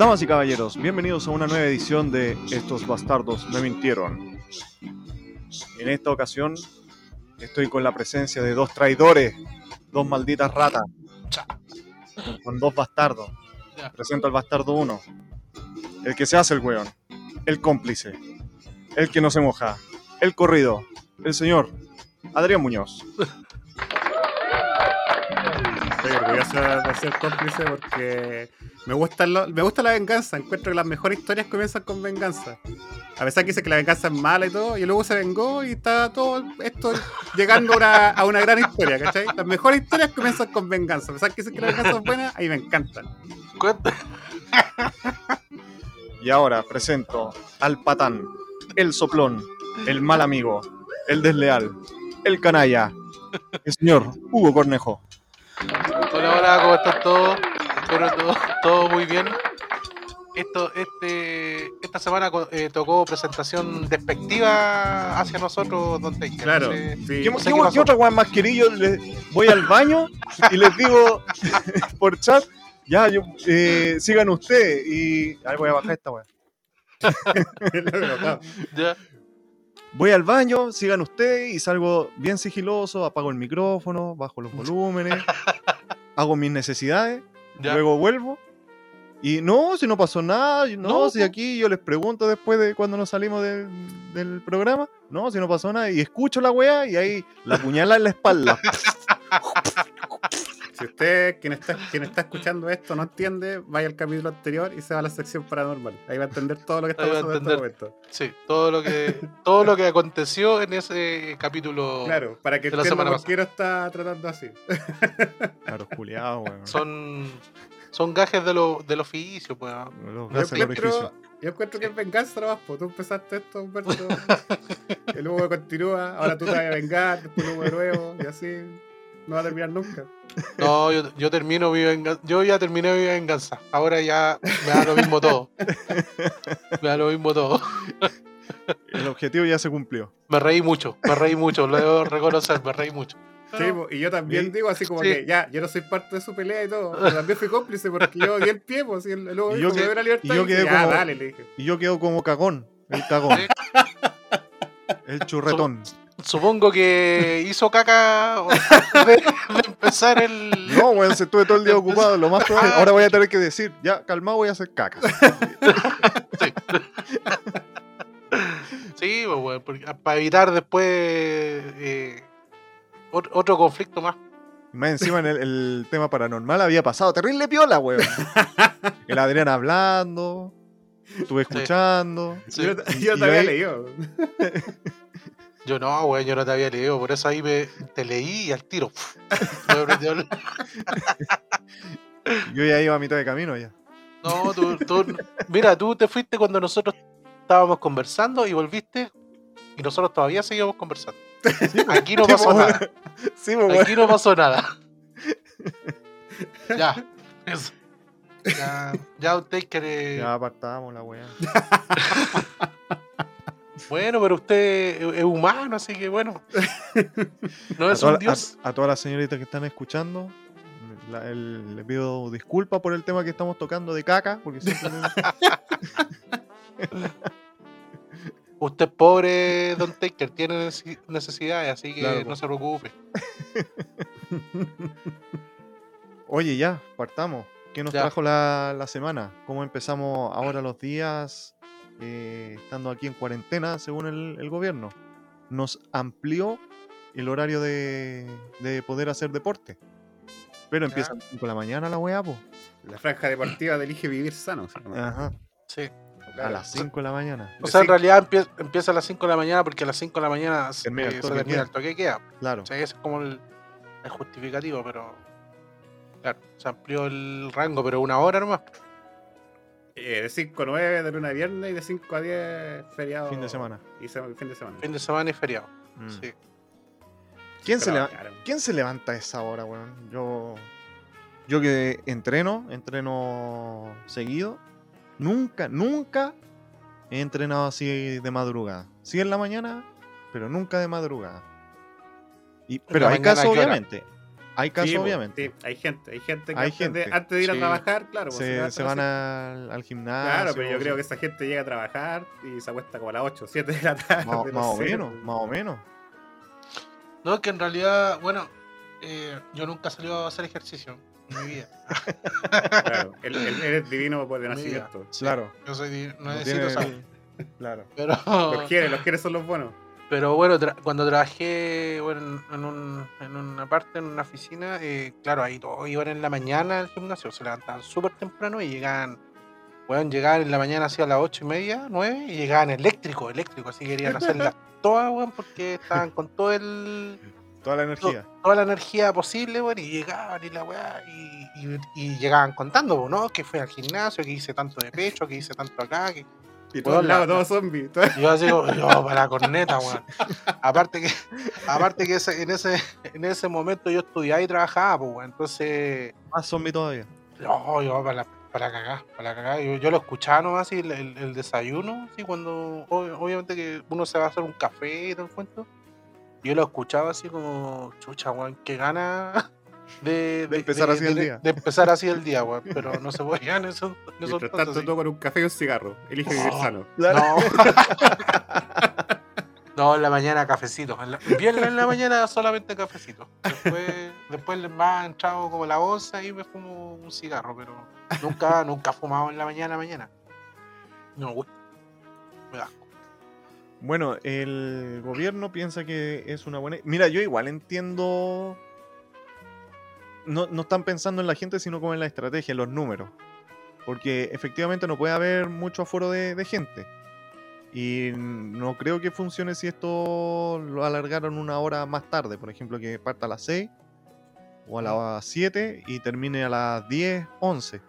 Damas y caballeros, bienvenidos a una nueva edición de Estos bastardos me mintieron. En esta ocasión estoy con la presencia de dos traidores, dos malditas ratas, con dos bastardos. Presento al bastardo 1, el que se hace el weón, el cómplice, el que no se moja, el corrido, el señor Adrián Muñoz. Estoy orgulloso de ser cómplice porque me gusta, lo- me gusta la venganza. Encuentro que las mejores historias comienzan con venganza. A pesar que dice que la venganza es mala y todo, y luego se vengó y está todo esto llegando a una, a una gran historia, ¿cachai? Las mejores historias comienzan con venganza. A pesar que dice que la venganza es buena, ahí me encantan. Y ahora presento al patán, el soplón, el mal amigo, el desleal, el canalla, el señor Hugo Cornejo. Hola, ¿cómo están todos? Espero todo, todo muy bien. Esto, este, esta semana eh, tocó presentación despectiva hacia nosotros, Don Taker. Claro. Sí. ¿Qué, no sé qué- qué qué otra más querido? Voy al baño y les digo por chat, ya, yo, eh, sigan ustedes. Y ahí voy a bajar esta weá. Ya. Voy al baño, sigan ustedes y salgo bien sigiloso, apago el micrófono, bajo los volúmenes, hago mis necesidades, Ya. luego vuelvo. Y no, si no pasó nada, no, No, si aquí yo les pregunto después de cuando nos salimos del, del programa, no, si no pasó nada, y escucho la weá y ahí la puñala en la espalda. Si usted, quien está, quien está escuchando esto, no entiende, vaya al capítulo anterior y se va a la sección paranormal. Ahí va a entender todo lo que está pasando en este momento. Sí, todo lo que todo lo que aconteció en ese capítulo Claro, para que qué lo está tratando así. Claro, culiado, weón. son son gajes de lo, del oficio, pues. ¿no? Los Yo gases del encuentro, yo encuentro que es venganza nomás, po. Tú empezaste esto, Humberto. y luego continúa, ahora tú te vas a vengar, después luego de nuevo, y así no va a terminar nunca. No, yo, yo termino mi venganza. Yo ya terminé mi venganza. Ahora ya me da lo mismo todo. Me da lo mismo todo. El objetivo ya se cumplió. Me reí mucho, me reí mucho, lo debo reconocer, me reí mucho. Sí, y yo también Sí. digo así como Sí. que ya, yo no soy parte de su pelea y todo, pero también fui cómplice porque yo di el pie, pues, y luego Y yo me que- la libertad y yo quedé ya, como- dale, le dije. Y yo quedo como cagón, el cagón. Sí. El churretón. Supongo que hizo caca de, de empezar el. No, weón, se estuve todo el día ocupado. Lo más probable. Ahora voy a tener que decir, ya, calmado, voy a hacer caca. Sí, pues, weón, porque- para evitar después eh, ot- otro conflicto más. Más encima en el, el tema paranormal había pasado terrible piola, weón. El Adrián hablando, estuve escuchando. Sí. Yo, ahí- leído. Yo no, weón, yo no te había leído, por eso ahí me, te leí y al tiro. me prendió el- Yo ya iba a mitad de camino ya. No, tú, tú- mira, tú te fuiste cuando nosotros estábamos conversando y volviste y nosotros todavía seguíamos conversando. Aquí no Sí, pasó nada. Sí, pues. Aquí no pasó nada. Ya. eso. Ya, taker. eh, Ya apartamos la weá. Bueno, pero usted es, humano, así que bueno. No A, es toda- un dios. a- a todas las señoritas que están escuchando, la- el- le pido disculpas por el tema que estamos tocando de caca, porque siempre Usted es pobre, Don Taker, tiene necesi- necesidades, así que Claro, no po. se preocupe. Oye, ya, partamos. ¿Qué nos Ya. trajo la, la semana? ¿Cómo empezamos ahora los días eh, estando aquí en cuarentena, según el, el gobierno? Nos amplió el horario de, de poder hacer deporte. Pero empieza a las 5 de la mañana la weá, po. La franja deportiva de Elige Vivir Sano. Ajá. Sí. A las 5 de la mañana. O sea, en realidad empie- empieza a las 5 de la mañana porque a las 5 de la mañana se, Termina el eh, se termina queda. el toque queda. Claro. O sea, ese es como el, el justificativo, pero. Claro, se amplió el rango, pero una hora nomás. Eh, de 5 a 9 de luna a viernes y de 5 a 10 feriado. Fin de semana. Y se- fin de semana. Fin de semana y feriado. Mm. Sí. ¿Quién, se Pero, leva- claro. ¿Quién se levanta a esa hora, weón? Yo, yo que entreno, entreno seguido, nunca, nunca he entrenado así de madrugada. Sí en la mañana, pero nunca de madrugada. Y, pero hay casos, ¿a qué hora? Hay casos, Sí, obviamente. sí, hay gente, hay gente que Hay antes, De, gente, antes de ir sí. a trabajar, claro. pues, se, van al, al gimnasio. Claro, pero yo creo que esa gente llega a trabajar y se acuesta como a las 8, 7 de la tarde. Más, no más o menos, más o menos. No, es que en realidad, bueno, eh, yo nunca he salido a hacer ejercicio en mi vida. Claro, él, él- él es divino por de nacimiento. Sí, Claro. Yo soy di- no No necesito tiene- salir. Claro. Pero, Los quiere, los quiere son los buenos. Pero bueno, tra- cuando trabajé bueno, en, un, en una parte, en una oficina, eh, claro, ahí todos iban en la mañana al gimnasio, se levantaban súper temprano y llegaban, bueno, llegaban en la mañana hacia las ocho y media, nueve, y llegaban eléctricos, eléctricos, así querían hacerlas todas, weón, porque estaban con todo el Toda la to- energía. toda la energía posible, weón, y llegaban y la weá, y, y- y llegaban contando, ¿no? Que fui al gimnasio, que hice tanto de pecho, que hice tanto acá, que Y Weón, todos lados, la- todos zombies. todos- y yo así, como, yo para la corneta, weón. Aparte que, aparte que ese- en ese, en ese momento yo estudiaba y trabajaba, pues, weón. Entonces, Más zombie todavía. no, yo para, la- para cagar, para cagar. Yo, yo lo escuchaba nomás así, el, el- el desayuno, así cuando, ob- obviamente que uno se va a hacer un café y todo el cuento. Yo lo escuchaba así como, chucha, weón, qué gana de, De empezar así el día. De empezar así el día, weón. Pero no se en eso. En esos Mientras entonces, tanto, sí. todo con un café y un cigarro. Elige vivir Oh. sano. No. no, en la mañana cafecito. En la, en la mañana solamente cafecito. Después, después más entrado como la onza y me fumo un cigarro, pero nunca, nunca fumado en la mañana mañana. No me gusta. Me da asco. Bueno, el gobierno piensa que es una buena. Mira, yo igual entiendo. No, no están pensando en la gente, sino como en la estrategia, en los números. Porque efectivamente no puede haber mucho aforo de, de gente. Y no creo que funcione si esto lo alargaron una hora más tarde. Por ejemplo, que parta a las 6 o a las 7 y termine a las 10, 11.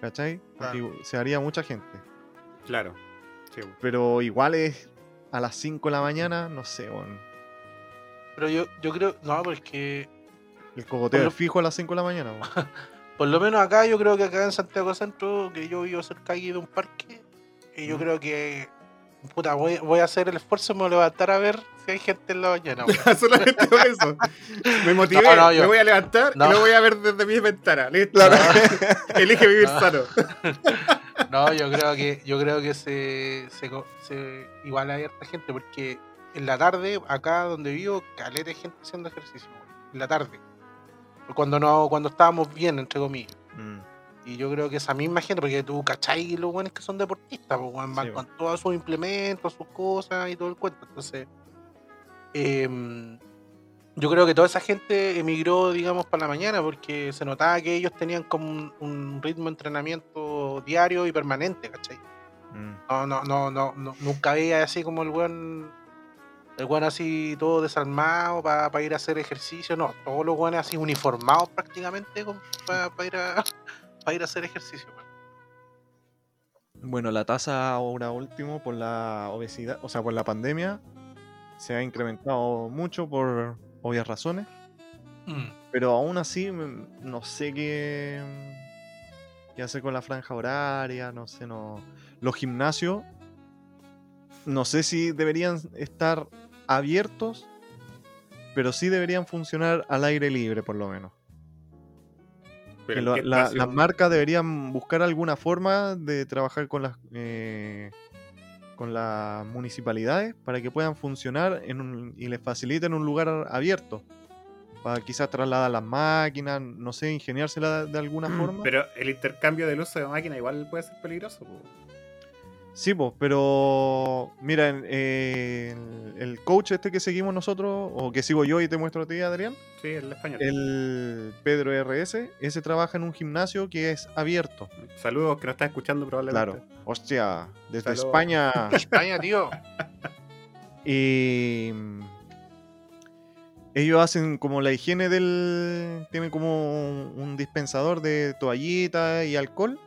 ¿Cachai? Porque se haría mucha gente. Claro. Sí. Pero igual es a las 5 de la mañana, no sé. Pero yo, yo creo, no, porque El cogoteo lo- fijo a las 5 de la mañana, por lo menos acá, yo creo que acá en Santiago Centro, que yo vivo cerca aquí de un parque, y yo Mm. creo que, puta, voy, voy a hacer el esfuerzo, me voy a levantar a ver si hay gente en la mañana. Solamente por eso. Me motivé, No, no, yo- me voy a levantar No. y lo voy a ver desde mi ventana. Listo. Elige vivir No. sano. No, yo creo que, yo creo que se, se, se- igual hay harta gente, porque en la tarde, acá donde vivo, caleta de gente haciendo ejercicio, en la tarde. Cuando no, cuando estábamos bien, entre comillas. Mm. Y yo creo que esa misma gente, porque tú cachai los buenos que son deportistas, pues, weón, van Sí, con todos sus implementos, sus cosas y todo el cuento. Entonces, em, yo creo que toda esa gente emigró, digamos, para la mañana, porque se notaba que ellos tenían como un, un ritmo de entrenamiento diario y permanente, ¿cachai? Mm. No, no, no, no, no, nunca veía así como el weón, el weón así todo desarmado para ir a hacer ejercicio, no, todos los weones así uniformados prácticamente para ir a para ir a hacer ejercicio. Bueno, la tasa ahora último por la obesidad, o sea, por la pandemia, se ha incrementado mucho por obvias razones. Pero aún así, mm, no sé qué, qué hacer con la franja horaria, no sé, no. Los gimnasios, no sé si deberían estar abiertos, pero sí deberían funcionar al aire libre, por lo menos. Las marcas deberían buscar alguna forma de trabajar con las eh, con las municipalidades para que puedan funcionar en un- y les faciliten un lugar abierto. Para quizás trasladar las máquinas, no sé, ingeniársela de, alguna forma. Mm, Pero el intercambio del uso de máquina igual puede ser peligroso. po. Sí, pues, pero mira, eh, el, el coach este que seguimos nosotros, o que sigo yo y te muestro a ti, Adrián, Sí, el español. el Pedro RS, ese trabaja en un gimnasio que es abierto. Saludos que nos estás escuchando probablemente. Claro. Hostia, desde Saludos. España. España, tío. Y ellos hacen como la higiene del. Tienen como un, dispensador de toallita y alcohol.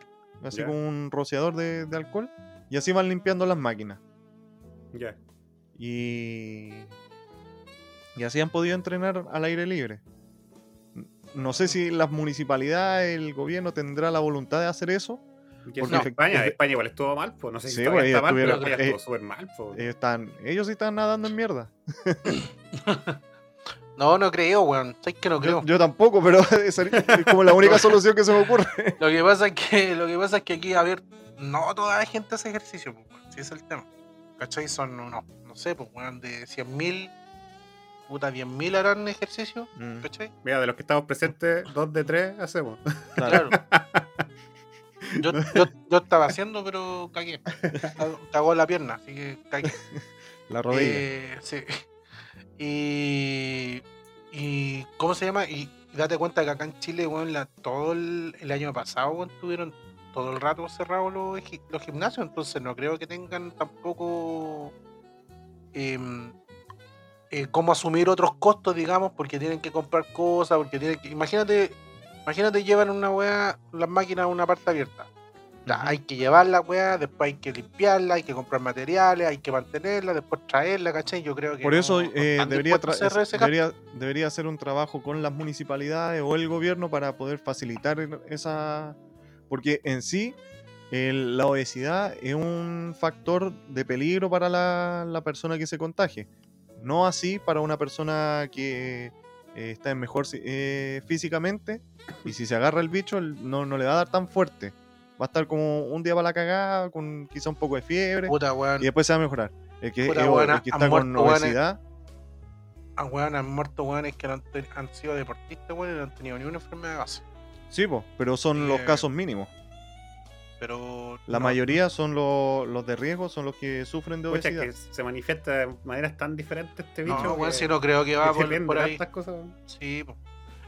Así Ya. como un rociador de, de alcohol. Y así van limpiando las máquinas. Ya. Y. Y así han podido entrenar al aire libre. No sé si las municipalidades, el gobierno tendrá la voluntad de hacer eso. Porque España, España igual estuvo mal, pues no sé si Sí, todavía pues, está mal, pero España eh, estuvo súper mal, pues. Ellos, están, ellos sí están nadando en mierda. No, no creo, weón. ¿Sabes que no creo? Yo, yo tampoco, pero es, es como la única solución que se me ocurre. Lo que pasa es que, lo que pasa es que aquí, a ver, no toda la gente hace ejercicio, pues, weón. Si es el tema. ¿Cachai? Son unos, no sé, pues, weón, de 100.000, puta, 10.000 harán ejercicio, Mm, ¿cachai? Mira, de los que estamos presentes, dos de tres hacemos. claro. Claro. Yo, yo, yo estaba haciendo, pero cagué. Cagó la pierna, así que cagué. La rodilla. Eh, sí. Y, y. ¿Cómo se llama? Y date cuenta que acá en Chile, weón, la, todo el, el año pasado, weón, tuvieron todo el rato cerrados los, los gimnasios, entonces no creo que tengan tampoco. em, eh, cómo asumir otros costos, digamos, porque tienen que comprar cosas, porque tienen que. Imagínate, imagínate llevan una weá, las máquinas a una parte abierta. Ya, hay que llevar la weá, después hay que limpiarla, hay que comprar materiales, hay que mantenerla, después traerla, ¿cachai? Yo creo que. Por eso no- eh, debería, gasto. debería, debería hacer un trabajo con las municipalidades o el gobierno para poder facilitar esa... Porque en sí el- la obesidad es un factor de peligro para la, la persona que se contagie. No así para una persona que eh, está en mejor eh, físicamente y si se agarra el bicho no, no le va a dar tan fuerte. Va a estar como un día para la cagada, con quizá un poco de fiebre Puta, y después se va a mejorar. El que, Puta, el que han está con obesidad... Ah, weón, han muerto weones que han, han sido deportistas, weón, y no han tenido ni una enfermedad de base. Sí, po, pero son los Eh, casos mínimos. Pero. La no- mayoría son los, los de riesgo, son los que sufren de obesidad. que se manifiesta de maneras tan diferentes este bicho. No, que- si no creo que va que por, por ahí. cosas. Sí, po.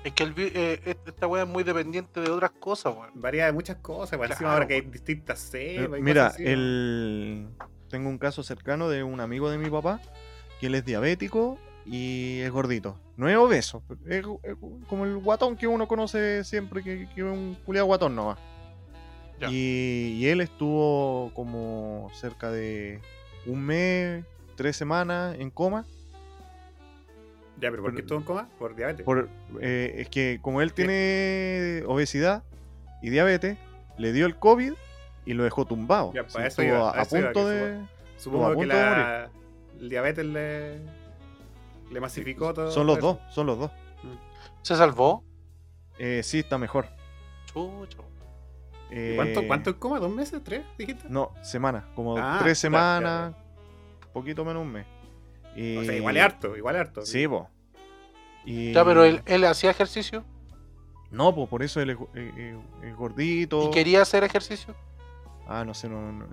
Es que el, eh, est- esta weá es muy dependiente de otras cosas, weón. Varía de muchas cosas. por encima Claro, ahora que hay distintas Eh, cepas. y Mira, así, el... tengo un caso cercano de un amigo de mi papá, que él es diabético y es gordito. No es obeso, es, es como el guatón que uno conoce siempre, que, que es un culiado guatón nomás. Y, y él estuvo como cerca de un mes, tres semanas en coma. Ya, pero ¿por qué estuvo en coma? Por diabetes. Por, eh, es que como él tiene obesidad y diabetes, le dio el COVID y lo dejó tumbado. Ya, para eso estuvo iba, a, a a eso iba, punto que de... Supongo a que punto de la, el diabetes le, le masificó todo. Son los dos, son los dos. ¿Se salvó? Eh, sí, está mejor. Chucho. eso. ¿Y Eh, ¿Cuánto, ¿Cuánto en coma? ¿Dos meses? ¿Tres? ¿Dijiste? No, semanas, como Ah, tres claro, semanas, poquito menos un mes. Y... O sea, igual es harto, igual es harto. Sí, po. Y... Ya, pero él, él hacía ejercicio No, pues por eso él es, eh, eh, es gordito. y quería hacer ejercicio. Ah, no sé, no, no-.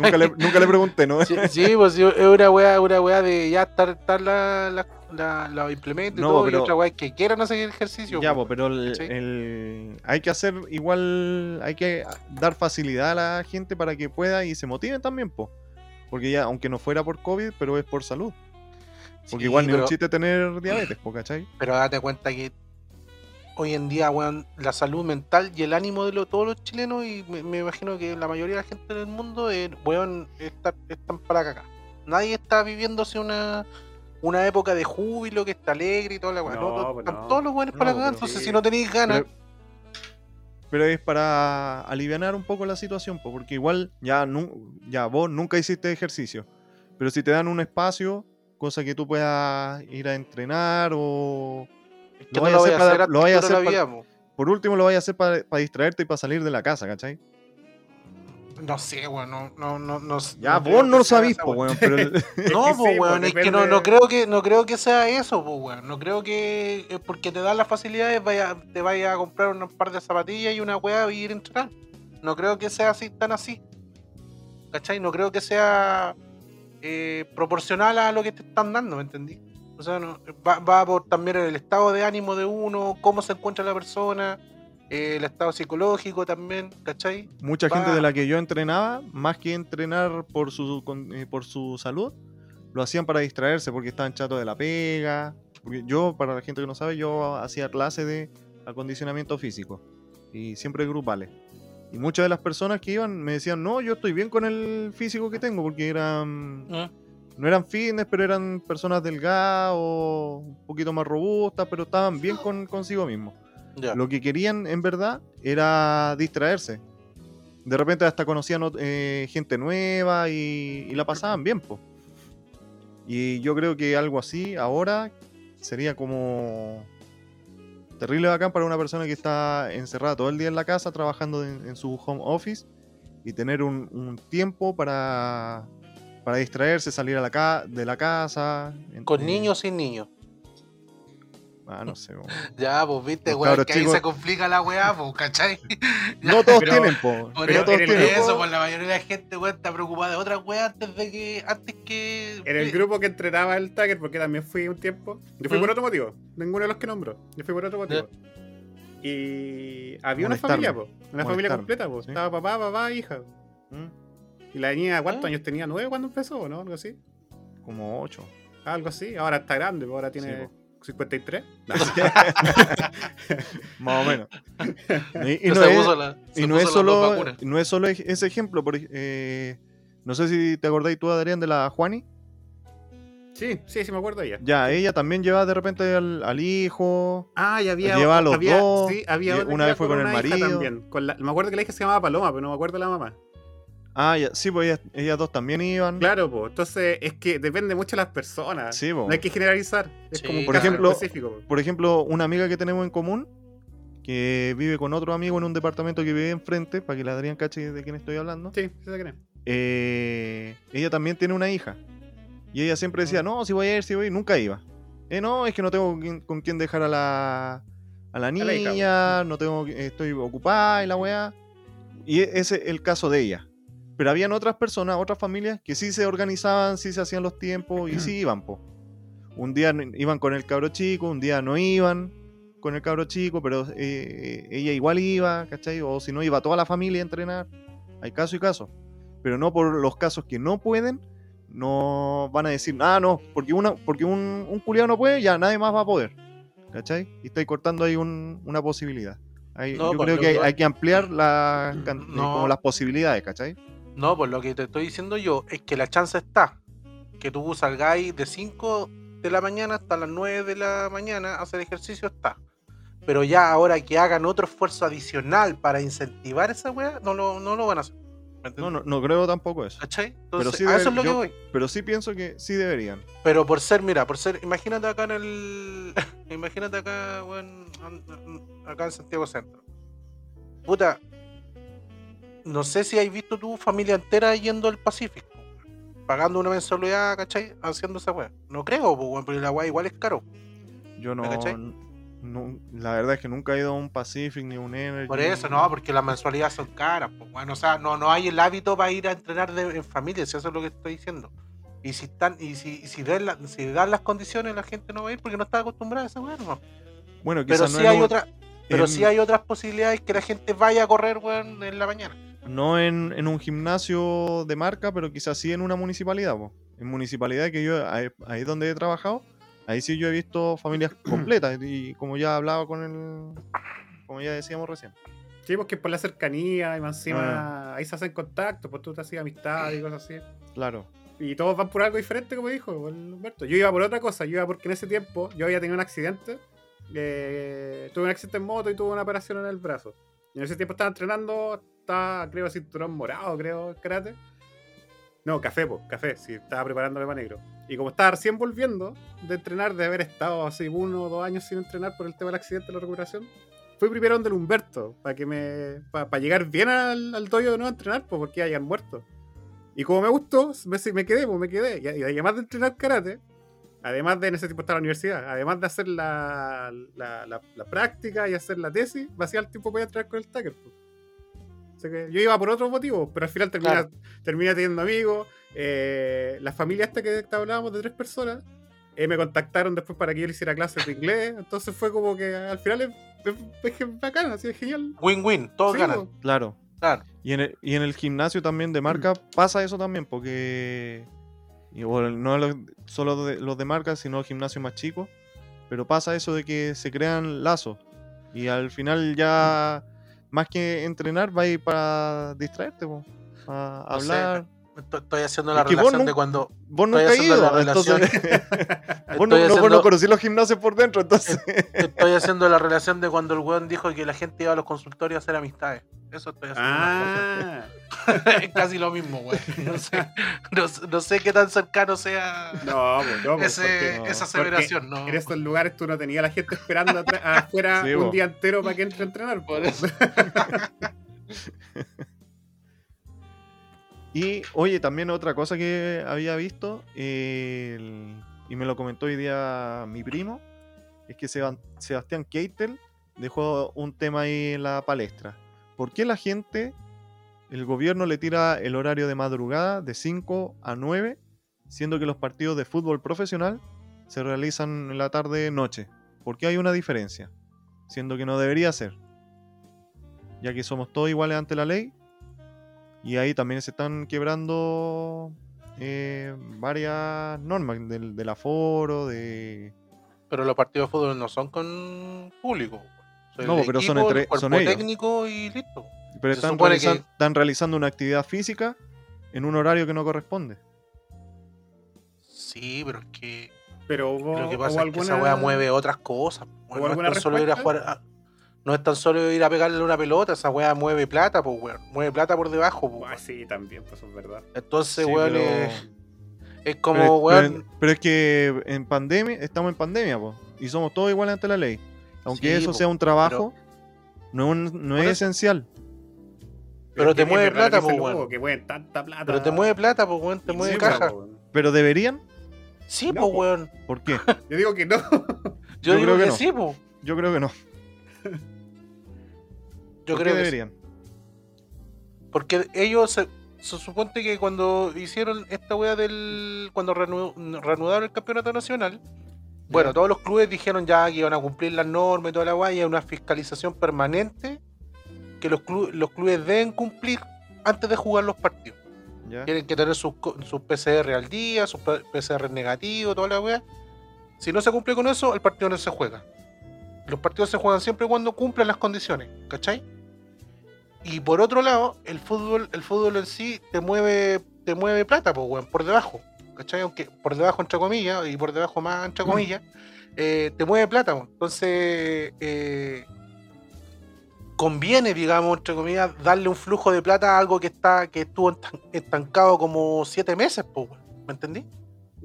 Nunca, le, nunca le pregunté, ¿no? Sí, sí, pues es una weá, una weá de ya estar, estar la, la, la, la implemento y No, todo, y pero- otra weá que quieran hacer ejercicio. Ya, pues, pero el, hay que hacer igual, hay que dar facilidad a la gente para que pueda y se motiven también, pues. Porque ya, aunque no fuera por COVID, pero es por salud. Porque Sí, igual ni un pero- chiste tener diabetes, po, ¿cachai? Pero date cuenta que hoy en día, weón, la salud mental y el ánimo de lo- todos los chilenos, y me, me imagino que la mayoría de la gente del mundo, eh, weón, está- están para acá. Nadie está viviéndose una, una época de júbilo, que está alegre y toda la weá. No, pues están no. todos los weones para acá, pero entonces sí. si no tenéis ganas. Pero, pero es para aliviar un poco la situación, po, porque igual ya, nu- ya vos nunca hiciste ejercicio. Pero si te dan un espacio, cosa que tú puedas ir a entrenar o... es que lo no vaya lo a voy hacer a para- hacer a lo vaya a hacer para- po. Por último lo vayas a hacer para distraerte y para salir de la casa, ¿cachai? No sé, weón, no, no, no, no Ya, vos no lo sabís, po, weá. weón, pero el- No, pues, sí, weón, es que no, no creo que no creo que sea eso, weón. No creo que eh, porque te dan las facilidades vaya, te vaya a comprar un par de zapatillas y una weá y ir a entrenar. No creo que sea así, tan así. ¿Cachai? No creo que sea eh, proporcional a lo que te están dando, ¿me entendí? O sea, no, va, va por también el estado de ánimo de uno, cómo se encuentra la persona, eh, el estado psicológico también, ¿cachai? mucha gente Va. de la que yo entrenaba, más que entrenar por su, con- eh, por su salud, lo hacían para distraerse porque estaban chatos de la pega. Porque yo, para la gente que no sabe, yo hacía clases de acondicionamiento físico y siempre grupales. Y muchas de las personas que iban me decían, no, yo estoy bien con el físico que tengo porque eran no eran fitness, pero eran personas delgadas o un poquito más robustas, pero estaban bien con, consigo mismos. Lo que querían en verdad era distraerse. De repente hasta conocían eh, gente nueva y, y la pasaban bien, po. Y yo creo que algo así ahora sería como terrible bacán para una persona que está encerrada todo el día en la casa trabajando en, en su home office y tener un, un tiempo para, para distraerse, salir a la ca- de la casa. Con niños o sin niños. Ah, no sé. weón. Ya, pues viste, weón, que ahí chicos- se complica la weá, pues, ¿cachai? No todos pero- tienen, po. Por no eso, todos por tienen. eso, pues la mayoría de la gente, weón, está preocupada de otras weas antes de que. antes que. En el grupo que entrenaba el Tagger, porque también fui un tiempo. Yo fui ¿Mm? por otro motivo. Ninguno de los que nombro. Yo fui por otro motivo. Y había una familia, po. Una familia completa, po. sí. Estaba papá, papá, hija. Mm, Y la niña, ¿cuántos Ah. años tenía? ¿Nueve cuando empezó o no? Algo así. Como ocho. Algo así. Ahora está grande, po. ahora tiene Sí, 53. Más o menos. Y, y No no es, la- y no es solo, no es solo ese ejemplo. por eh, no sé si te acordáis tú, Adrián, de la Juani. Sí, sí, sí me acuerdo de ella. Ya, ella también lleva de repente al, al hijo. Ah, y había. Lleva a los había, dos, Sí, había una vez fue con el marido. También. Con la- me acuerdo que la hija se llamaba Paloma, pero no me acuerdo la mamá. Ah, ya, sí, pues ellas, ellas dos también iban. Claro, pues. Entonces, es que depende mucho de las personas. Sí, po. No hay que generalizar. Es Sí, como un Por caso ejemplo- específico. po. Por ejemplo, una amiga que tenemos en común, que vive con otro amigo en un departamento que vive enfrente, para que la Adrián cache de quién estoy hablando. Sí, sí quién es. eh, ella también tiene una hija. Y ella siempre decía, no, si voy a ir, si voy a ir, nunca iba. Eh, no, es que no tengo con quién, con quién dejar a la, a la la hija, niña, no tengo, estoy ocupada y la weá. Y e- ese es el caso de ella. Pero habían otras personas, otras familias, que sí se organizaban, sí se hacían los tiempos y sí iban, po. Un día iban con el cabro chico, un día no iban con el cabro chico, pero eh, ella igual iba, ¿cachai? O si no, iba toda la familia a entrenar. Hay caso y caso. Pero no por los casos que no pueden, no van a decir, ah, no, porque, una, porque un, un culiao no puede, ya nadie más va a poder. ¿Cachai? Y estáis cortando ahí un- una posibilidad. Ahí- No, yo pues, creo que hay, que- hay que ampliar la, eh, No. como las posibilidades, ¿cachai? No, pues lo que te estoy diciendo yo es que la chance está. Que tú salgáis de 5 de la mañana hasta las 9 de la mañana a hacer ejercicio está. Pero ya ahora que hagan otro esfuerzo adicional para incentivar esa weá, no lo, no lo van a hacer. ¿Me No, no, no creo tampoco eso. ¿Cachai? Pero Entonces, sí eso es lo que voy. Pero sí pienso que sí deberían. Pero por ser, mira, por ser, imagínate acá en el. imagínate acá, weón, an- acá en Santiago Centro. Puta, no sé si has visto tu familia entera yendo al Pacífico, pagando una mensualidad, ¿cachai? Haciendo esa weá. No creo, porque la weá igual es caro. Yo no, La verdad es que nunca he ido a un Pacific ni a un Energy. Por eso, no, porque las mensualidades son caras, pues, bueno, o sea, no, no hay el hábito para ir a entrenar de- en familia, si eso es lo que estoy diciendo. Y si están, y si, y si, den la- si dan las condiciones, la gente no va a ir porque no está acostumbrada a esa weá, no. Bueno, Pero sí no, hay un- otra, pero en- sí hay otras posibilidades que la gente vaya a correr, weón, en la mañana. No en, en un gimnasio de marca, pero quizás sí en una municipalidad. po. En municipalidad que yo, ahí, ahí es donde he trabajado, ahí sí yo he visto familias completas. Y como ya hablaba con el. Como ya decíamos recién. Sí, porque por la cercanía y más encima Ah. ahí se hacen contactos, pues tú te hacías amistad y cosas así. Claro. Y todos van por algo diferente, como dijo Humberto. Yo iba por otra cosa, yo iba porque en ese tiempo yo había tenido un accidente. eh, tuve un accidente en moto y tuve una operación en el brazo. Y en ese tiempo estaba entrenando, estaba, creo, cinturón morado, creo, karate. No, café, pues, café, sí, estaba preparándome para negro. Y como estaba recién volviendo de entrenar, de haber estado así uno o dos años sin entrenar por el tema del accidente de la recuperación, fui primero donde el Humberto, para que me. para llegar bien al, al dojo de nuevo entrenar, pues porque llegar muerto. Y como me gustó, me, me quedé, pues me quedé. Y, y además de entrenar karate, además de en ese tiempo estar en la universidad, además de hacer la, la, la- práctica y hacer la tesis, me hacía el tiempo para a entrenar con el Tucker. Que yo iba por otros motivos, pero al final termina, Claro. termina teniendo amigos. eh, la familia esta que hablábamos de tres personas eh, me contactaron después para que yo le hiciera clases de inglés. Entonces fue como que al final es, es, es bacán, así es genial. Win-win, todos Sí, ganan. Claro. Claro. Y en el, y en el gimnasio también de marca pasa eso también, porque. y bueno, no los- solo de- los de marca, sino el gimnasio más chico. Pero pasa eso de que se crean lazos. Y al final ya, más que entrenar, va a ir para distraerte, po, sé, hablar. Estoy haciendo la Es que vos relación de cuando. Vos nunca has Estoy haciendo ido, la entonces. Vos no, no- vos no conocí los gimnasios por dentro, entonces. Estoy haciendo la relación de cuando el weón dijo que la gente iba a los consultorios a hacer amistades. Eso estoy haciendo. Ah, es casi lo mismo, weón. No sé, no, sé- no sé qué tan cercano sea no, pues, no, pues, ese- porque esa porque aseveración, ¿no? en esos lugares tú no tenías a la gente esperando afuera Sí, un día entero para que entre a entrenar. Por po. eso. Y, oye, también otra cosa que había visto, y me lo comentó hoy día mi primo, es que Seba- Sebastián Keitel dejó un tema ahí en la palestra. ¿Por qué la gente, el gobierno le tira el horario de madrugada de 5 a 9, siendo que los partidos de fútbol profesional se realizan en la tarde-noche? ¿Por qué hay una diferencia? Siendo que no debería ser. Ya que somos todos iguales ante la ley y ahí también se están quebrando eh, varias normas del, del aforo, de... Pero los partidos de fútbol no son con público. Son No, pero son entre- el cuerpo son ellos. técnico y listo. Pero Se están, supone realizan- que- están realizando una actividad física en un horario que no corresponde. Sí, pero es que Pero hubo, lo que hubo pasa es que alguna... esa weá mueve otras cosas. ¿Hubo no, es alguna tan solo ir a jugar a- no es tan solo ir a pegarle una pelota, esa weá mueve plata, pues weón. Mueve plata por debajo, pues, Ah, sí, también, pues eso es verdad. Entonces, Sí, weón, pero- es, es como, pero, weón. pero- pero es que en pandemia, estamos en pandemia, po, y somos todos iguales ante la ley. Aunque Sí, eso po, sea un trabajo, no, es un- no es eso- esencial. Pero te mueve plata, pues, weón. Que tanta plata. pero te mueve plata, pues weón, te mueve pues, caja. Pero deberían, Sí, No, pues po. weón. ¿por qué? Yo digo que no. Yo, Yo digo creo que que, no. sí, pues. Yo creo que no. Yo ¿Por creo que sí. deberían? Porque ellos se, se supone que cuando hicieron esta weá del. cuando reanu- reanudaron el campeonato nacional, bueno, todos los clubes dijeron ya que iban a cumplir las normas y toda la weá, y hay una fiscalización permanente que los, clu- los clubes deben cumplir antes de jugar los partidos. Tienen que tener sus, sus PCR al día, sus PCR negativos, toda la weá. Si no se cumple con eso, el partido no se juega. Los partidos se juegan siempre cuando cumplan las condiciones, ¿cachai? Y por otro lado, el fútbol, el fútbol en sí te mueve, te mueve plata, pues, weón, por debajo. ¿Cachai? Aunque por debajo entre comillas, y por debajo más entre comillas, eh, te mueve plata, pues. Entonces, eh, conviene, digamos, entre comillas, darle un flujo de plata a algo que está, que estuvo estan- estancado como siete meses, pues, weón. ¿Me entendí?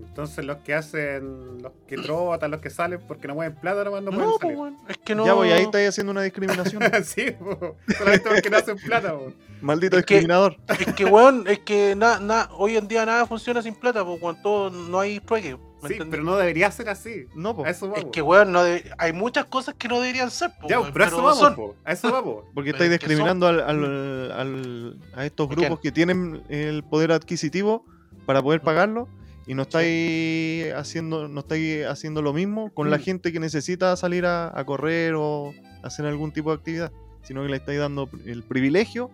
Entonces los que hacen, los que trotan, los que salen porque no mueven plata, nomás no, No, pueden pues, salir. weón, es que no. Ya voy, ahí estáis haciendo una discriminación. sí, po. solamente porque no hacen plata. po. Maldito Es que- discriminador. Es que, weón, es que na- na- hoy en día nada funciona sin plata, pues, weón, todo, no hay trueque. ¿me Sí, entendí? pero no debería ser así. No, po, A eso Es vamos. que, weón, no debe- hay muchas cosas que no deberían ser, pues, ya, weón, pero a eso pero vamos, son. po. A eso vamos. porque pero estáis es discriminando al, al- al- a estos ¿A grupos que tienen el poder adquisitivo para poder pagarlo y no estáis haciendo no estáis haciendo lo mismo con la Mm. gente que necesita salir a, a correr o hacer algún tipo de actividad, sino que le estáis dando el privilegio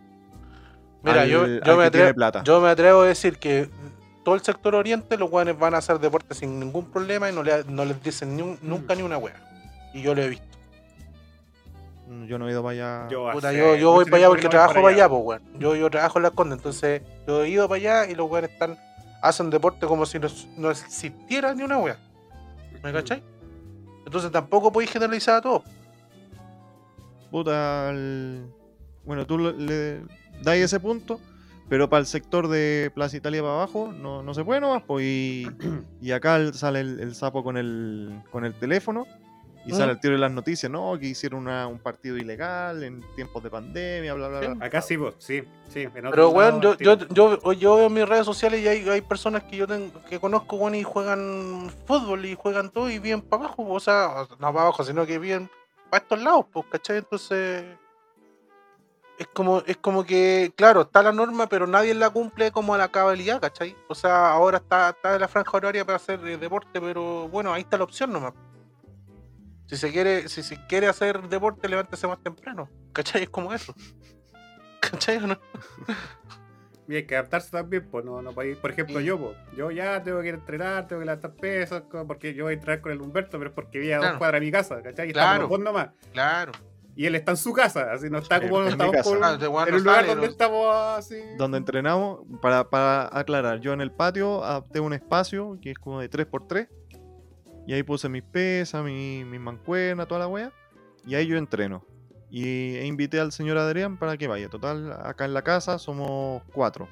Mira, al- yo, al yo, me que tiene atrevo, plata. yo me atrevo a decir que todo el sector oriente, los weones van a hacer deporte sin ningún problema y no, le- no les dicen ni un- nunca ni una wea. Y yo lo he visto. Mm, Yo no he ido para allá. Yo, Puta, yo, yo voy para allá porque trabajo para allá, pues, weón. Yo, yo trabajo en la Conde, entonces yo he ido para allá y los weones están, hacen deporte como si no, no existiera ni una wea. ¿Me cachai? Entonces tampoco podéis generalizar a todos. Puta, bueno, tú le, dais ese punto, pero para el sector de Plaza Italia para abajo no, no se puede nomás, pues, y, y acá sale el, el sapo con el, con el teléfono y sale el tiro de las noticias, ¿no? Que hicieron una- un partido ilegal en tiempos de pandemia, bla, bla, bla. Acá sí, vos, sí, sí. en Pero, weón, yo, yo, yo, yo veo mis redes sociales y hay, hay personas que yo tengo, que conozco, weón, y juegan fútbol y juegan todo y bien para abajo, o sea, no para abajo, sino que bien para estos lados, pues, ¿cachai? Entonces, es como, es como que, claro, está la norma, pero nadie la cumple como a la cabalidad, ¿cachai? O sea, ahora está, está en la franja horaria para hacer eh, deporte, pero bueno, ahí está la opción nomás. Si se quiere, si se quiere hacer deporte, levántese más temprano, ¿cachai? Es como eso. ¿Cachai o no? Y hay que adaptarse también, pues no, no podéis- Por ejemplo, Sí. yo, pues, yo ya tengo que ir a entrenar, tengo que levantar pesos, co- porque yo voy a entrenar con el Humberto, pero es porque vive a Claro. dos cuadras de mi casa, ¿cachai? Y Claro. estamos nomás. Claro. Y él está en su casa, así no está como en mi estamos casa. por- Ah, este en no un lugar sale, donde no- estamos así. donde entrenamos, para, para aclarar, yo en el patio adapté un espacio que es como de 3x3 y ahí puse mis pesas, mi, mis mancuernas, toda la wea y ahí yo entreno. Y e invité al señor Adrián para que vaya. Total, acá en la casa somos cuatro.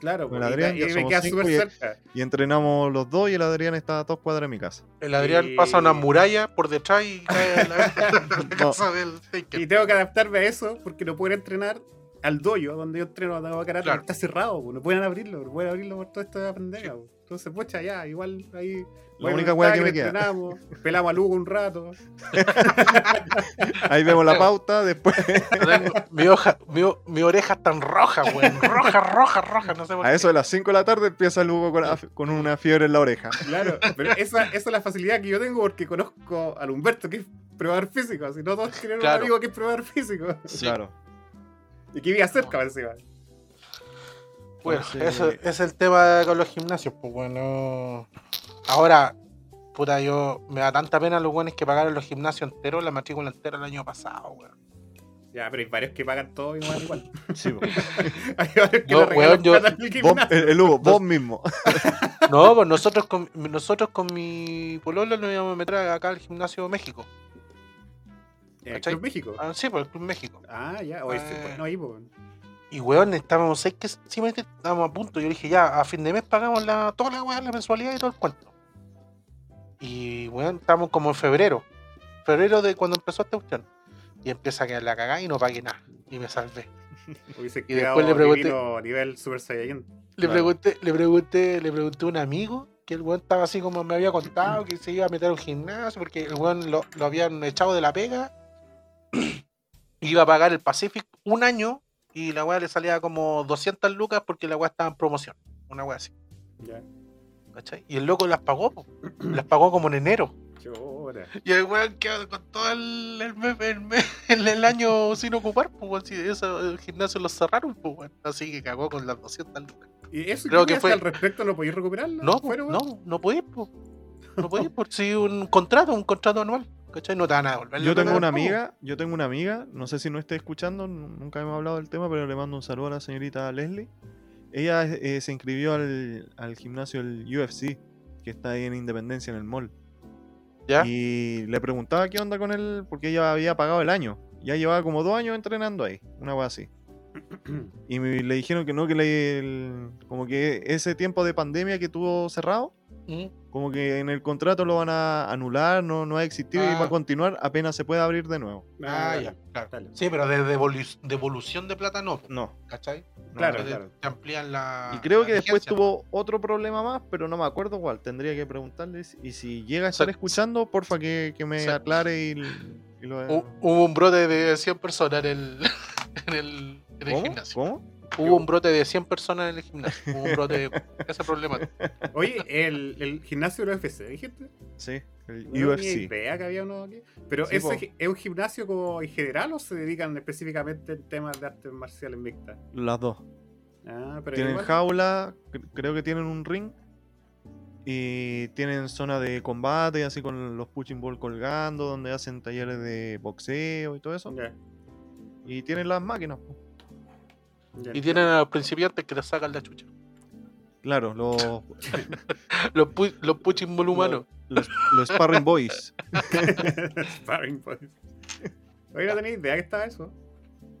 Claro, Con pues, y Adrián te- ya y, me somos queda cinco súper y- cerca. Y entrenamos los dos y el Adrián está a dos cuadras de mi casa. El Adrián Y- pasa una muralla por detrás y cae en la, la casa del. Y tengo que adaptarme a eso porque no pueden entrenar al dojo donde yo entreno a karate Claro. está cerrado, pues, no pueden abrirlo, no pueden abrirlo por toda esta pandemia. pues. Entonces, pocha, ya, igual ahí. La bueno, única wea que me queda. Pelamos a Lugo un rato. Ahí vemos la pauta, después mi, hoja, mi, mi oreja tan roja, weón. Roja, roja, roja. No sé por a qué. eso de las 5 de la tarde empieza el Hugo con, una fiebre en la oreja. Claro, pero esa, esa es la facilidad que yo tengo porque conozco al Humberto, que es probador físico. Así no todos tienen Claro. un amigo que es probador físico. Sí. Claro. Y que vive cerca, encima. Bueno, Entonces- ese es el tema con los gimnasios, pues bueno. Ahora, puta, yo me da tanta pena los buenos que pagaron los gimnasios enteros, la matrícula entera el año pasado, weón. Ya, pero hay varios que pagan todo igual. igual. Sí. Hay varios que Yo, weón, al Vos- gimnasio. el, el Hugo, vos mismo. No, pues nosotros con, nosotros con mi pololo nos íbamos a meter acá al gimnasio México. ¿cachai? Club México. Ah, sí, por el Club México. Ah, ya, oye, Eh. pues, no, ahí, pues. Y weón, estábamos seis que simplemente estábamos a punto. Yo dije, ya, a fin de mes pagamos la, toda la weá, la mensualidad y todo el cuento. Y weón, estamos como en febrero. Febrero de cuando empezó esta cuestión. Y empieza a quedar la cagada y no pagué nada. Y me salvé. Hubiese Y después le pregunté- divino nivel Super Saiyajin. Le Claro. pregunté, le pregunté, le pregunté a un amigo que el weón estaba así como me había contado que se iba a meter a un gimnasio porque el weón lo, lo habían echado de la pega. iba a pagar el Pacific un año y la weá le salía como 200 lucas porque la weá estaba en promoción. Una weá así. Ya. ¿cachai? Y el loco las pagó, po. las pagó como en enero. Chora. Y el weón quedó con todo el, el, el el- año sin ocupar, pues. Si el gimnasio lo cerraron, pues. Así que cagó con las 200 lucas. ¿Y eso Creo que fue al respecto? ¿No podéis recuperarlo? No, no, no podéis, po. No podéis, por si un contrato, un contrato anual. ¿Cachai? No te van a devolver. la Yo tengo una amiga, yo tengo una amiga, no sé si no esté escuchando, nu- nunca hemos hablado del tema, pero le mando un saludo a la señorita Leslie. Ella eh, se inscribió al, al gimnasio del UFC, que está ahí en Independencia, en el mall. ¿Ya? Y le preguntaba qué onda con él, porque ella había pagado el año. Ya llevaba como dos años entrenando ahí, una cosa así. Y me- le dijeron que no, que le- el- como que ese tiempo de pandemia que tuvo cerrado, ¿Mm? como que en el contrato lo van a anular, no, no va a existir y Ah. va a continuar apenas se pueda abrir de nuevo. Ah, dale, ya, claro. dale. Sí, pero de devolu- devolución de plata no, No. ¿cachai? no, Claro, claro. Te amplían la. Y creo la que después tuvo otro problema más, pero no me acuerdo cuál. Tendría que preguntarles. Y si llega a estar escuchando, porfa que, que me aclare y, y lo... Hu- Hubo un brote de 100 personas en el, en el, en el ¿Cómo? gimnasio. ¿Cómo? Hubo un brote de 100 personas en el gimnasio. Hubo un brote de ese problema. Oye, el, el gimnasio del UFC, dijiste. Sí, el No UFC. idea que había uno aquí. Pero Sí, ¿ese es un gimnasio como en general o se dedican específicamente en temas de artes marciales mixtas? Las dos. Ah, pero Tienen igual- jaula, cre- creo que tienen un ring. Y tienen zona de combate, así con los punching ball colgando, donde hacen talleres de boxeo y todo eso. Y tienen las máquinas. po. Ya. Y tienen a los principiantes que te sacan la chucha. Claro, los, Los, pu- los humanos. los, los sparring boys. Sparring boys. Oye, no tenía idea que estaba eso.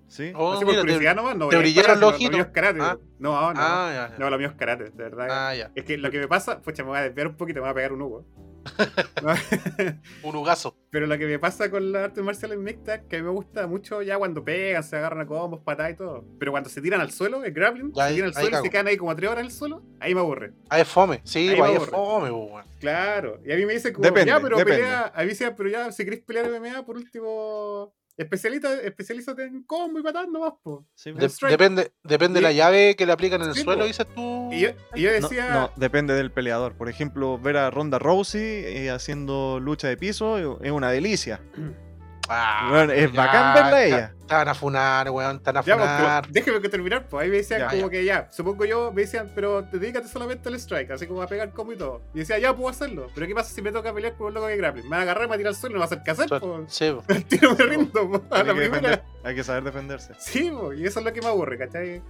Sí. Oh, Así por mira, te- curiosidad nomás, no te brillaron los lo- lo ojitos. es karate. Ah. No, no. Ah, ya, ya. No, lo mío es karate, de verdad. Ah, ya. Es que lo que me pasa, pucha, me voy a desviar un poquito, me voy a pegar un Hugo. Un ugazo. Pero lo que me pasa con las artes marciales mixtas, que a mí me gusta mucho ya cuando pegan, se agarran a combos, patadas y todo. Pero cuando se tiran al suelo, el grappling, Ya, se ahí- tiran al ahí suelo y se quedan ahí como tres horas en el suelo, ahí me aburre. Ah, es fome. Sí, Ahí pues, ahí es fome, pues, weón. Claro. Y a mí me dicen como, Depende, ya, pero depende. pelea, a mí decían, pero ya, si querés pelear MMA, por último, especialita, especialízate en combo y patadas nomás, po. Sí, De- depende depende de la llave que le aplican en el Sí, suelo, dices tú. Y yo, y yo No, decía, no, depende del peleador. Por ejemplo, ver a Ronda Rousey eh, haciendo lucha de piso eh, es una delicia. Ah, es ya, bacán verla a ella. Te van a funar, weón, te van a Ya, pues, funar. déjeme que terminar, pues ahí me decían Ya, como ya. que ya, supongo yo, me decían, pero te dedícate solamente al strike, así como a pegar como y todo. Y decía, ya puedo hacerlo, pero ¿qué pasa si me toca pelear con un loco de grappling? Me van a agarrar, me van a tirar al suelo y no va a hacer qué hacer, Suel- pues. Sí, po. El tiro me rindo, pues, a la que, primera. defender- hay que saber defenderse. Sí, pues, y eso es lo que me aburre, ¿cachai? Eh,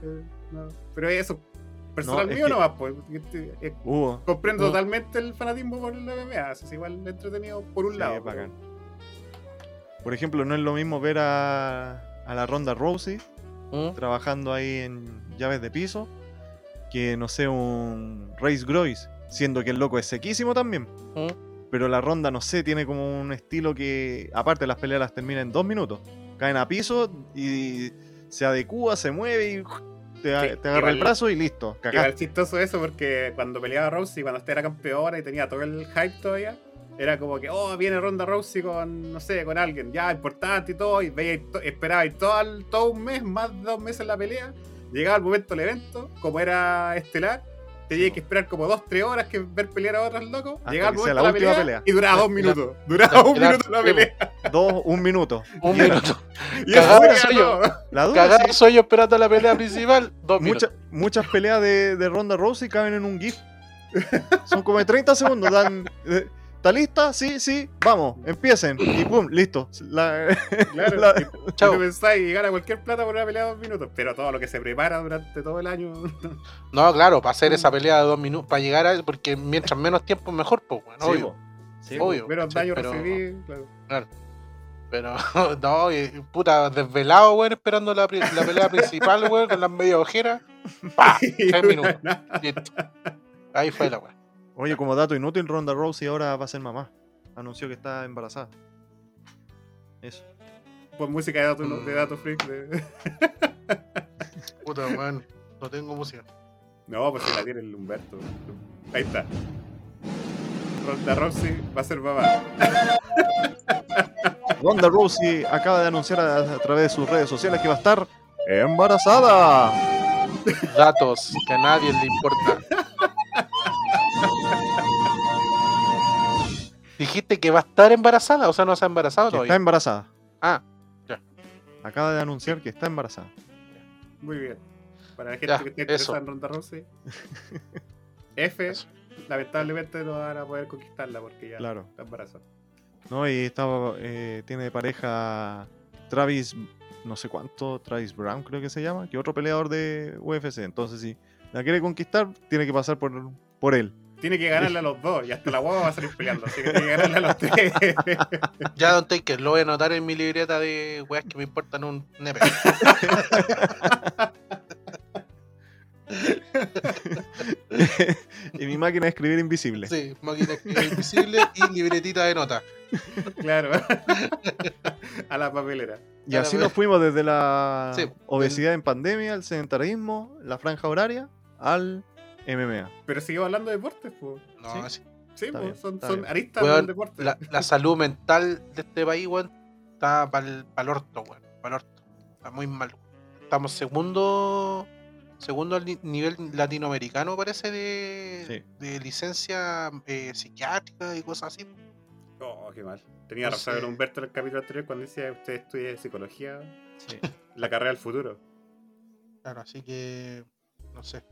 no. Pero eso, personal No, es mío que- no va, pues. eh. Comprendo totalmente el fanatismo por el MMA, es igual entretenido por un Sí, lado. es pero- bacán. Por ejemplo, no es lo mismo ver a, a la Ronda Rousey ¿Mm? trabajando ahí en llaves de piso que, no sé, un Race Groys, siendo que el loco es sequísimo también. ¿Mm? Pero la ronda, no sé, tiene como un estilo que, aparte, las peleas las termina en dos minutos. Caen a piso y se adecúa, se mueve y te, agarra el brazo y listo. Cagaste. chistoso eso porque cuando peleaba Rousey, cuando usted era campeona y tenía todo el hype todavía, era como que, oh, viene Ronda Rousey con, no sé, con alguien, ya, importante y todo, y veía, esperaba todo, el- todo un mes, más de dos meses la pelea, llegaba el momento del evento, como era estelar, tenía que esperar como dos, tres horas que ver pelear a otros locos, Hasta llegaba el momento la de la pelea, pelea. y duraba dos La- minutos, duraba un la- minuto la pelea, Dos, un minuto. Un Y minuto. y soy yo. todo. La duda, Cagado sí, soy yo esperando la pelea principal. Dos mucha- minutos. muchas peleas de, de Ronda Rousey caben en un GIF. Son como de 30 segundos. Dan, ¿Está lista? Sí, sí, vamos, empiecen. Y pum, listo. La- Claro, La- Chao. pensáis y gana cualquier plata por una pelea de dos minutos, pero todo lo que se prepara durante todo el año. No, claro, para hacer esa pelea de dos minutos, para llegar a. Porque mientras menos tiempo, mejor, pues, bueno, Sí, obvio. Sí, Obvio. Menos daño pero- recibí. claro. Pero, no, y- puta, desvelado, weón, esperando la, pelea principal, weón, con las media ojeras. ¡Pah! Seis minutos. Listo. Ahí fue la weón. Oye, como dato inútil, Ronda Rousey ahora va a ser mamá. Anunció que está embarazada. Eso. Pues música de datos Mm. de dato freak. de- Puta, weón, no tengo música. No, pues si la tiene el Humberto. Ahí está. Ronda Rousey va a ser mamá. Ronda Rousey acaba de anunciar a, a través de sus redes sociales que va a estar embarazada. Datos que a nadie le importa. Dijiste que va a estar embarazada, o sea, no se ha embarazado Que está todavía. embarazada. Ah, ya. Acaba de anunciar que está embarazada. Muy bien. Para la gente Ya, que esté interesada en Ronda Rousey. F, Eso. lamentablemente no van a poder conquistarla porque ya Claro. está embarazada. ¿No? Y estaba, eh, tiene de pareja Travis, no sé cuánto, Travis Brown creo que se llama, que otro peleador de UFC. Entonces, si la quiere conquistar, tiene que pasar por, por él. Tiene que ganarle a los dos y hasta la hueva va a salir peleando. Así que tiene que ganarle a los tres. Ya, Don Taker, lo voy a anotar en mi libreta de weas que me importan un nepe. y mi máquina de escribir invisible. Sí, máquina invisible y libretita de nota. claro. a la papelera. Y así nos fuimos desde la Sí, obesidad en pandemia, el sedentarismo, la franja horaria, al MMA. Pero seguimos hablando de deportes, pues. No, Sí. así- Sí, pues, bien, son, son aristas Weón, del deporte. la, la salud mental de este país, weón, está para el orto, weón. Para orto. Está muy mal. Estamos segundo. Segundo al ni- nivel latinoamericano, parece, de, Sí. de licencia eh, psiquiátrica y cosas así. Oh, qué mal. Tenía No razón. Humberto en el capítulo anterior cuando decía que usted estudia psicología, Sí. la carrera del futuro. Claro, así que. No sé.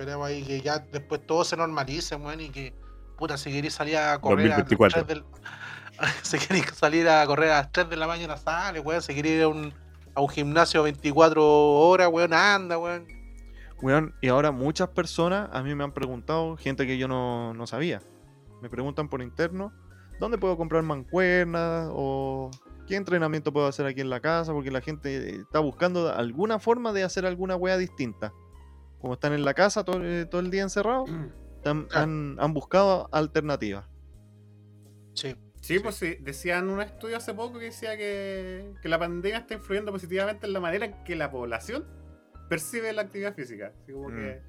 Esperemos ahí que ya después todo se normalice, weón, y que. Puta, si queréis salir a correr 2024. a las 3 del. si queréis salir a correr a las 3 de la mañana, sale, weón. Si queréis ir a un, a un gimnasio 24 horas, weón, anda, weón. Weón, y ahora muchas personas a mí me han preguntado, gente que yo no, no sabía. Me preguntan por interno, ¿dónde puedo comprar mancuernas? O qué entrenamiento puedo hacer aquí en la casa, porque la gente está buscando alguna forma de hacer alguna wea distinta. Como están en la casa todo, eh, todo el día encerrados, Ah. han, han buscado alternativas. Sí. Sí, pues sí, decían un estudio hace poco que decía que, que la pandemia está influyendo positivamente en la manera en que la población percibe la actividad física. Así como que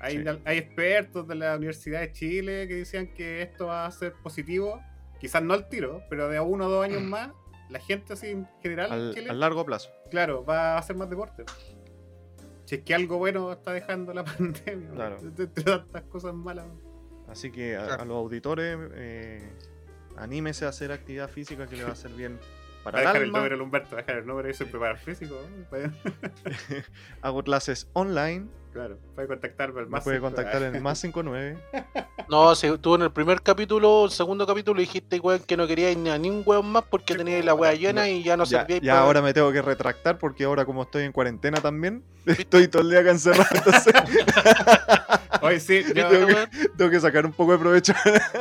hay, sí. hay expertos de la Universidad de Chile que decían que esto va a ser positivo, quizás no al tiro, pero de a uno o dos años más, la gente así en general en Chile, al largo plazo. claro, va a hacer más deporte. Si es que algo bueno está dejando la pandemia, Claro. entre, tantas cosas malas. Así que a, los auditores, eh, anímese a hacer actividad física que le va a hacer bien para Va a el dejar el alma. número, el Humberto, va a dejar el número y soy preparador físico. Hago clases online. Claro, puede contactarme al Me más. puede cinco- contactar en el más 59. No, si tú en el primer capítulo, el segundo capítulo dijiste, weón, que no queríais ni a ni un weón más porque po, la weá no, llena y ya no ya servíais ya ahora me tengo que retractar porque ahora como estoy en cuarentena también, estoy todo el día acá encerrado, entonces Oye, sí, yo, ¿Viste, tengo que- weón? tengo que sacar un poco de provecho.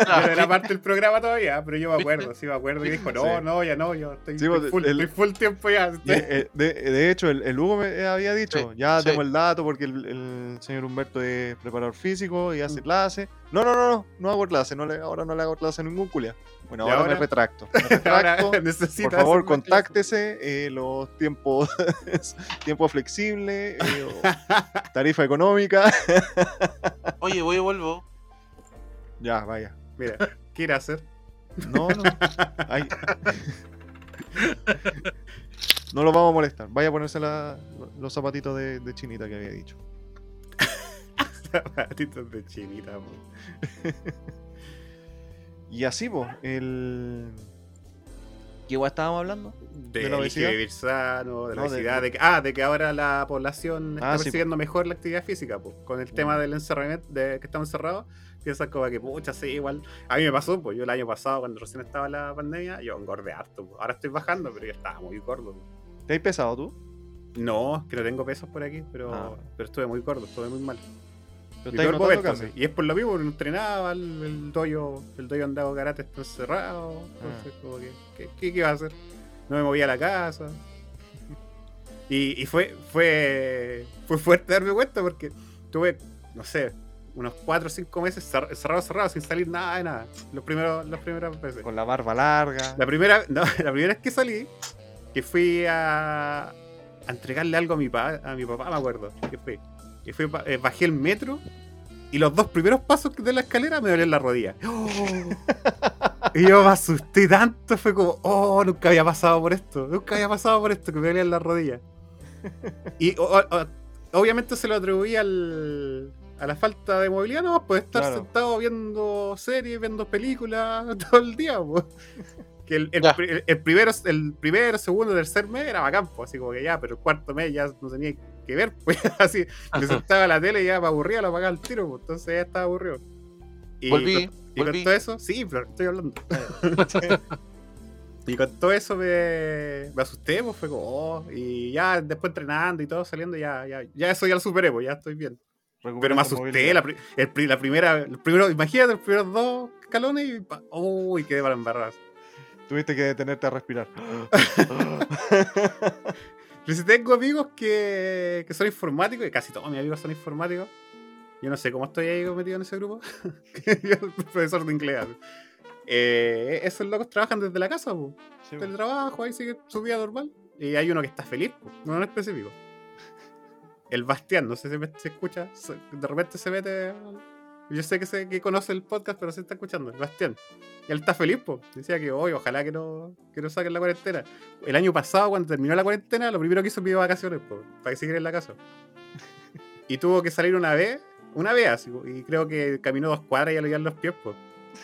Ah, yo no era parte del programa todavía, pero yo me acuerdo, sí me acuerdo. Y dijo, no, Sí. no, ya no, yo estoy, Sí, estoy pues, full, el- estoy full tiempo ya. Eh, de, de hecho, el, el Hugo me había dicho, Sí, ya sí. tengo el dato porque el, el señor Humberto es preparador físico y Mm. hace clase. No, no, no, no, no hago clase, no le, ahora no le hago clase a ningún culia. Bueno, ¿Y ahora, ahora? me retracto. Me retracto. Por favor, contáctese eh, los tiempos, tiempo flexible, eh, tarifa económica. Oye, voy y vuelvo. ya, vaya. Mira, ¿qué quiere hacer? No, no. Ay. No lo vamos a molestar. Vaya a ponerse la- los zapatitos de, de chinita que había dicho. Zapatitos de chinita, po. Y así, pues, el. ¿Qué guay estábamos hablando? De, ¿De la obesidad? vivir sano, de la No, de- obesidad, de, que, ah, de que ahora la población está Ah, sí, percibiendo mejor la actividad física, pues, con el tema del encerramiento, de que estamos encerrados, piensas como que, pucha, sí, igual. A mí me pasó, pues, yo el año pasado, cuando recién estaba la pandemia, yo engordé harto, ahora estoy bajando, pero yo estaba muy gordo. pues. ¿Te has pesado tú? No, que no tengo pesos por aquí, pero, Ah. pero estuve muy gordo, estuve muy mal. Sí. Y es por lo mismo, no entrenaba, el, el doyo, el doyo andaba karate está encerrado, entonces Ah. como que, ¿qué, qué, qué iba a hacer? No me movía a la casa. Y, y fue, fue, fue fuerte darme cuenta porque tuve, no sé, unos 4 o 5 meses cer- cerrado, cerrado, sin salir nada de nada. Los primeros, las primeras veces. Con la barba larga. La primera, no, la primera vez que salí, que fui a, a entregarle algo a mi, pa- a mi papá, me acuerdo. Que fui. Que fui eh, bajé el metro y los dos primeros pasos de la escalera me dolían la rodilla. Y yo me asusté tanto, fue como, oh, nunca había pasado por esto, nunca había pasado por esto, que me dolían la rodilla. Y o- o- o- obviamente se lo atribuí al, a la falta de movilidad, no, pues estar Claro. sentado viendo series, viendo películas todo el día, pues. Que el, el- el primero, el primero, segundo, tercer mes era bacán, pues, así como que ya, pero el cuarto mes ya no tenía que ver, pues así, me sentaba la tele y ya me aburría, lo apagaba al tiro, pues, entonces ya estaba aburrido. Y Volví, con- y con volví. todo eso, sí, pero estoy hablando. y con todo eso me, me asusté, pues fue como, oh, y ya después entrenando y todo, saliendo, ya, ya, ya eso ya lo superé, pues ya estoy bien. Pero me asusté, la, pri- el pri- la primera, el primero, imagínate los primeros dos escalones y, uy, quedé para embarrar. Tuviste que detenerte a respirar. Pero si tengo amigos que, que son informáticos, y casi todos mis amigos son informáticos, yo no sé cómo estoy ahí metido en ese grupo. Yo soy profesor de inglés. Eh, esos locos trabajan desde la casa, pues. Sí, teletrabajo, ahí sigue su vida normal. Y hay uno que está feliz, no en específico. El Bastián, no sé si se escucha, de repente se mete. Yo sé que, se, que conoce el podcast, pero se está escuchando, Bastián. Y él está feliz, pues. Decía que hoy, ojalá que no, que no saquen la cuarentena. El año pasado, cuando terminó la cuarentena, lo primero que hizo pidió vacaciones, pues, para que siguiera en la casa. Y tuvo que salir una vez, una vez así, po, y creo que caminó dos cuadras y ya iban los pies, pues.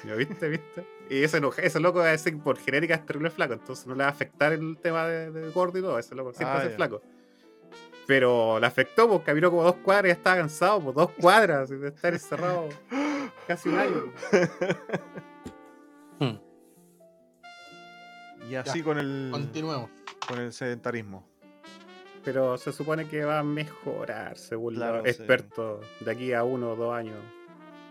¿Lo viste, viste? Y ese, ese loco es por genética es terrible flaco, entonces no le va a afectar el tema de, de gordo y todo, ese loco siempre Ah, a ser ya. flaco. Pero le afectó, pues caminó como dos cuadras y ya estaba cansado, pues dos cuadras de estar encerrado casi un año. Hmm, Y así con el Continuemos. con el sedentarismo. Pero se supone que va a mejorar, según Claro, los sí. expertos, de aquí a uno o dos años.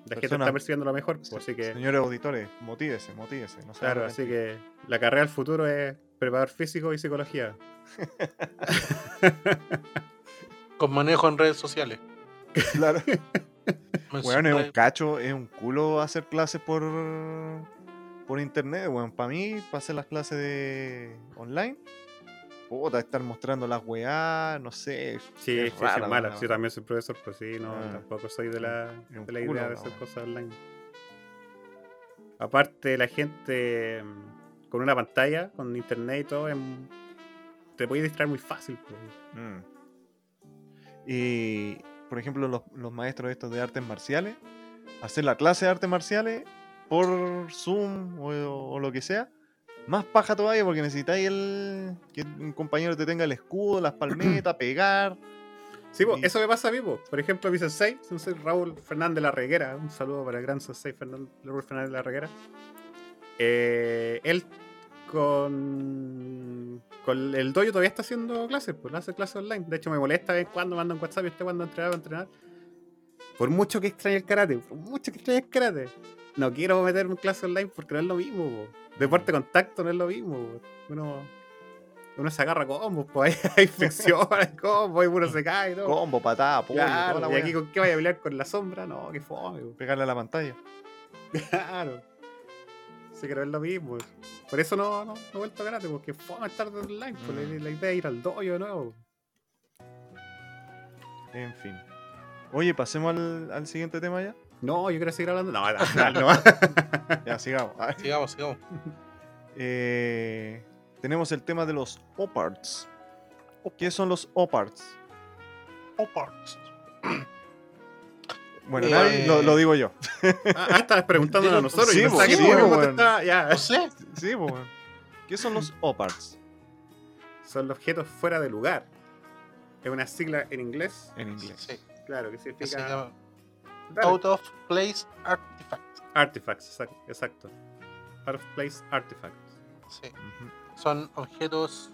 La gente está percibiendo lo mejor, pues, así que, Señores auditores, motívese, motívese. No claro, así que la carrera del futuro es preparador físico y psicología. Con manejo en redes sociales. Claro. Weón, es un cacho, es un culo hacer clases por por internet, weón. Para mí, para hacer las clases de online, puta, estar mostrando las weá, no sé. Sí, es sí, rara sí, es mala. Yo también soy profesor, pues sí, no, Ah. tampoco soy de la, de la culo, idea de hacer cosas online. Aparte, la gente con una pantalla, con internet y todo, te puede distraer muy fácil. Mm. Y, por ejemplo, los, los maestros estos de artes marciales, hacer la clase de artes marciales por Zoom o, o lo que sea, más paja todavía porque necesitáis el que un compañero te tenga el escudo, las palmetas, pegar. Sí, po, Y- eso me pasa a mí, po. Por ejemplo, mi sensei, sensei Raúl Fernández de la Reguera. Un saludo para el gran sensei Fernan- Raúl Fernández de la Reguera. Eh, él con, con el dojo todavía está haciendo clases, pues hace clases online. De hecho, me molesta vez en cuando, manda un WhatsApp y este cuando entrenar, entrenar. Por mucho que extrañe el karate, por mucho que extrañe el karate, no quiero meterme en clase online porque no es lo mismo, po. Deporte de contacto no es lo mismo, po. Uno, uno se agarra combos, pues hay, hay hay combos, y uno se cae y todo. Combo, patada, pollo, Claro, y aquí con qué vaya a pelear con la sombra, no, qué fome, po. Pegarle a la pantalla. claro. Sí que no es lo mismo. Por eso no, no, no he vuelto a karate, porque fome estar online, pues, la- Mm. la, idea es ir al dojo de nuevo. En fin. Oye, pasemos al, al siguiente tema ya. No, yo quiero seguir hablando. No, no, no. Ya, sigamos. A ver. Sigamos, sigamos. Eh, tenemos el tema de los OPARTs. ¿Qué son los OPARTs? Oparts. Bueno, Eh, lo, lo digo yo. Ah, ah, estabas preguntando a nosotros Sí, y que sí, Ya. No sé. Sí, weón. ¿Qué son los OPARTs Son los objetos fuera de lugar. Es una sigla en inglés. en inglés? Sí, Claro, que significa. Out of Place Artifact. Artifacts, exacto. exacto. Out of place artifacts. Sí. Son objetos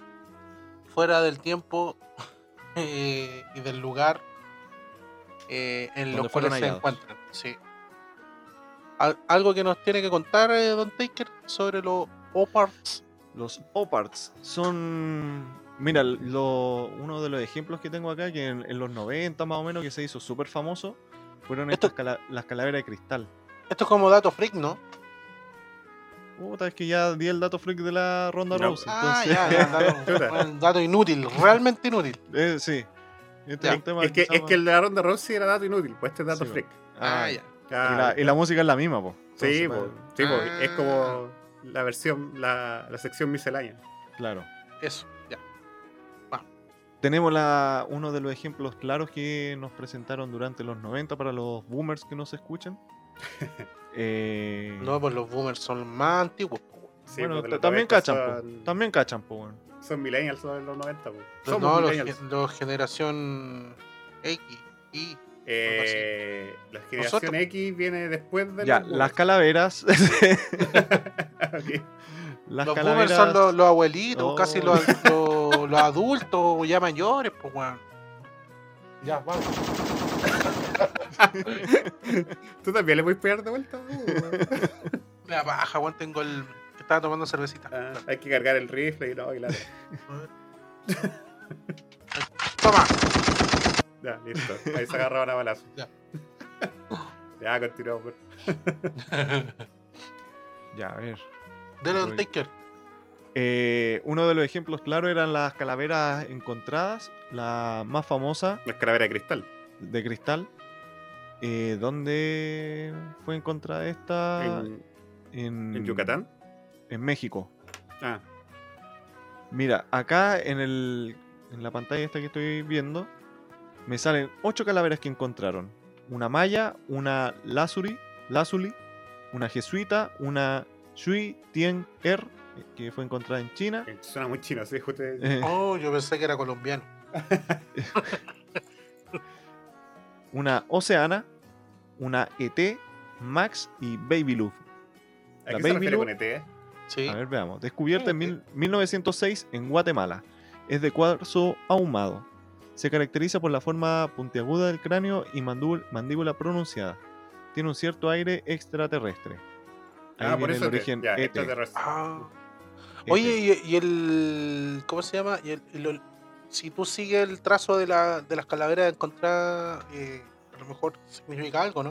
fuera del tiempo eh, y del lugar eh, en los cuales se encuentran. Sí. Al- algo que nos tiene que contar eh, Don Taker sobre los OPARTs. Los OPARTs son. Mira, lo- uno de los ejemplos que tengo acá, que en, en los 90 más o menos, que se hizo súper famoso, fueron Esto- estas cala- las calaveras de cristal. Esto es como dato freak, ¿no? Puta, es que ya di el dato freak de la ronda No. Rose. Ah, entonces, ya, ya, dato, un dato inútil, realmente inútil. eh, sí. Este es un tema Es que, es que el de la ronda Rossi era dato inútil, pues este es dato Sí, freak. Ah, Ah, ya. Y, Claro. la, y la música es la misma, po. Sí, Entonces, po, sí, po, Ah. es como la versión, la, la sección miscelánea. Claro. Eso, ya. Tenemos la, uno de los ejemplos claros que nos presentaron durante los 90 para los boomers que nos escuchan. Eh, No, pues los boomers son más antiguos. po. Sí, bueno, también 90 cachan, po. También cachan, po, weón. Son millennials son los 90, po. Los- Somos no, los, millennials. ge- los generación X, Y. Eh, la generación Nosotros- X viene después de Ya, los las calaveras. Ok. las los calaveras. boomers son los, los abuelitos, Oh. casi los, los, los adultos ya mayores, pues weón. Ya, vamos. ¿Tú también le puedes pegar de vuelta? Uh, weón. La baja, weón, tengo el. Estaba tomando cervecita. Ah, hay que cargar el rifle y no, claro. Toma. Ya, listo. Ahí se agarraban a balazo. Ya. Ya, continuamos. por- Ya, a ver. Voy. Taker. Eh, uno de los ejemplos claros eran las calaveras encontradas. La más famosa Una calavera de cristal. de cristal. Eh, ¿Dónde fue encontrada esta? En, en, en Yucatán. En México. Ah, Mira, acá en, el, en la pantalla esta que estoy viendo, me salen ocho calaveras que encontraron. Una maya, una lazuri, lazuli, una jesuita, una shui tien er, que fue encontrada en China. eh, suena muy chino, sí, justo. eh, Oh, yo pensé que era colombiano. una oceana, una ET, Max y Baby Love. ¿A la qué se Baby refiere Lu- con ET? Sí. A ver, veamos. Descubierta en mil- 1906 en Guatemala. Es de cuarzo ahumado. Se caracteriza por la forma puntiaguda del cráneo y mandíbula pronunciada. Tiene un cierto aire extraterrestre. Ahí Ah, por viene eso el origen ya, extraterrestre. Ah. Oye, y, y el. ¿Cómo se llama? Y el- y lo- si tú sigues el trazo de, la, de las calaveras encontradas, eh, a lo mejor significa algo, ¿no?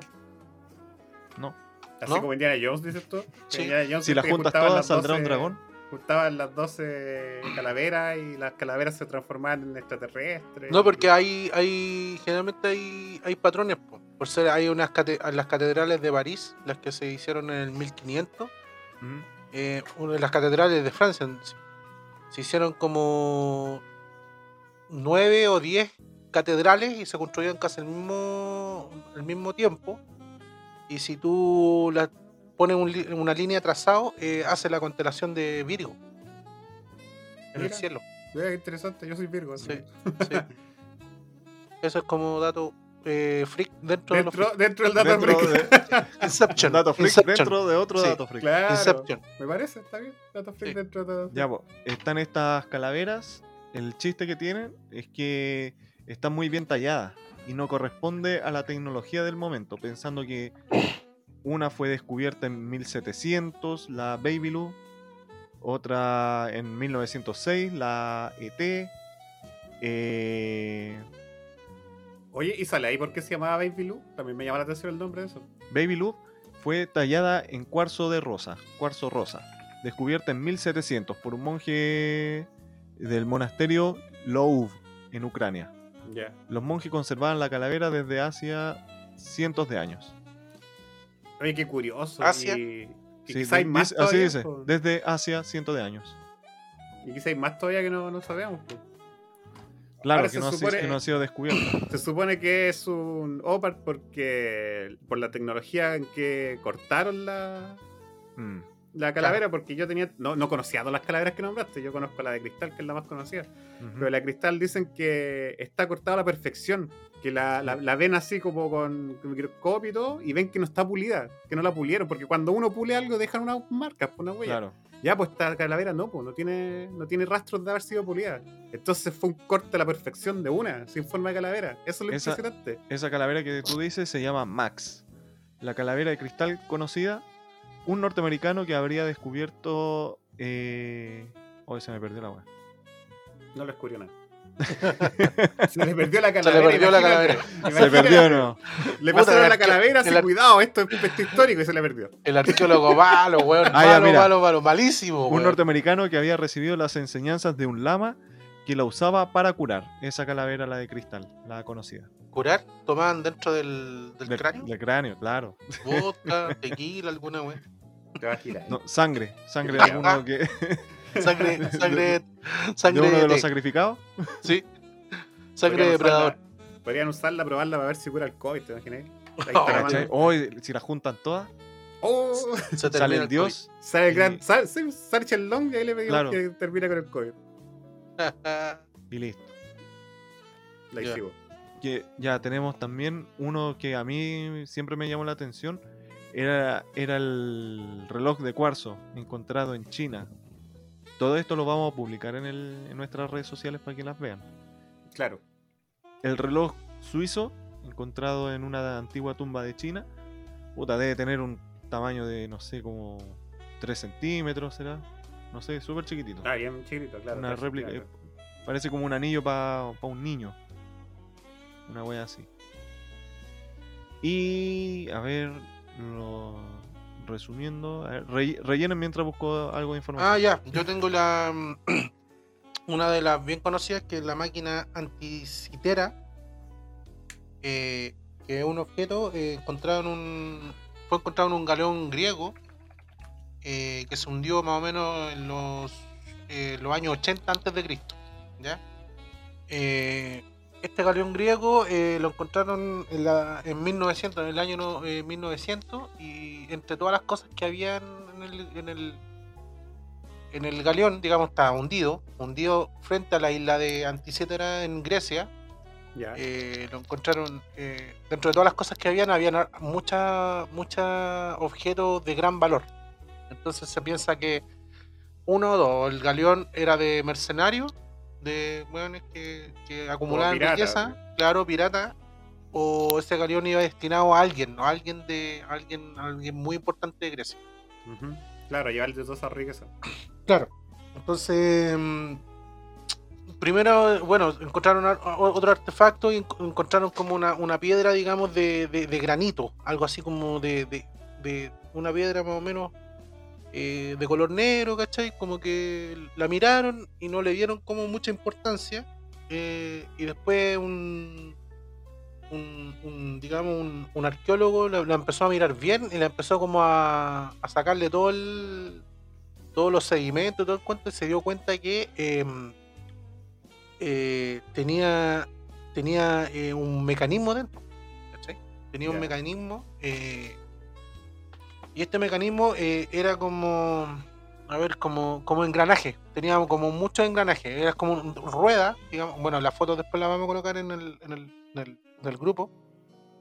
No. Así ¿no? como Indiana Jones, dices tú. Sí. Indiana Jones Si las juntas todas, las saldrá un 12 dragón. Juntaban las 12 calaveras y las calaveras se transformaban en extraterrestres. No, porque hay, hay generalmente hay, hay patrones. po. Por ser, hay unas cate- las catedrales de París, las que se hicieron en el 1500, Mm. eh, una de las catedrales de Francia. Se, se hicieron como nueve o diez catedrales y se construyeron casi al mismo, al mismo tiempo. Y si tú las pone un li- una línea trazado, eh, hace la constelación de Virgo en el cielo. Mira, interesante, yo soy Virgo. así. Sí, sí. Eso es como dato eh, freak dentro, de Dentro, los dentro del dato Dentro freak. de Inception. dato freak Inception. dentro de otro Sí. dato freak. Claro. Inception. Me parece, está bien. Dato freak Sí. dentro de dato Ya, po, están estas calaveras. El chiste que tienen es que están muy bien talladas y no corresponde a la tecnología del momento, pensando que una fue descubierta en 1700, la Babyloo, otra en 1906, la ET. eh, Oye, ¿y sale ahí por qué se llamaba Baby? También me llama la atención el nombre de eso. Babyloo fue tallada en cuarzo de rosa, cuarzo rosa, descubierta en 1700 por un monje del monasterio Louv en Ucrania. Los monjes conservaban la calavera desde hacía cientos de años. Oye, qué curioso. Asia. Y, y Sí, quizá hay más dice- así dice, desde hacia cientos de años. Y quizá hay más todavía que no, no sabemos. Claro, Ahora que se no, ha si- supone- que no ha sido descubierto. Se supone que es un OPAR porque por la tecnología en que cortaron la, Mm, la calavera, porque yo tenía no, no conocía todas las calaveras que nombraste, yo conozco la de cristal, que es la más conocida. ujú. Pero la de cristal dicen que está cortada a la perfección, que la, la- la ven así como con, con microscopio y todo, y ven que no está pulida, que no la pulieron, porque cuando uno pule algo dejan unas marcas, pues, una huella. Claro. Ya, pues esta calavera no, pues no tiene, no tiene rastros de haber sido pulida. Entonces fue un corte a la perfección de una, sin forma de calavera. Eso es lo Esa- impresionante. Esa calavera que tú dices se llama Max. La calavera de cristal conocida, un norteamericano que habría descubierto... Eh... Hoy se me perdió la weá. No lo descubrió nada. se le perdió la Se calavera. le perdió la imagínate. calavera. Se Imagínate. perdió, ¿no? Le Puta, pasaron el la calavera, así, cuidado, esto es esto histórico, y se le perdió. El arqueólogo malo, weón. Ah, ya, malo, mira. malo, malo, malísimo. Un weón. norteamericano que había recibido las enseñanzas de un lama que la usaba para curar. Esa calavera, la de cristal, la conocida. Curar, tomaban dentro del, del Del cráneo. del cráneo, claro. Vodka, tequila, alguna weón. Te va a girar. No, sangre, sangre de Ya. alguno que, Sangre, sangre, de sangre uno de de, los sacrificados. sí. Sangre de depredador. usarla- Podrían usarla, probarla para ver si cura el COVID, ¿te imaginas? Ahí está Oh, la. Hoy, si las juntan todas, Oh, Se sale el dios. sale el Y- gran. Sale, sí, sale Long y ahí le pedimos Claro. que termina con el COVID. Y listo. La que ya tenemos también uno que a mí siempre me llamó la atención. Era, era el reloj de cuarzo encontrado en China. Todo esto lo vamos a publicar en, el- en nuestras redes sociales para que las vean. Claro. El reloj suizo encontrado en una antigua tumba de China. Puta, debe tener un tamaño de, no sé, como 3 centímetros, ¿será? No sé, súper chiquitito. Ah, bien chiquitito, claro. una réplica. claro. eh, Parece como un anillo para un niño. Una wea así. Y a ver, lo, resumiendo. a ver, rell- rellenen mientras busco algo de información. Ah, ya. Yo tengo la. Una de las bien conocidas que es la máquina anticitera. eh, que es un objeto eh, encontrado en un. Fue encontrado en un galeón griego. eh, que se hundió más o menos en los, los años 80 antes de Cristo. ¿Ya? Este galeón griego eh, lo encontraron en, la, en 1900, en el año no- eh, 1900, y entre todas las cosas que habían en el, en el, en el galeón, digamos, estaba hundido, hundido frente a la isla de Anticetera en Grecia. Ya. eh, lo encontraron, eh, dentro de todas las cosas que habían, habían muchos muchos objetos de gran valor. Entonces se piensa que uno o dos, el galeón era de mercenarios, de hueones que, que acumulaban pirata, riqueza, claro, pirata, o ese galeón iba destinado a alguien, ¿no? a alguien de alguien, alguien muy importante de Grecia. Ujú. Claro, llevar de toda esa riqueza. Claro. Entonces, mm, primero, bueno, encontraron otro artefacto y enco- encontraron como una, una piedra, digamos, de, de- de granito, algo así como de, de- de una piedra más o menos eh, de color negro, ¿cachai? Como que la miraron y no le dieron como mucha importancia. eh, y después un, un, un, digamos, un, un arqueólogo la, la empezó a mirar bien y la empezó como a, a sacarle todo el, todos los sedimentos, todo el cuento, y se dio cuenta que em, eh, tenía, tenía un mecanismo dentro. ¿cachai? Tenía un mecanismo Y este mecanismo eh, era como, a ver, como, como engranaje. Tenía como muchos engranajes. Era como un- rueda, digamos. Bueno, la foto después la vamos a colocar en el, en el, en el- en el grupo.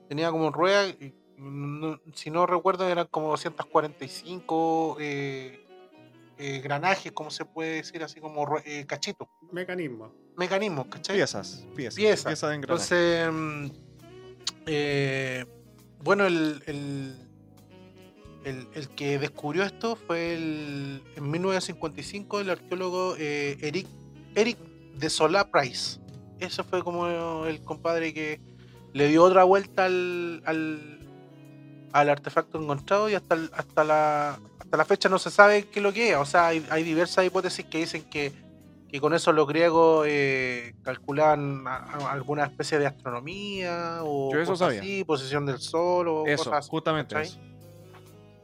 Tenía como rueda, y no- si no recuerdo, eran como 245 eh, eh, granajes, como se puede decir, así como eh, cachitos, Mecanismo. mecanismos, ¿cachai? Piezas, piezas. Piezas. piezas de engranaje. Entonces, mm, eh, bueno, el, el, el- el que descubrió esto fue el, en 1955 el arqueólogo eh, Eric, Eric de Solá Price. Ese fue como el compadre que le dio otra vuelta al, al, al artefacto encontrado y hasta, hasta, la, hasta la fecha no se sabe qué es lo que es. O sea, hay, hay diversas hipótesis que dicen que que con eso los griegos eh, calculaban a- a- alguna especie de astronomía o Yo eso cosas sabía. así, posición del sol o Eso, cosas así, justamente ¿cachai? eso.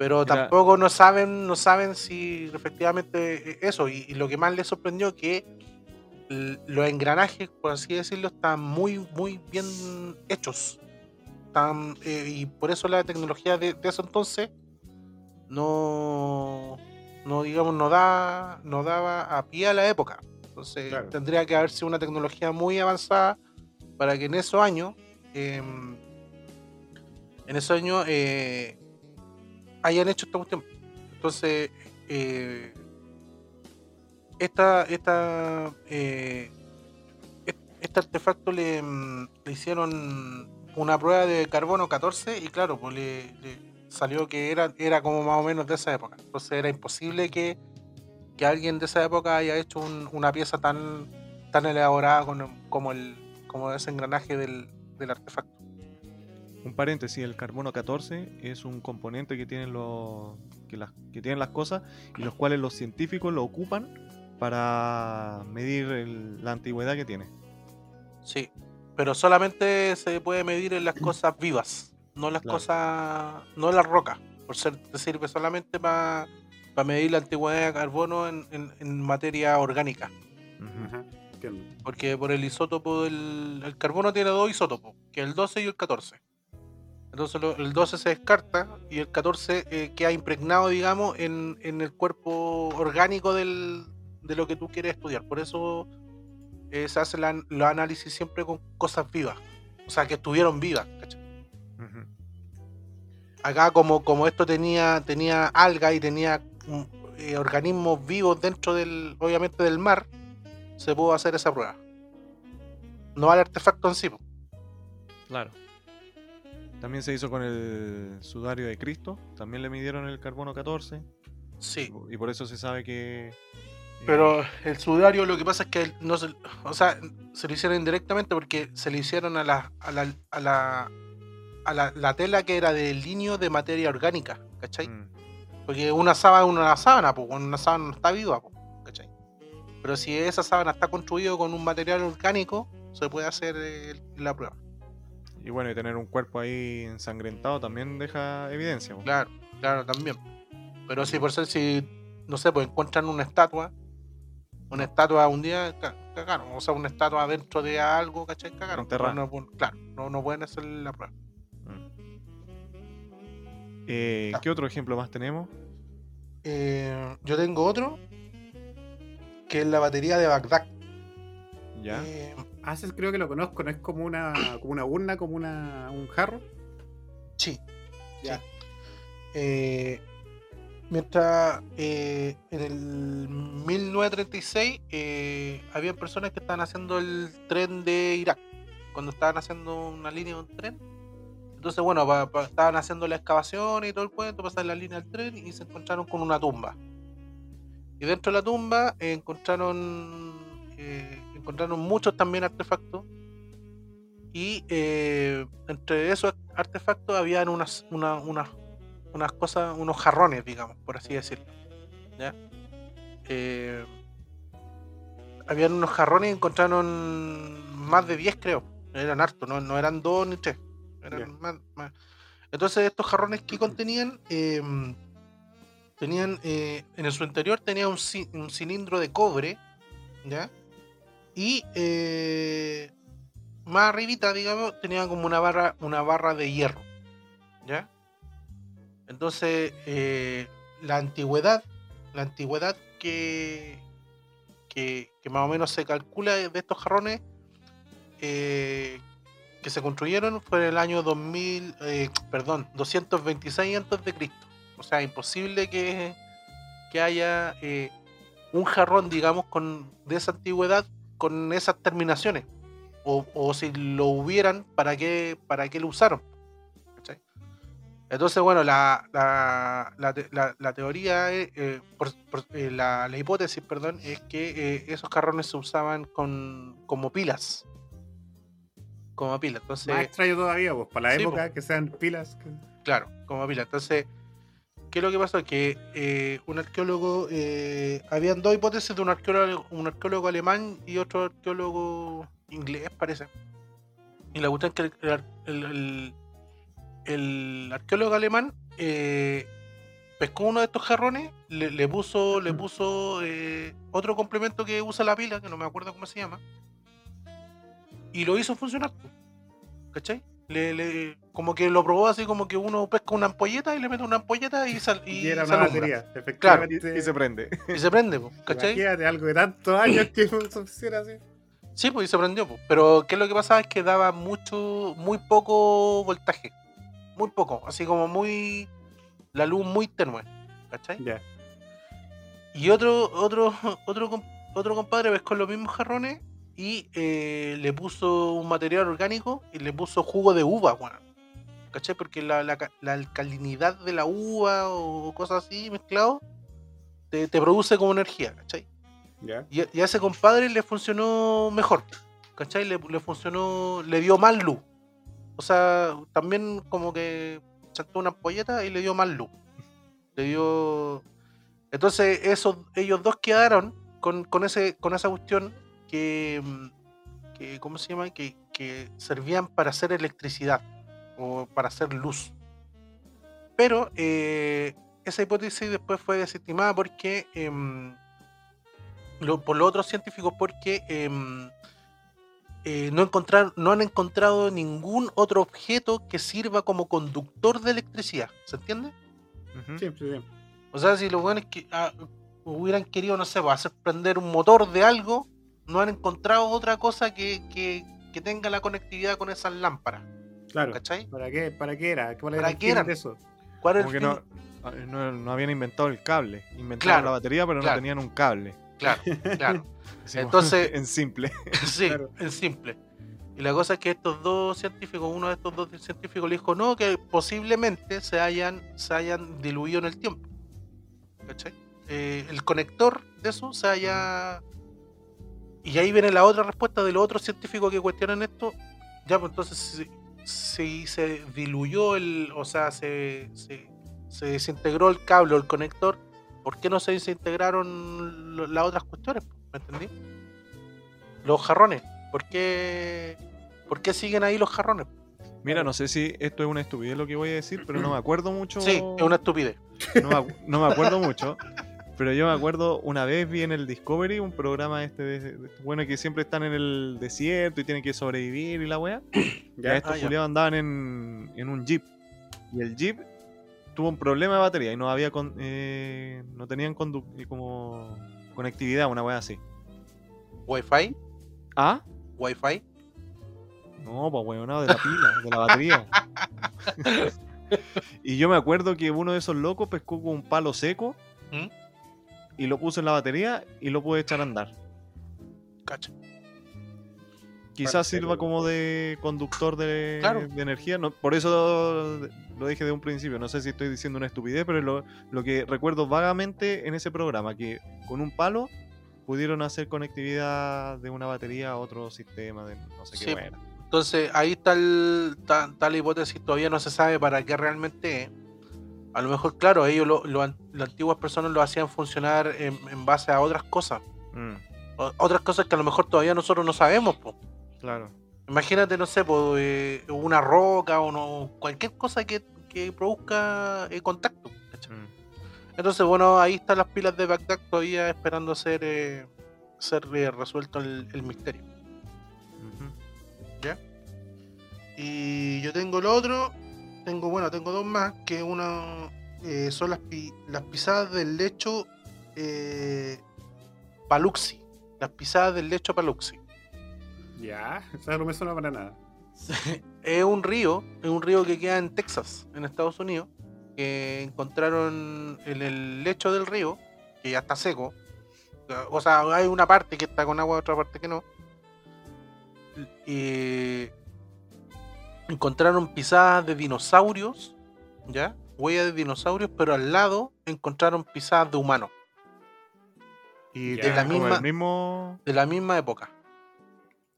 Pero tampoco no saben, no saben si efectivamente eh, eso. Y, y lo que más les sorprendió que los engranajes, por así decirlo, están muy, muy bien hechos. Están, eh, y por eso la tecnología de, de eso entonces no, no digamos, no da, no daba a pie a la época. Entonces Claro. tendría que haber sido una tecnología muy avanzada para que en esos años, em, en esos años eh, hayan hecho esta cuestión. Entonces, eh, esta, esta, eh, est- este artefacto le, mm, le hicieron una prueba de carbono 14 y claro, pues le, le salió que era, era como más o menos de esa época. Entonces era imposible que, que alguien de esa época haya hecho un- una pieza tan, tan elaborada con- como, el, como ese engranaje del, del artefacto. Un paréntesis, el carbono 14 es un componente que tienen los que, las, que tienen las cosas y los cuales los científicos lo ocupan para medir el- la antigüedad que tiene. Sí, pero solamente se puede medir en las cosas vivas, no las Claro. cosas, no en las rocas. Por ser, te sirve solamente para medir la antigüedad de carbono en, en- en materia orgánica. Porque por el isótopo del el carbono tiene dos isótopos, que es el 12 y el 14. Entonces lo- el 12 se descarta y el 14 eh, queda impregnado, digamos, en, en el cuerpo orgánico del, de lo que tú quieres estudiar. Por eso eh, se hace la- los análisis siempre con cosas vivas. O sea, que estuvieron vivas. ¿cachai? Acá como, como esto tenía, tenía algas y tenía mm, eh, organismos vivos dentro del, obviamente, del mar, se pudo hacer esa prueba. No al artefacto en sí. Claro. También se hizo con el sudario de Cristo, también le midieron el carbono 14 y Sí. y por eso se sabe que... eh, Pero el sudario lo que pasa es que no se, o sea, se lo hicieron indirectamente porque se le hicieron a la, a la, a la, a la, la tela que era de líneo de materia orgánica, ¿cachai? mm, Porque una sábana es una sábana, pues una sábana no está viva, po, ¿cachai? Pero si esa sábana está construida con un material orgánico, se puede hacer eh, la prueba. Y bueno, y tener un cuerpo ahí ensangrentado también deja evidencia. Claro, claro, también. Pero si por ser, si, no sé, pues encuentran una estatua, una estatua un día, ca- cagaron. O sea, una estatua dentro de algo, ¿cachai? Cagaron. No, claro, no, no pueden hacer la prueba. Mm. Eh. ¿Qué otro ejemplo más tenemos? Eh, yo tengo otro, que es la batería de Bagdad. Ya. Eh, creo que lo conozco, ¿no es como una, como una urna, como una, un jarro? sí, Ya. sí. Eh, mientras eh, en el 1936 eh, había personas que estaban haciendo el tren de Irak, cuando estaban haciendo una línea de un tren. Entonces, bueno, pa- pa- estaban haciendo la excavación y todo el cuento, pasaron la línea del tren y se encontraron con una tumba. Y dentro de la tumba eh, encontraron eh, encontraron muchos también artefactos. Y eh, entre esos artefactos habían unas, una- unas, unas cosas, unos jarrones, digamos, por así decirlo. ¿ya? Eh, habían unos jarrones y encontraron más de 10, creo. Eran hartos, no, no eran dos ni tres. Eran más, más. Entonces, estos jarrones que contenían, eh, tenían eh, en su interior tenía un cilindro de cobre, ¿ya? Y eh, más arribita, digamos, tenía como una barra, una barra de hierro, ¿ya? Entonces, eh, la antigüedad, la antigüedad que, que, más o menos se calcula de estos jarrones eh, que se construyeron fue en el año 2000, eh, perdón, 226 antes de Cristo. O sea, imposible que, que haya un jarrón, digamos, con de esa antigüedad con esas terminaciones. O, o si lo hubieran, ¿para qué, para qué lo usaron? Entonces, bueno, la, la, la te- la- la teoría, es, eh, por- por- eh, la, hipótesis, perdón, es que eh, esos jarrones se usaban con, como pilas. Como pilas. Entonces, Más extraño todavía, pues, para la Sí, época, que sean pilas. que- Claro, como pila. Entonces, ¿qué es lo que pasó? Que eh, un arqueólogo, eh, habían dos hipótesis de un arqueólogo, un arqueólogo alemán y otro arqueólogo inglés, parece. Y la cuestión es que el, el- arqueólogo alemán eh, pescó uno de estos jarrones, le, le puso, le puso otro complemento que usa la pila, que no me acuerdo cómo se llama, y lo hizo funcionar. ¿Cachai? Le, le- como que lo probó así como que uno pesca una ampolleta y le mete una ampolleta y, sal, y, Y era una batería, efectivamente. Y se prende. Y se prende, po, ¿cachai? Imagínate algo de tantos años que se hiciera así. Sí, pues y se prendió, po. pero ¿qué es lo que pasaba? Es que daba mucho, muy poco voltaje. Muy poco, así como muy. La luz muy tenue, ¿cachai? Ya. Y otro, otro, otro, otro compadre pescó los mismos jarrones y eh, le puso un material orgánico y le puso jugo de uva, weón. ¿Cachai? Porque la, la ca- la alcalinidad de la uva o cosas así mezclado te, te produce como energía, ¿cachai? Y, a- y a ese compadre le funcionó mejor, ¿cachai? Le, le funcionó, le dio más luz. O sea, también como que saltó una ampolleta y le dio más luz. Le dio. Entonces, esos, ellos dos quedaron con, con, ese, con esa cuestión que, mm, que. ¿Cómo se llama? Que, que servían para hacer electricidad o para hacer luz. Pero eh, esa hipótesis después fue desestimada porque. em, lo- por los otros científicos porque em, eh, no, encontrar, no han encontrado ningún otro objeto que sirva como conductor de electricidad. ¿Se entiende? Sí, sí, sí. O sea, si los buenos que ah, hubieran querido, no sé, pues, hacer prender un motor de algo, no han encontrado otra cosa que, que- que tenga la conectividad con esas lámparas. Claro. ¿Cachai? ¿Para qué, ¿Para qué era? ¿Cuál era ¿Para el qué fin eran? de eso? ¿Cuál es Como el que fin? no, no, no habían inventado el cable. Inventaron Claro, la batería, pero claro. no tenían un cable. Claro, claro. Entonces- en simple. Sí, Claro. en simple. Y la cosa es que estos dos científicos, uno de estos dos científicos le dijo, no, que posiblemente se hayan, se hayan diluido en el tiempo. ¿Cachai? Eh, el conector de eso se haya... Y ahí viene la otra respuesta de los otros científicos que cuestionan esto. Ya, pues entonces, si, si se diluyó el... O sea, se, se, se desintegró el cable o el conector, ¿por qué no se desintegraron lo- las otras cuestiones? ¿Me entendí? Los jarrones. ¿Por qué, ¿Por qué siguen ahí los jarrones? Mira, no sé si esto es una estupidez lo que voy a decir, pero no me acuerdo mucho. Sí, es una estupidez. no, me, acu- no me acuerdo mucho. Pero yo me acuerdo, una vez vi en el Discovery un programa este, de, de- bueno, que siempre están en el desierto y tienen que sobrevivir y la wea. Ya estos Ah, ya. andaban en, en un jeep. Y el jeep tuvo un problema de batería y no había con, eh, no tenían eh, como conectividad, una wea así. Wi-Fi, ¿Ah? Wi-Fi. No, pues weonado de la pila, de la batería. y yo me acuerdo que uno de esos locos pescó con un palo seco ¿Mm? Y lo puso en la batería y lo pude echar a andar. Cacha. Quizás sirva como de conductor de, Claro. de energía. No, por eso lo dije de un principio. No sé si estoy diciendo una estupidez, pero lo, lo que recuerdo vagamente en ese programa, que con un palo pudieron hacer conectividad de una batería a otro sistema de no sé qué Sí. buena. Entonces ahí está, el, está, está la hipótesis, todavía no se sabe para qué realmente es. A lo mejor, claro, ellos, lo- las antiguas personas lo hacían funcionar en, en base a otras cosas. Mm, O- otras cosas que a lo mejor todavía nosotros no sabemos. po. claro. Imagínate, no sé, po, eh, una roca o no, cualquier cosa que, que produzca eh, contacto. Mm. Entonces, bueno, ahí están las pilas de Bagdad todavía esperando ser, eh, ser eh, resuelto el, el misterio. Ujú. Y yo tengo el otro, tengo, bueno, tengo dos más, que uno, eh, son las, pi- las pisadas del lecho eh, Paluxi. Las pisadas del lecho Paluxi. Ya, eso no me suena para nada. es un río, es un río que queda en Texas, en Estados Unidos, que encontraron en el lecho del río, que ya está seco. O sea, hay una parte que está con agua, otra parte que no. Y encontraron pisadas de dinosaurios, ¿ya? Huellas de dinosaurios, pero al lado encontraron pisadas de humanos, Y Ya, tiene la misma- mismo. de la misma época.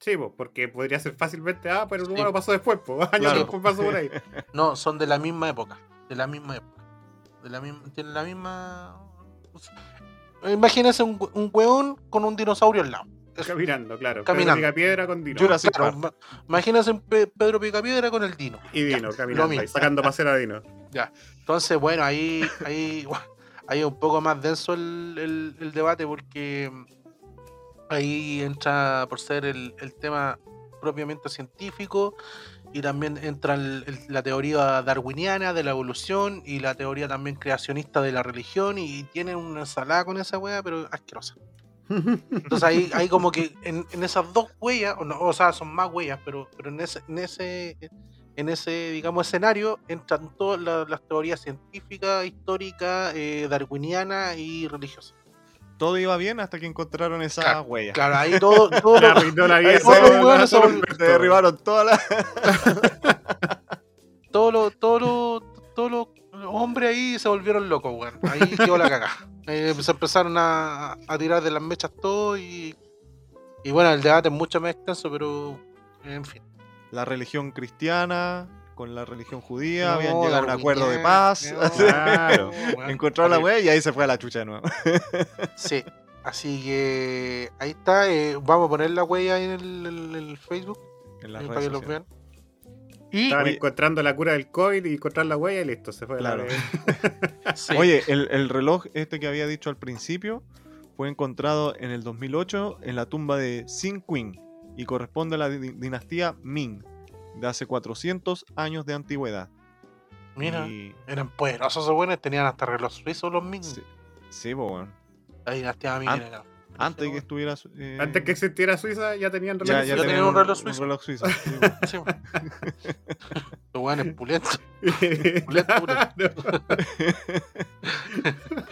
Sí, porque podría ser fácilmente, ah, pero el Sí. humano pasó después, pues, años Claro. después pasó por ahí. No, son de la misma época. De la misma época. De la misma, tienen la misma. Imagínense un, un hueón con un dinosaurio al lado. Caminando, claro. Caminando. Pedro piedra con Dino. Jurassic claro, Park. ma- imagínense un Pedro Picapiedra con el Dino. Y Dino, Ya, caminando, ahí, sacando paseo a Dino. Entonces, bueno, ahí, ahí, ahí es un poco más denso el, el- el debate porque ahí entra por ser el, el tema propiamente científico y también entra el- el- la teoría darwiniana de la evolución y la teoría también creacionista de la religión y tiene una ensalada con esa wea, pero asquerosa. Entonces ahí, ahí como que en, en esas dos huellas, o, no, o sea, son más huellas, pero, pero en ese, en ese, en ese, digamos, escenario entran todas la- las teorías científicas, históricas, eh, darwinianas y religiosas. Todo iba bien hasta que encontraron esa Claro, huella. Claro, ahí todo, todo lo- la. Ahí se- derribaron todas las. todos los todos los- todos los hombres ahí se volvieron locos, weón. Ahí quedó la cagada. Eh, se empezaron a, a tirar de las mechas todo y, y bueno, el debate es mucho más extenso, pero en fin. La religión cristiana con la religión judía No, habían llegado a un acuerdo de paz. no, Claro. Encontraron la huella y ahí se fue a la chucha de nuevo. Sí, así que ahí está. eh, vamos a poner la huella ahí en el, Facebook En las eh, redes para que lo sociales. vean. Y Estaban Oye. encontrando la cura del COVID y encontrar la huella y listo, se fue. la Claro. vez. sí, Oye, el, el reloj este que había dicho al principio fue encontrado en el 2008 en la tumba de Sin Queen y corresponde a la di- dinastía Ming de hace 400 años de antigüedad. mira, Y- eran poderosos esos buenos, tenían hasta reloj suizo los Ming. sí, sí, po, weón. La dinastía Ming An- era- Antes que estuviera. eh, Antes que existiera Suiza ya tenían ya, reloj ya Ya suizo. tenían un reloj suizo. reloj suizo, sí, po. Sí, weón. Los weones pulentos.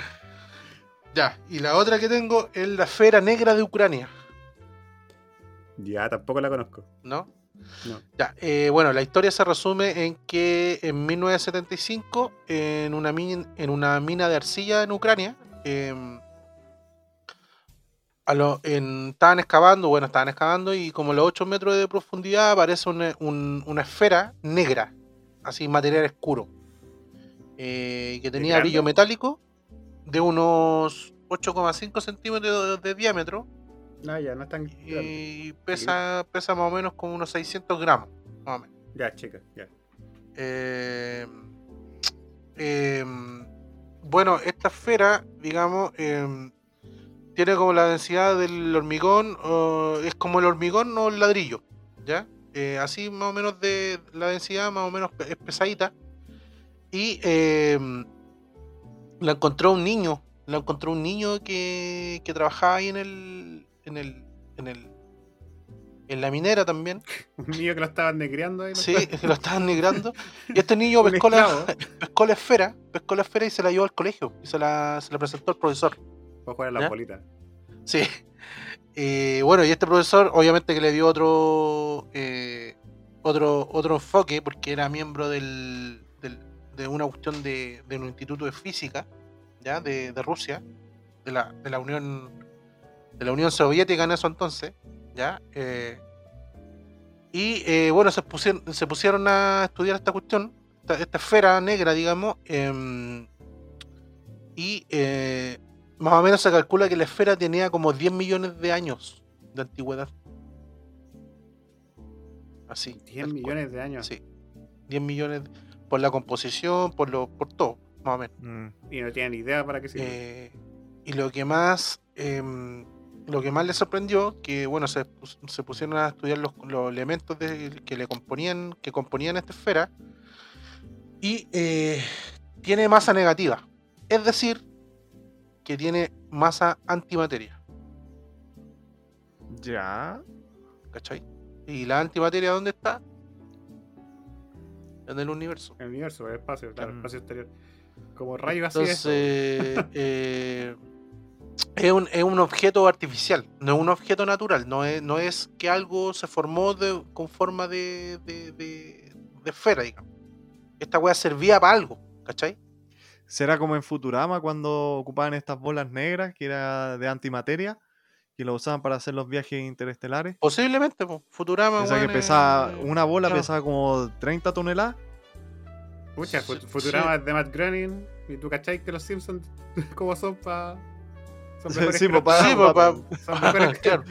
Ya, y la otra que tengo es la esfera negra de Ucrania, Ya, tampoco la conozco. ¿no? No. Ya, eh, bueno, la historia se resume en que en 1975, en una, min- en una mina de arcilla en Ucrania, em, a lo- en- estaban excavando, bueno, estaban excavando y como a los 8 metros de profundidad aparece una, un- una esfera negra, así material oscuro, eh, que tenía brillo metálico de unos 8,5 centímetros de, de diámetro No, ya, no es tan y pesa, pesa más o menos como unos 600 gramos, más o menos. Ya, chica, ya. Eh, em, bueno, esta esfera, digamos, em, tiene como la densidad del hormigón, o es como el hormigón o el ladrillo, ¿ya? Eh, así más o menos de la densidad, más o menos es pesadita. Y em, la encontró un niño, la encontró un niño que, que trabajaba ahí en el, en el, en el, en la minera también. Un niño que lo estaban negreando ahí. Sí, que lo estaban migrando. Y este niño pescó la, pescó la esfera, pescó la esfera y se la llevó al colegio. Y se la, se la presentó al profesor. Para jugar a las ¿Ya? bolitas. Sí. Eh, bueno, y este profesor, obviamente que le dio otro eh, otro, otro enfoque, porque era miembro del, del- de una cuestión de, de un instituto de física, ¿ya? De, de Rusia, de la, de la Unión de la Unión Soviética en eso entonces, ¿ya? Eh, y eh, bueno, se pusieron, se pusieron a estudiar esta cuestión, esta, esta esfera negra, digamos, em, y más o menos se calcula que la esfera tenía como 10 millones de años de antigüedad. Así. 10 tal cual. millones de años. Sí. 10 millones por la composición, por lo, por todo, más o menos. Mm. Y no tienen idea para qué sirve. Eh, y lo que más em, lo que más le sorprendió que bueno se, se pusieron a estudiar los, los elementos de- que le componían que componían esta esfera y eh, tiene masa negativa. Es decir, que tiene masa antimateria. Ya. ¿Cachai? ¿Y la antimateria dónde está? En el universo. El universo, el espacio, claro, el Mm. espacio exterior. Como rayo así Entonces, eh, es, un, es un objeto artificial, no es un objeto natural. No es, no es que algo se formó de- con forma de, de, de- de esfera, digamos. Esta weá servía para algo, ¿cachai? ¿Será como en Futurama cuando ocupaban estas bolas negras, que era de antimateria, que lo usaban para hacer los viajes interestelares? Posiblemente, po. Futurama. O sea que pesaba, eh, una bola claro. pesaba como 30 toneladas. Pucha, sí, Fut- Futurama es de Matt Groening. Y tú cachai que los Simpsons, como son para. Son Sí, mejores sí. Sí, pa- Son mejores claro.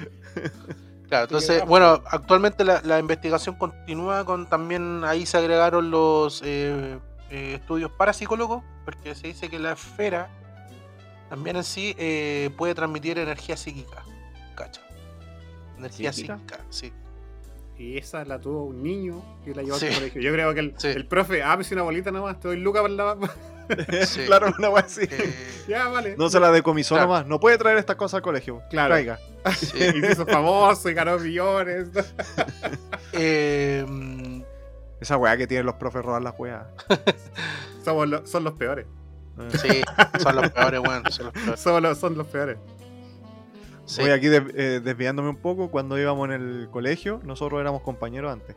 Claro, entonces, bueno, actualmente la, la investigación continúa con también ahí se agregaron los eh, eh, estudios parapsicólogos, porque se dice que la esfera también en sí eh, puede transmitir energía psíquica, ¿cacha? Energía ¿Psíquica? psíquica, sí. Y esa la tuvo un niño que la llevó Sí. al colegio. Yo creo que el, Sí. el profe, ah, me hice una bolita nomás, te doy lucas para la. Sí. claro, una wea así. Eh, ya, vale. No se la decomisó Claro. nomás. No puede traer estas cosas al colegio. Claro. Traiga. sí. Y se hizo famoso y ganó millones. Eh, Esa weá que tienen los profes robar las weas. Somos lo- son los peores. Sí, son los peores, weón. Son los peores. Los- son los peores. Sí. Voy aquí de- eh, desviándome un poco. Cuando íbamos en el colegio, nosotros éramos compañeros antes.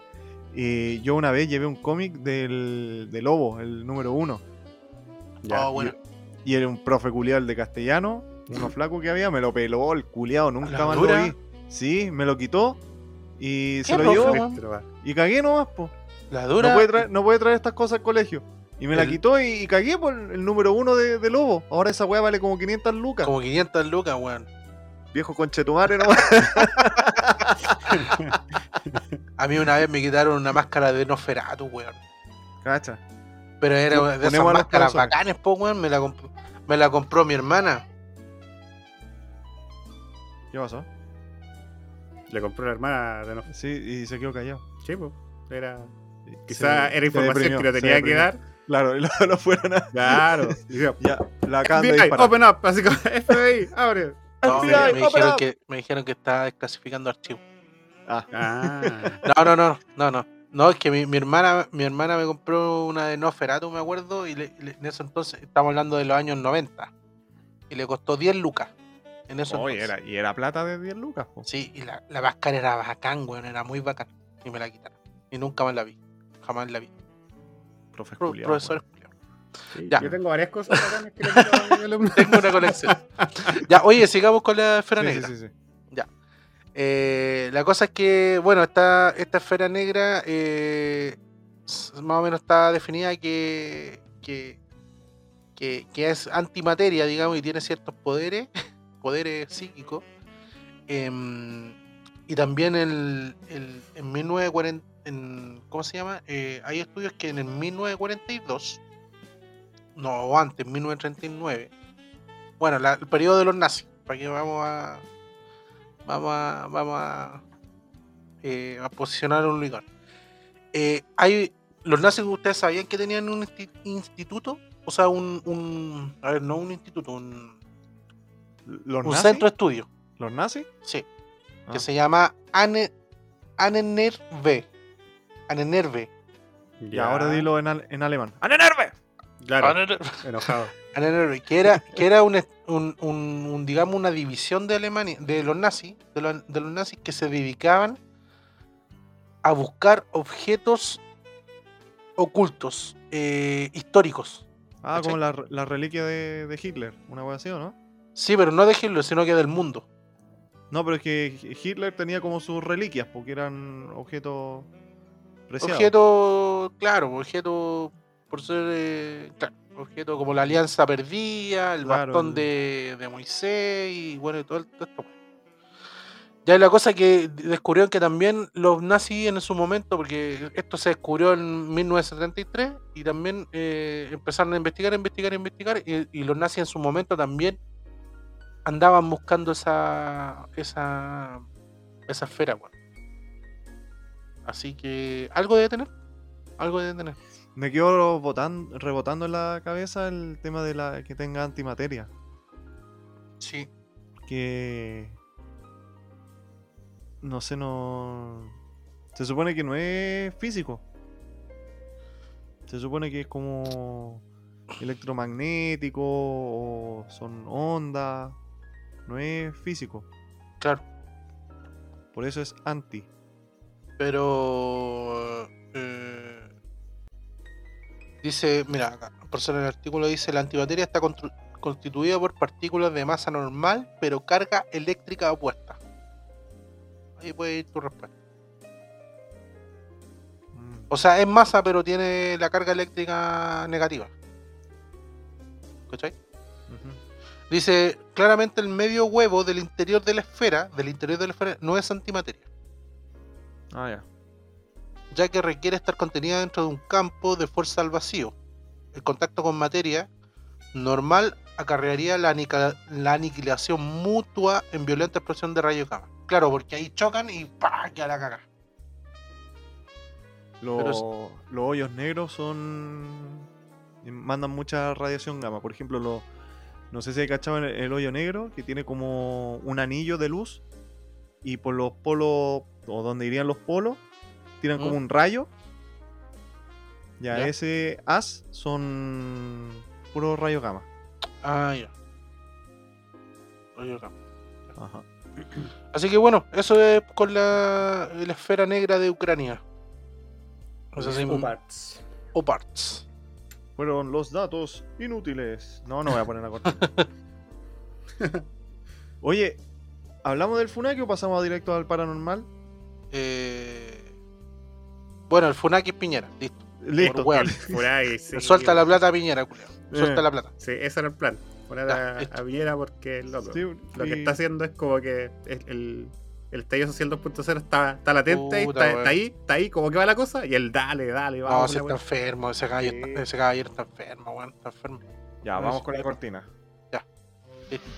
Y yo una vez llevé un cómic del, de Lobo, el número uno. Oh, bueno. Y era un profe culiado, el de castellano, uno flaco que había, me lo peló el culiado, nunca más lo vi. Sí, me lo quitó y se ¿Qué lo profe, llevó y cagué nomás, po. La No dura. puede, traer, no puede traer estas cosas al colegio. Y me la quitó y, y cagué por el número uno de, de Lobo. Ahora esa weá vale como 500 lucas. Como 500 lucas, weón. Viejo conchetumare nomás. A mí una vez me quitaron una máscara de Nosferatu, weón. Cacha. Pero era Sí, de esas máscaras bacanes, po, weón. Me la, me la compró mi hermana. ¿Qué pasó? Le compró la hermana de no. Sí, y se quedó callado. Sí, po. Era. Quizá se era información deprimió, que no tenía que dar. Claro, y lo, lo fueron a. Claro. Y digo, Ya, la FBI, open up, así como FBI, abre. No, me, FBI, me open dijeron up. que, me dijeron que estaba desclasificando archivos. Ah, Ah, No, no, no, no, no. No, es que mi, mi hermana mi hermana me compró una de Nosferatu, me acuerdo, y le- le- en eso entonces, estamos hablando de los años 90. Y le costó 10 lucas. En eso oye, entonces. era, y era plata de 10 lucas, po. Sí, y la, la máscara era bacán, weón, era muy bacán. Y me la quitaron. Y nunca más la vi. Jamás la vi. Profe Pro- profesores sí, Ya. Yo tengo varias cosas bacanas que. Tengo una colección. ya, oye, sigamos con la esfera Sí, negra. sí, sí. Eh, la cosa es que, bueno, esta, esta esfera negra eh, más o menos está definida que, que, que, que es antimateria, digamos, y tiene ciertos poderes, poderes psíquicos. Em, y también el, el- en 1940, en, ¿cómo se llama? Eh, hay estudios que en el 1942, no, antes, 1939, bueno, la- el periodo de los nazis, para que vamos a, vamos a, vamos a, eh, a posicionar un lugar. Eh, hay, los nazis, ¿ustedes sabían que tenían un insti- instituto? O sea, un, un- a ver, no un instituto, un, ¿Los un nazis? centro de estudio, ¿Los nazis? sí, Ah. que se llama Ane, Anenerve. Anenerve. Y ahora dilo en, al- en alemán. Claro, Anenerve. enojado. Anenerve, que era, que era un, un- un- un, digamos, una división de Alemania, de los nazis, de los, de los nazis que se dedicaban a buscar objetos ocultos, eh, históricos. Ah, ¿Cachai? como la, la reliquia de, de Hitler. Una wea así, ¿o no? Sí, pero no de Hitler, sino que del mundo. No, pero es que Hitler tenía como sus reliquias, porque eran objetos preciados. Objeto, claro, objeto por ser, eh, claro, objeto como la alianza perdida, el Claro, bastón el- de, de Moisés y bueno, y todo, el- todo esto. Ya la cosa que descubrieron que también los nazis en su momento, porque esto se descubrió en 1973, y también eh, empezaron a investigar, investigar, investigar, y, y los nazis en su momento también andaban buscando esa esa esa esfera, weón. Así que algo debe tener, algo debe tener. Me quedo botan- rebotando en la cabeza el tema de la que tenga antimateria. Sí. Que. No sé, no. Se supone que no es físico. Se supone que es como electromagnético o son ondas. No es físico. Claro. Por eso es anti. Pero. eh, dice, mira, acá, por ser el artículo dice: la antimateria está constituida por partículas de masa normal, pero carga eléctrica opuesta. Ahí puede ir tu respuesta. Mm, O sea, es masa, pero tiene la carga eléctrica negativa. ¿Cachai? ujú. Dice, claramente el medio huevo del interior de la esfera, del interior de la esfera, no es antimateria, Ah, ya. ya que requiere estar contenida dentro de un campo de fuerza al vacío. El contacto con materia normal acarrearía la, aniquilación mutua en violenta explosión de rayos gamma. Claro, porque ahí chocan y ¡pah! queda la caga. Lo- Pero es- Los hoyos negros son. mandan mucha radiación gamma. Por ejemplo, lo- no sé si hay cachado el, el hoyo negro, que tiene como un anillo de luz. Y por los polos, o donde irían los polos, tiran como ¿Mm? un rayo. Ya, Ya. ese haz son puros rayos gamma. Ah, ya. Rayos gamma. Ajá. Así que bueno, eso es con la, la esfera negra de Ucrania. O sea, sí, Uparts. Oparts. Fueron los datos inútiles. No, no voy a poner la cortina. Oye, ¿hablamos del Funaki o pasamos directo al paranormal? Eh, Bueno, el Funaki es Piñera, listo. Listo. Sí. Suelta la plata a Piñera, culiao. Suelta Eh. la plata. Sí, ese era el plan. Poner Ya, a, Piñera porque es loco. Sí, Lo que está haciendo es como que el, el, el estallido social 2.0 está, está latente, Puta, está, ahí, está ahí, como que va la cosa, y el dale, dale, No, vamos. si la está enfermo, ese caballero, Sí. está, ese caballero está enfermo, weón, está enfermo. Ya, vamos con la cortina. Listo.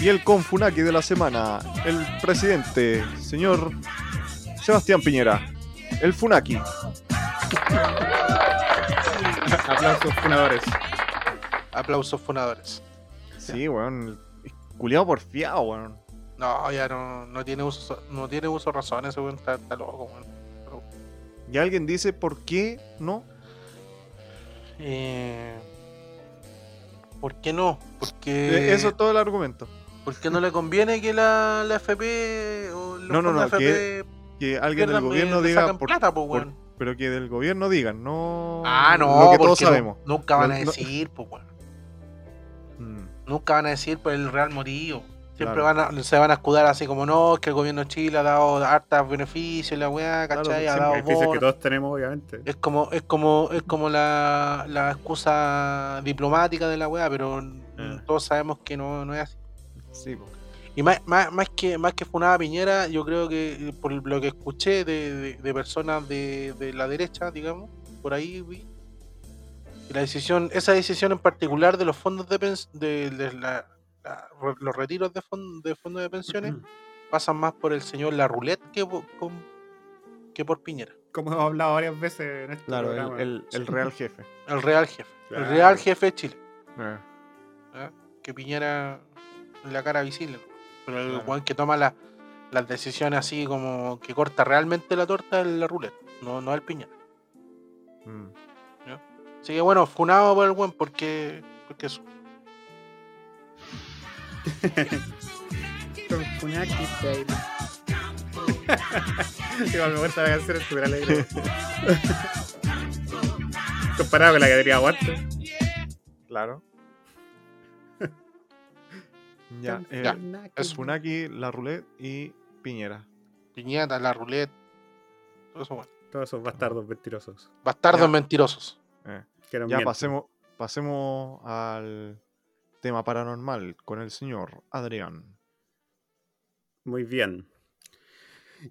Y el Confunaki de la semana, el presidente, señor Sebastián Piñera. El Funaki. Aplausos fundadores. Aplausos fundadores. Sí, weón. Culeado porfiado, weón. No, ya no, no tiene uso, no tiene uso de razón, ese weón está, está loco, weón. Y alguien dice, ¿por qué no? Eh, ¿Por qué no? Porque Eh, Eso es todo el argumento. Porque no le conviene que la, la FP o los No, no, no, FP Que alguien del pierdan, gobierno eh, le diga, por- plata, po, por- weón. pero que del gobierno digan, no Ah, no, lo que todos sabemos. nunca van a decir, pues, weón. Nunca van a decir por el Real Morillo. Siempre Claro. van a, se van a escudar así como no, es que el gobierno de Chile ha dado hartas beneficios, la weá, Claro, ¿cachai? ha siempre dado Beneficios que todos tenemos, obviamente. Es como, es como, es como la, la excusa diplomática de la weá, pero Eh. todos sabemos que no, no es así. Sí, po. Y más, más, más que más que Funada Piñera, yo creo que eh, por lo que escuché de, de- de personas de, de la derecha, digamos, por ahí vi, la decisión, esa decisión en particular de los fondos de, pens- de, de la- la- los retiros de, fon- de fondos de pensiones pasan más por el señor La Roulette que por, con- que por Piñera, Como hemos hablado varias veces en este Claro, el, el- el real jefe. el real jefe, Claro. el real jefe de Chile, Eh, ¿ah? que Piñera la cara visible, pero el Claro. weón que toma la- las decisiones así como que corta realmente la torta es La Roulette, no, no el Piñera. mm. Así que bueno, funado por el buen porque, porque eso. Igual me gusta la canción, es alegre. Comparado con la que tenía aguante. Claro. Ya, eh, Ya, eso. Funaki, La Roulette y Piñera. Piñata, la roulette, todo eso bueno. Todos esos bastardos mentirosos. Bastardos Ya. mentirosos. Eh, Ya mienten. pasemos, pasemos al tema paranormal con el señor Adrián. Muy bien.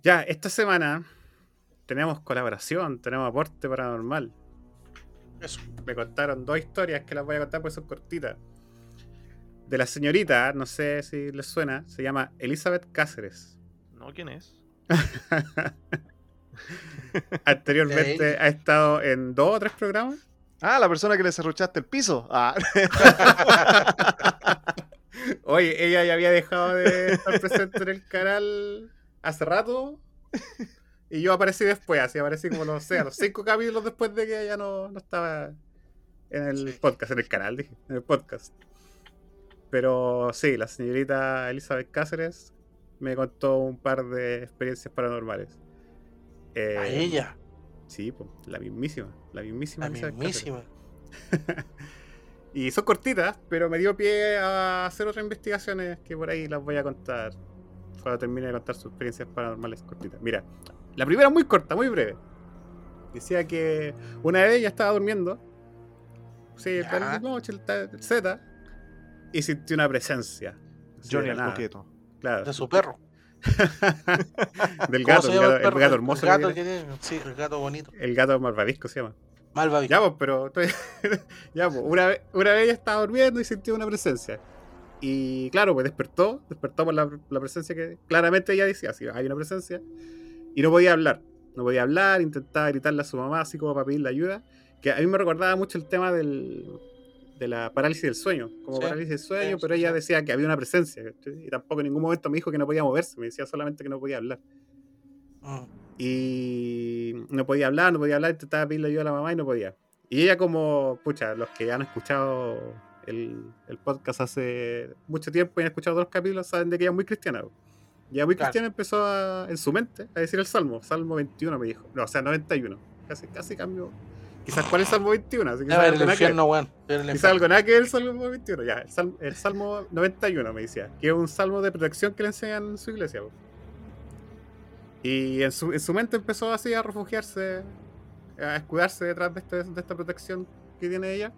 Ya, esta semana tenemos colaboración, tenemos aporte paranormal. Eso. Me contaron dos historias que las voy a contar porque son cortitas. De la señorita, no sé si les suena, se llama Elizabeth Cáceres. ¿No? ¿Quién es? Anteriormente ha estado en dos o tres programas. Ah, la persona que le cerruchaste el piso. Ah, Oye, ella ya había dejado de estar presente en el canal hace rato. Y yo aparecí después, así aparecí como, no sé, a los cinco capítulos después de que ella no, no estaba en el podcast, en el canal, dije, en el podcast. Pero sí, la señorita Elizabeth Cáceres me contó un par de experiencias paranormales. Eh, A ella, Sí, po, la mismísima, la mismísima. la Elizabeth mismísima. Y son cortitas, pero me dio pie a hacer otras investigaciones que por ahí las voy a contar cuando termine de contar sus experiencias paranormales cortitas. Mira, la primera muy corta, muy breve. Decía que una vez ella estaba durmiendo, sí, de noche, el ta- el Z, y sintió una presencia. Johnny de el coqueto. Claro. De su perro. Del ¿Cómo gato, el gato, el perro? el gato hermoso. El gato tiene. que tiene. Sí, el gato bonito. El gato malvavisco se llama. Malva Ya, pues, pero estoy- ya, pues, una vez, una vez ella estaba durmiendo y sintió una presencia. Y claro, pues despertó, despertó por la, la presencia que claramente ella decía, sí, hay una presencia. Y no podía hablar, no podía hablar, intentaba gritarle a su mamá así como para pedirle ayuda. Que a mí me recordaba mucho el tema del, de la parálisis del sueño, como Sí, parálisis del sueño, sí, pero ella decía que había una presencia. ¿cachai? Y tampoco en ningún momento me dijo que no podía moverse, me decía solamente que no podía hablar. Mm. Y no podía hablar, no podía hablar, intentaba pedirle ayuda a la mamá y no podía. Y ella como, pucha, los que han escuchado el, el podcast hace mucho tiempo y han escuchado los capítulos saben de que ella es muy cristiana. Ya muy Claro. cristiana empezó a- en su mente a decir el Salmo, Salmo 21 me dijo, no, o sea, 91. Casi, casi cambio. Quizás cuál es el Salmo 21, así que el infierno, weón. El Quizás algo nada que el Salmo 21. Ya, el, Sal- el Salmo 91 me decía, que es un salmo de protección que le enseñan en su iglesia. Y en su, en su mente empezó así a refugiarse, a escudarse detrás de, este- de esta protección que tiene ella.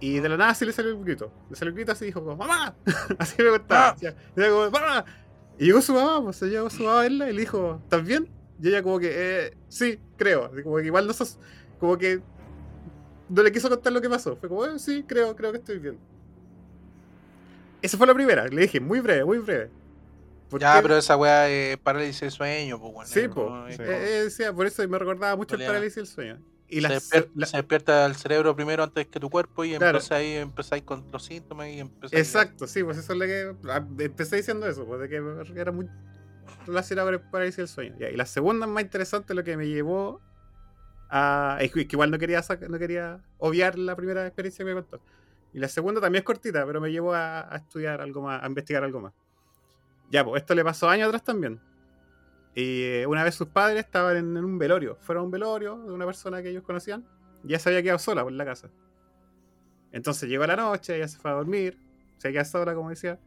Y de la nada sí le salió el grito. Le salió el grito así y dijo, como, ¡Mamá! así me contaba. Ah. ella como, ¡Mamá! Y llegó su mamá, pues llegó su mamá a verla y le dijo, ¿estás bien? Y ella como que, eh, sí, creo. Así como que igual no sos, como que no le quiso contar lo que pasó. Fue como, "Eh, sí, creo, creo que estoy bien. Esa fue la primera, le dije, muy breve, muy breve. Ya, pero esa weá es parálisis de sueño, pues, weón. Sí, po. es Sí. eh, eh, decía, por eso me recordaba mucho el parálisis del sueño. Y se, la, despier- la- se despierta el cerebro primero antes que tu cuerpo y Claro. empieza ahí, empezáis con los síntomas y empezáis Exacto, sí, pues eso es lo que. ah, Empecé diciendo eso, pues de que era muy relacionado con el parálisis del sueño. Ya, y la segunda más interesante, lo que me llevó que igual no quería, no quería obviar la primera experiencia que me contó. Y la segunda también es cortita, pero me llevó a, estudiar algo más, a investigar algo más. Ya, pues esto le pasó años atrás también. Y eh, una vez sus padres estaban en, en un velorio, fueron a un velorio de una persona que ellos conocían, y ya se había quedado sola por la casa. Entonces llegó la noche, ella se fue a dormir, se quedó sola, como decía,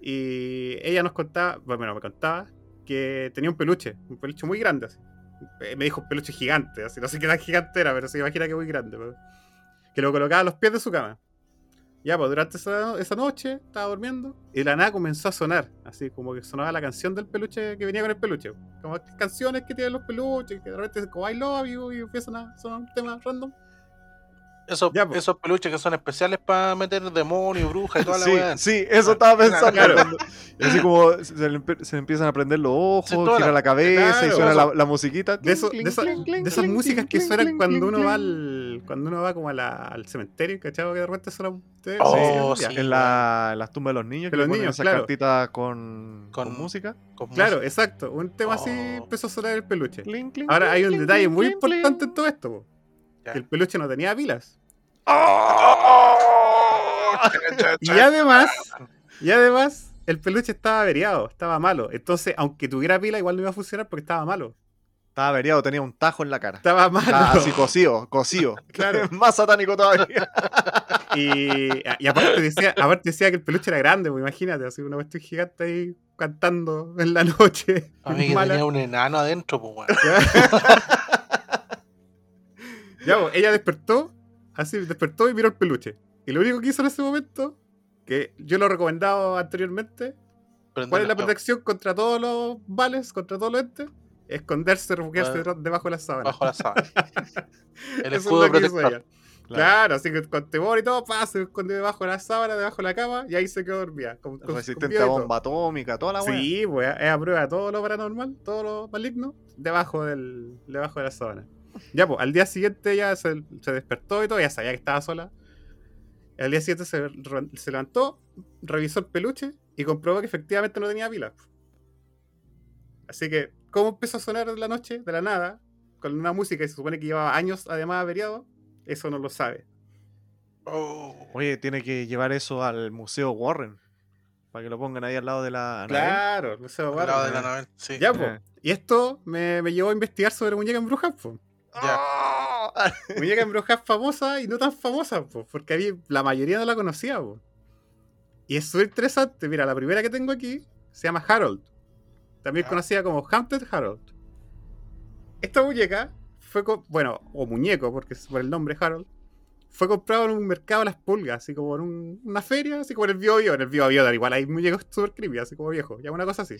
y ella nos contaba, bueno, me contaba que tenía un peluche, un peluche muy grande, así. Eh, Me dijo un peluche gigante, así, no sé qué tan gigante era, pero se imagina que muy grande, que lo colocaba a los pies de su cama. Ya, pues durante esa, esa noche estaba durmiendo y la nada comenzó a sonar, así como que sonaba la canción del peluche que venía con el peluche. Como canciones que tienen los peluches, que de repente como I love y empiezan a sonar un tema random. Esos, Ya, po. esos peluches que son especiales para meter demonios, brujas y toda la Sí, weá. sí, eso estaba pensando. Claro. Así como se le, se le empiezan a prender los ojos, Sí, gira la- la cabeza y suena la, la musiquita. De, eso- de, esa- esas músicas que suenan cuando uno va al, cuando uno va como a la- al cementerio, ¿cachai? Que de repente suena un- Oh, sí. En, la, en las tumbas de los niños, De que los ponen niños, esas claro. cartitas con, con, Con- música. Con Claro, música. exacto. Un tema así Oh. empezó a sonar el peluche. Ahora hay un detalle muy importante en todo esto. Que el peluche no tenía pilas. ¡Oh! Y además, y además, el peluche estaba averiado, estaba malo. Entonces, aunque tuviera pila, igual no iba a funcionar porque estaba malo. Estaba averiado, tenía un tajo en la cara. Estaba malo. Estaba así cosido, cosido. Claro. Más satánico todavía. Y, y aparte, decía, aparte decía que el peluche era grande, pues imagínate, así una cuestión gigante ahí cantando en la noche. A mí que Mala. tenía un enano adentro, pues, weón. Ya, pues, ella despertó, así despertó y miró el peluche. Y lo único que hizo en ese momento, que yo lo he recomendado anteriormente, Prende ¿cuál es la protección contra todos los vales, contra todos los entes? Esconderse, refugiarse debajo de las sábanas. Bajo la sábana. El Eso es escudo hizo protector. ella. Claro, así que con temor y todo, pa, se escondió debajo de la sábana, debajo de la cama, y ahí se quedó dormida. Con, Resistente a bomba atómica, toda la weá. Sí, pues es a prueba de todo lo paranormal, todo lo maligno, debajo del, debajo de la sábana. Ya, pues, al día siguiente ya se, se despertó y todo, ya sabía que estaba sola. Al día siguiente se, se levantó, revisó el peluche y comprobó que efectivamente no tenía pilas. Así que, ¿cómo empezó a sonar la noche? De la nada, con una música que se supone que llevaba años además averiado, eso no lo sabe. Oh. Oye, tiene que llevar eso al Museo Warren. Para que lo pongan ahí al lado de la. Anabel. Claro, no se va Al lado de la a nave, sí. Ya, pues. Eh. Y esto me, me llevó a investigar sobre muñecas embrujadas, pues. ¡Ah! muñeca embrujada famosa y no tan famosa, po, porque a mí la mayoría no la conocía. po. Y es súper interesante. Mira, la primera que tengo aquí se llama Harold. También conocida como Haunted Harold. Esta muñeca fue, bueno, o muñeco, porque es por el nombre Harold, fue comprado en un mercado de las pulgas, así como en un- una feria, así como en el Bio Bio. En el Bio Bio, igual hay muñecos súper creepy, así como viejos, ya una cosa así.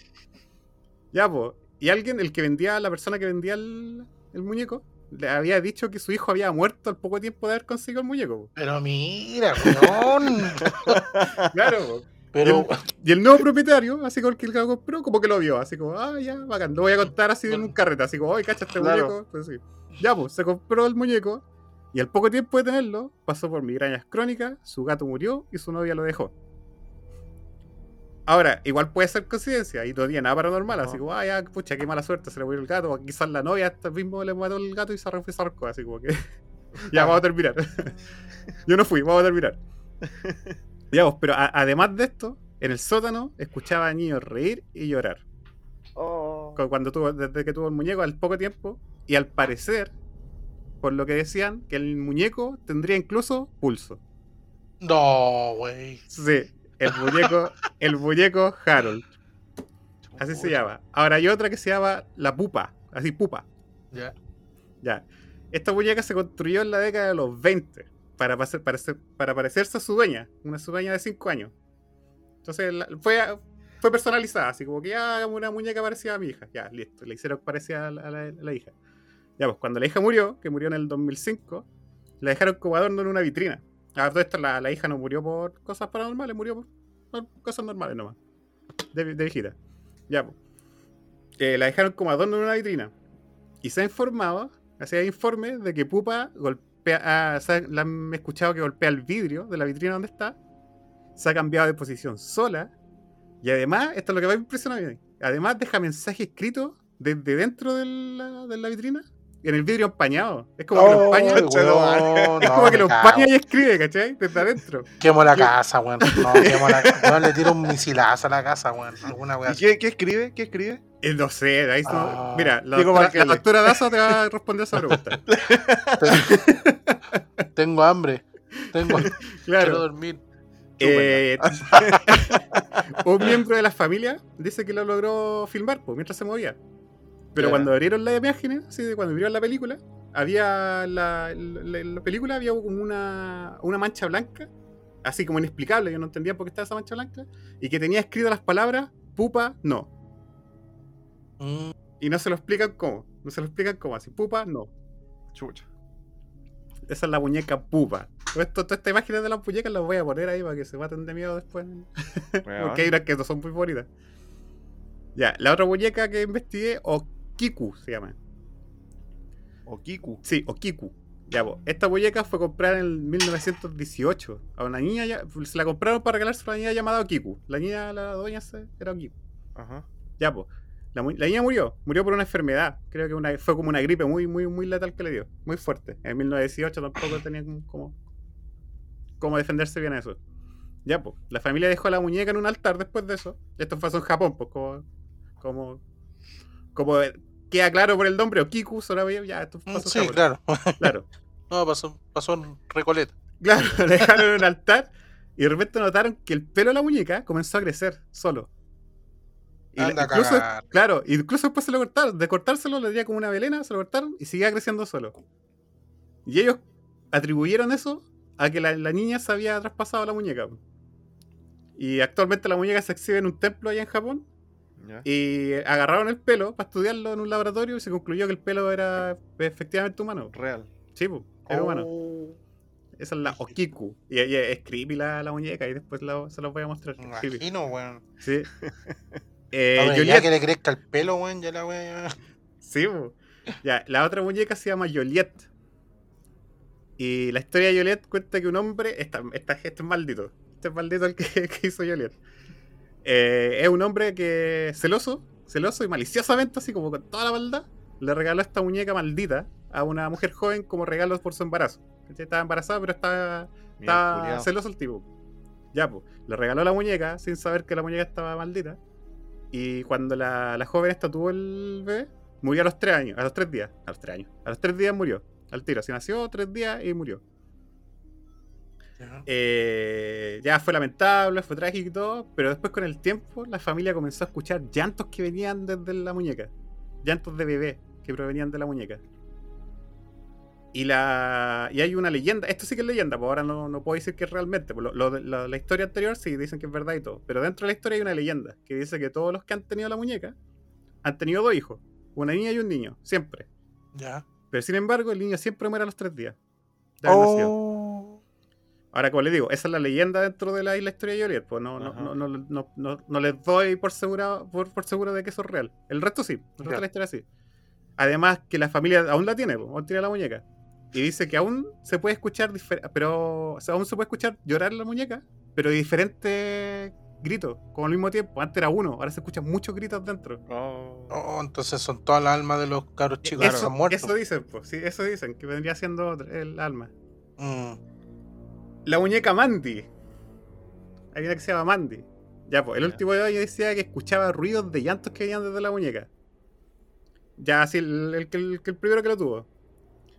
Ya, pues. Y alguien, el que vendía, la persona que vendía el, el muñeco, le había dicho que su hijo había muerto al poco tiempo de haber conseguido el muñeco. Pero mira, weón. Claro. Pero, Y el nuevo propietario, así como el que lo compró, como que lo vio, así como, ah, ya, bacán, lo voy a contar así en un carrete, así como, ay, cacha este Claro. muñeco. Entonces, sí. Ya, pues, se compró el muñeco y al poco tiempo de tenerlo, pasó por migrañas crónicas, su gato murió y su novia lo dejó. Ahora, igual puede ser coincidencia y todavía nada paranormal, así como, ah, ya, pucha, qué mala suerte, se le murió el gato, o quizás la novia hasta mismo le mató el gato y se arrojó, así como que, ya, vamos a terminar. Yo no fui, vamos a terminar. Digamos, pero a- además de esto, en el sótano escuchaba a niños reír y llorar. Oh. Cu- Cuando tuvo, desde que tuvo el muñeco al poco tiempo. Y al parecer, por lo que decían, que el muñeco tendría incluso pulso. no, güey. Sí, el muñeco, el muñeco Harold. Así se llama. Ahora hay otra que se llama la pupa. Así, pupa. Ya. Ya. Esta muñeca se construyó en la década de los 20 para, parecer- para parecerse a su dueña, una su dueña de 5 años. Entonces la- fue, fue personalizada, así como que ya hagamos una muñeca parecida a mi hija. Ya, listo, le hicieron parecida a la, a la- a la hija. Ya, pues cuando la hija murió, que murió en el 2005, la dejaron como adorno en una vitrina. A todo esto la, la hija no murió por cosas paranormales, murió por, por cosas normales nomás. De, de viejita. Ya. Eh, la dejaron como adorno en una vitrina. Y se ha informado, hacía informes de que Pupa golpea, ah, se ha- la han escuchado que golpea el vidrio de la vitrina donde está, se ha cambiado de posición sola, y además, esto es lo que va a impresionar a mí, además deja mensajes escritos desde dentro de la, de la vitrina, en el vidrio empañado. Es como que lo empaña, Ay, es weón, no, como que lo empaña y escribe, ¿cachai? Desde adentro. Quemo la casa, weón. No, quemo la Weón, le tiro un misilazo a la casa, weón. Alguna weá. ¿Y qué, qué escribe? ¿Qué escribe? Eh, no sé, ahí no- Ah. Mira, la doctora, la doctora Daza te va a responder esa pregunta. Tengo hambre. Tengo. Quiero Claro. dormir. Eh, un miembro de la familia dice que lo logró filmar pues, mientras se movía. Pero cuando abrieron las imágenes, así de cuando vieron la película, había la, la- en la película había como una, una mancha blanca, así como inexplicable, yo no entendía por qué estaba esa mancha blanca, y que tenía escritas las palabras pupa no. Mm, Y no se lo explican cómo. No se lo explican cómo, así, pupa no. Chucha. Esa es la muñeca pupa. Esto- Todas estas imágenes de las muñecas las voy a poner ahí para que se maten de miedo después. Porque hay unas que no son muy bonitas. Ya, la otra muñeca que investigué, Okiku se llama. O Kiku. Sí, Okiku. Ya, pues, esta muñeca fue comprada en el 1918 a una niña, ya- se la compraron para regalarse a una niña llamada Okiku. La niña, la doña se- era Okiku. Ajá. Ya, pues. La, niña murió, murió por una enfermedad. Creo que una, fue como una gripe muy, muy, muy letal que le dio. Muy fuerte. En 1918 tampoco tenía como, defenderse bien a eso. Ya, pues. La familia dejó la muñeca en un altar después de eso. Esto pasó en Japón, pues, como. Como. Como queda claro por el nombre, Okiku, había- ya, esto mm, pasó Sí, Japón. claro. Claro. No, pasó, pasó en Recoleta. Claro, la dejaron en un altar y de repente notaron que el pelo de la muñeca comenzó a crecer solo. Y Anda incluso, claro, incluso después se lo cortaron. De cortárselo le tenía como una velena, se lo cortaron y seguía creciendo solo. Y ellos atribuyeron eso a que la, la niña se había traspasado la muñeca. Y actualmente la muñeca se exhibe en un templo allá en Japón. Ya. Y agarraron el pelo para estudiarlo en un laboratorio y se concluyó que el pelo era efectivamente humano. Real. Sí, pues, era humano. Oh. esa es la Okiku. Y, y es creepy la, la muñeca y después la- se los voy a mostrar. Imagino, weón. Sí. Eh, Hombre, ya que le crezca el pelo, weón, ya la weón. Sí, po. ya, la otra muñeca se llama Joliet. Y la historia de Joliet cuenta que un hombre. Esta, esta- este es maldito. Este es maldito el que, que hizo Joliet. Eh, es un hombre que celoso, celoso y maliciosamente, así como con toda la maldad, le regaló esta muñeca maldita a una mujer joven como regalo por su embarazo. Estaba embarazada, pero estaba, estaba celoso el tipo. Ya, pues. Le regaló la muñeca sin saber que la muñeca estaba maldita. Y cuando la, la joven esta tuvo el bebé, murió a los tres años, a los tres días. A los tres años. A los tres días murió. Al tiro. Así nació, tres días y murió. Ya. Eh, ya fue lamentable, fue trágico y todo, pero después con el tiempo la familia comenzó a escuchar llantos que venían desde la muñeca. Llantos de bebé que provenían de la muñeca. Y la y hay una leyenda, esto sí que es leyenda, pues ahora no, no puedo decir que es realmente, pues lo- la, la historia anterior sí dicen que es verdad y todo, pero dentro de la historia hay una leyenda que dice que todos los que han tenido la muñeca han tenido dos hijos, una niña y un niño, siempre. Ya. Pero sin embargo el niño siempre muere a los tres días. de haber nacido. Ahora, como les digo, esa es la leyenda dentro de la isla historia de Joliet. Pues no, no, no, no, no, no- no les doy por seguro, por, por seguro de que eso es real. El resto sí, el resto de la historia sí. Además, que la familia aún la tiene, pues, aún tiene la muñeca. Y dice que aún se puede escuchar, pero o sea, aún se puede escuchar llorar la muñeca, pero de diferentes gritos, como al mismo tiempo. Antes era uno, ahora se escuchan muchos gritos dentro. Oh. Oh, entonces son todas las almas de los cabros chicos que eso, han muerto. eso dicen, pues, sí, eso dicen, que vendría siendo el alma. Mm. La muñeca Mandy. Hay una que se llama Mandy. Ya, pues, el último de hoy decía que escuchaba ruidos de llantos que venían desde la muñeca. Ya, así, el, el que- el que- el primero que lo tuvo.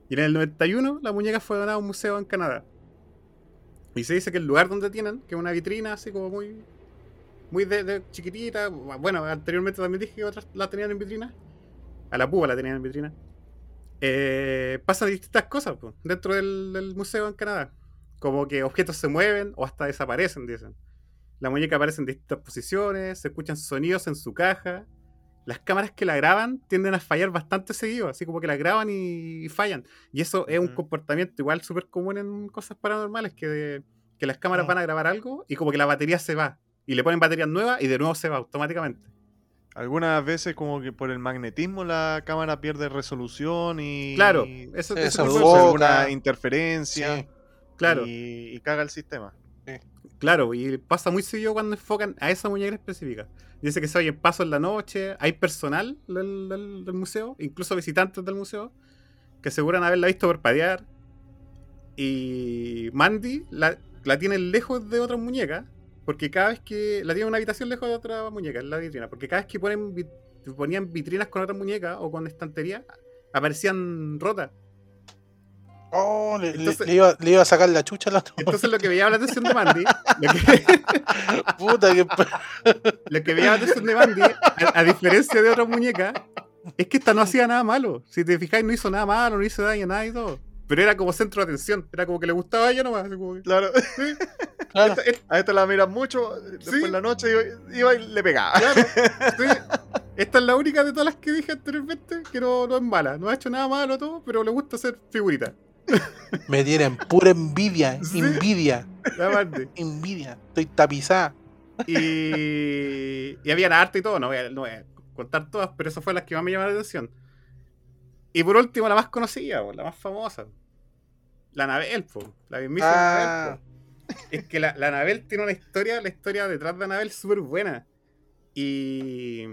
Y en el 91, la muñeca fue donada a un museo en Canadá. Y se dice que el lugar donde tienen, que es una vitrina así como muy. Muy de, de chiquitita. Bueno, anteriormente también dije que otras la tenían en vitrina. A la púa la tenían en vitrina. Eh, pasan distintas cosas pues, dentro del, del museo en Canadá. Como que objetos se mueven o hasta desaparecen, dicen. La muñeca aparece en distintas posiciones, se escuchan sonidos en su caja. Las cámaras que la graban tienden a fallar bastante seguido, así como que la graban y, y fallan. Y eso es un comportamiento igual súper común en cosas paranormales, que, que las cámaras Mm. van a grabar algo y como que la batería se va. Y le ponen baterías nuevas y de nuevo se va automáticamente. Algunas veces como que por el magnetismo la cámara pierde resolución y... Claro, eso, eso cosas. boca. alguna interferencia Sí. Claro. y, y caga el sistema. Claro, y pasa muy seguido cuando enfocan a esa muñeca específica. Dice que se oyen pasos en la noche, hay personal del, del- del museo, incluso visitantes del museo, que aseguran haberla visto parpadear. Y Mandy la, la tiene lejos de otras muñecas, porque cada vez que. La tiene en una habitación lejos de otra muñeca, en la vitrina, porque cada vez que ponen, ponían vitrinas con otras muñecas o con estantería, aparecían rotas. Oh, le, le- Entonces- le iba, le iba a sacar la chucha a la Entonces lo que llama la atención de Mandy, lo que, puta que. Lo que veía la atención de Bandy, a, a diferencia de otras muñecas, es que esta no hacía nada malo. Si te fijáis, no hizo nada malo, no hizo daño a nada y todo. Pero era como centro de atención. Era como que le gustaba a ella nomás. que- Claro, Claro. Esta- esta- a esta la miras mucho, después Sí. en la noche iba, iba y le pegaba. claro, sí. Esta es la única de todas las que dije anteriormente que no, no es mala. No ha hecho nada malo todo, pero le gusta hacer figuritas. Me tienen pura envidia. Sí. Envidia. Envidia. Estoy tapizada. Y, y había arte y todo, no voy, a, no voy a contar todas, pero esas fueron las que más me llamaron la atención. Y por último, la más conocida, la más famosa. La Anabel, po, la mismísima Ah. Anabel. Es que la, la Anabel tiene una historia, la historia detrás de Anabel súper buena. Y,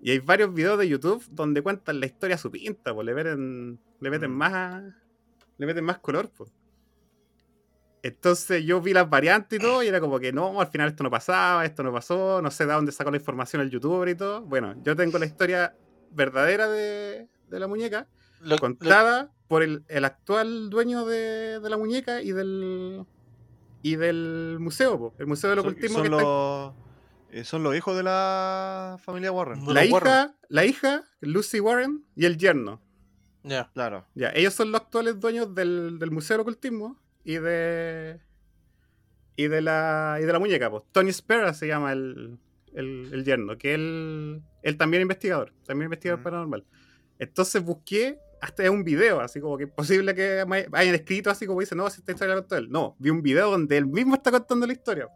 y hay varios videos de YouTube donde cuentan la historia a su pinta, pues le meten, le meten Mm. más le meten más color, pues. Entonces yo vi las variantes y todo, y era como que no, al final esto no pasaba, esto no pasó, no sé de dónde sacó la información el youtuber y todo. Bueno, yo tengo la historia verdadera de, de la muñeca, Lo- lo- contada por el, el actual dueño de, de la muñeca y del y del museo, po, el museo del Son, ocultismo son que está los, eh, son los hijos de la familia Warren. La los Warren. hija, la hija, Lucy Warren, y el yerno. Ya. Claro. Ya, ellos son los actuales dueños del, del Museo del Ocultismo y de. Y de la. Y de la muñeca, pues. Tony Spera se llama el, el, el yerno, que él. Él también es investigador, también investigador Mm. paranormal. Entonces busqué hasta es un video, así como que es posible que me hayan escrito así como dice, no, si esta historia la contó él. No, vi un video donde él mismo está contando la historia.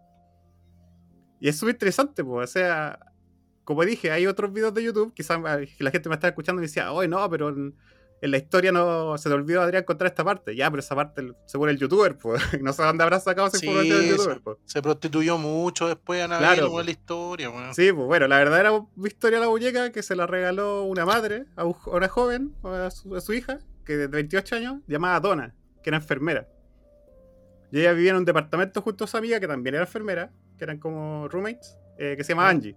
Y es súper interesante, pues, o sea, como dije, hay otros videos de YouTube, quizás la gente me está escuchando y decía, oye, no, pero en, la historia no se le olvidó a Adrián contar esta parte. Ya, pero esa parte según el youtuber, pues, no sé dónde habrá sacado esa Sí, del se- youtuber, pues. Se prostituyó mucho después Anabel Claro, con pues. la historia, weón. Sí, pues bueno, la verdadera historia de la muñeca que se la regaló una madre a un- a una joven, a su, a su hija, que de 28 años, llamada Donna, que era enfermera. Y ella vivía en un departamento junto a su amiga, que también era enfermera, que eran como roommates, eh, que se llama. Angie.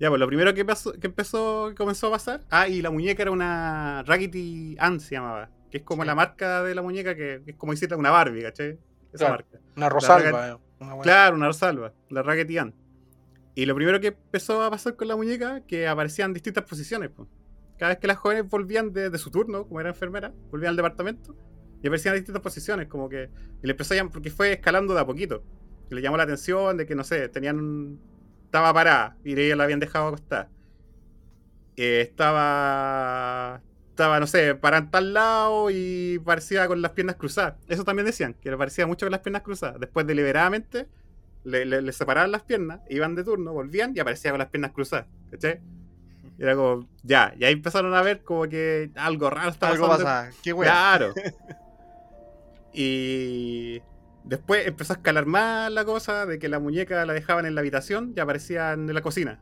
Ya. Pues lo primero que, pasó, que empezó, que comenzó a pasar. Ah, y la muñeca era una Raggedy Ann, se llamaba. Que es como Sí. la marca de la muñeca, que, que es como decirle una Barbie, ¿cachai? Esa Claro. marca. Una Rosalba, eh, una. Claro, una Rosalba, la Raggedy Ann. Y lo primero que empezó a pasar con la muñeca, que aparecían distintas posiciones. pues. Cada vez que las jóvenes volvían de, de su turno, como era enfermera, volvían al departamento, y aparecían en distintas posiciones, como que... Y le empezó a llamar, porque fue escalando de a poquito. Y le llamó la atención de que, no sé, tenían... Estaba parada, y ella la habían dejado acostada. Eh, estaba... Estaba, no sé, parada en tal lado y parecía con las piernas cruzadas. Eso también decían, que le parecía mucho con las piernas cruzadas. Después, deliberadamente, le, le- le separaban las piernas, iban de turno, volvían y aparecía con las piernas cruzadas. ¿Cachai? Y era como, ya, y ahí empezaron a ver como que algo raro estaba Algo pasando. pasa. Qué. Claro. y después empezó a escalar más la cosa de que la muñeca la dejaban en la habitación y aparecían en la cocina.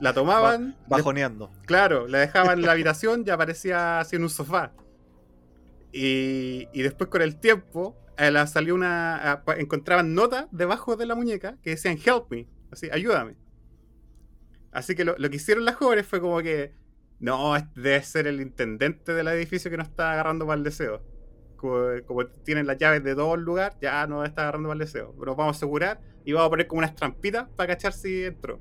La tomaban, Bajoneando. Claro, la dejaban en la habitación y aparecía así en un sofá. Y, y después con el tiempo la salió una. encontraban notas debajo de la muñeca que decían help me, así, ayúdame. Así que lo, lo que hicieron las jóvenes fue como que. No, debe ser el intendente del edificio que nos está agarrando para el deseo. Como, tienen las llaves de todo el lugar, ya no está agarrando el deseo. Pero vamos a asegurar y vamos a poner como unas trampitas para cachar si entró.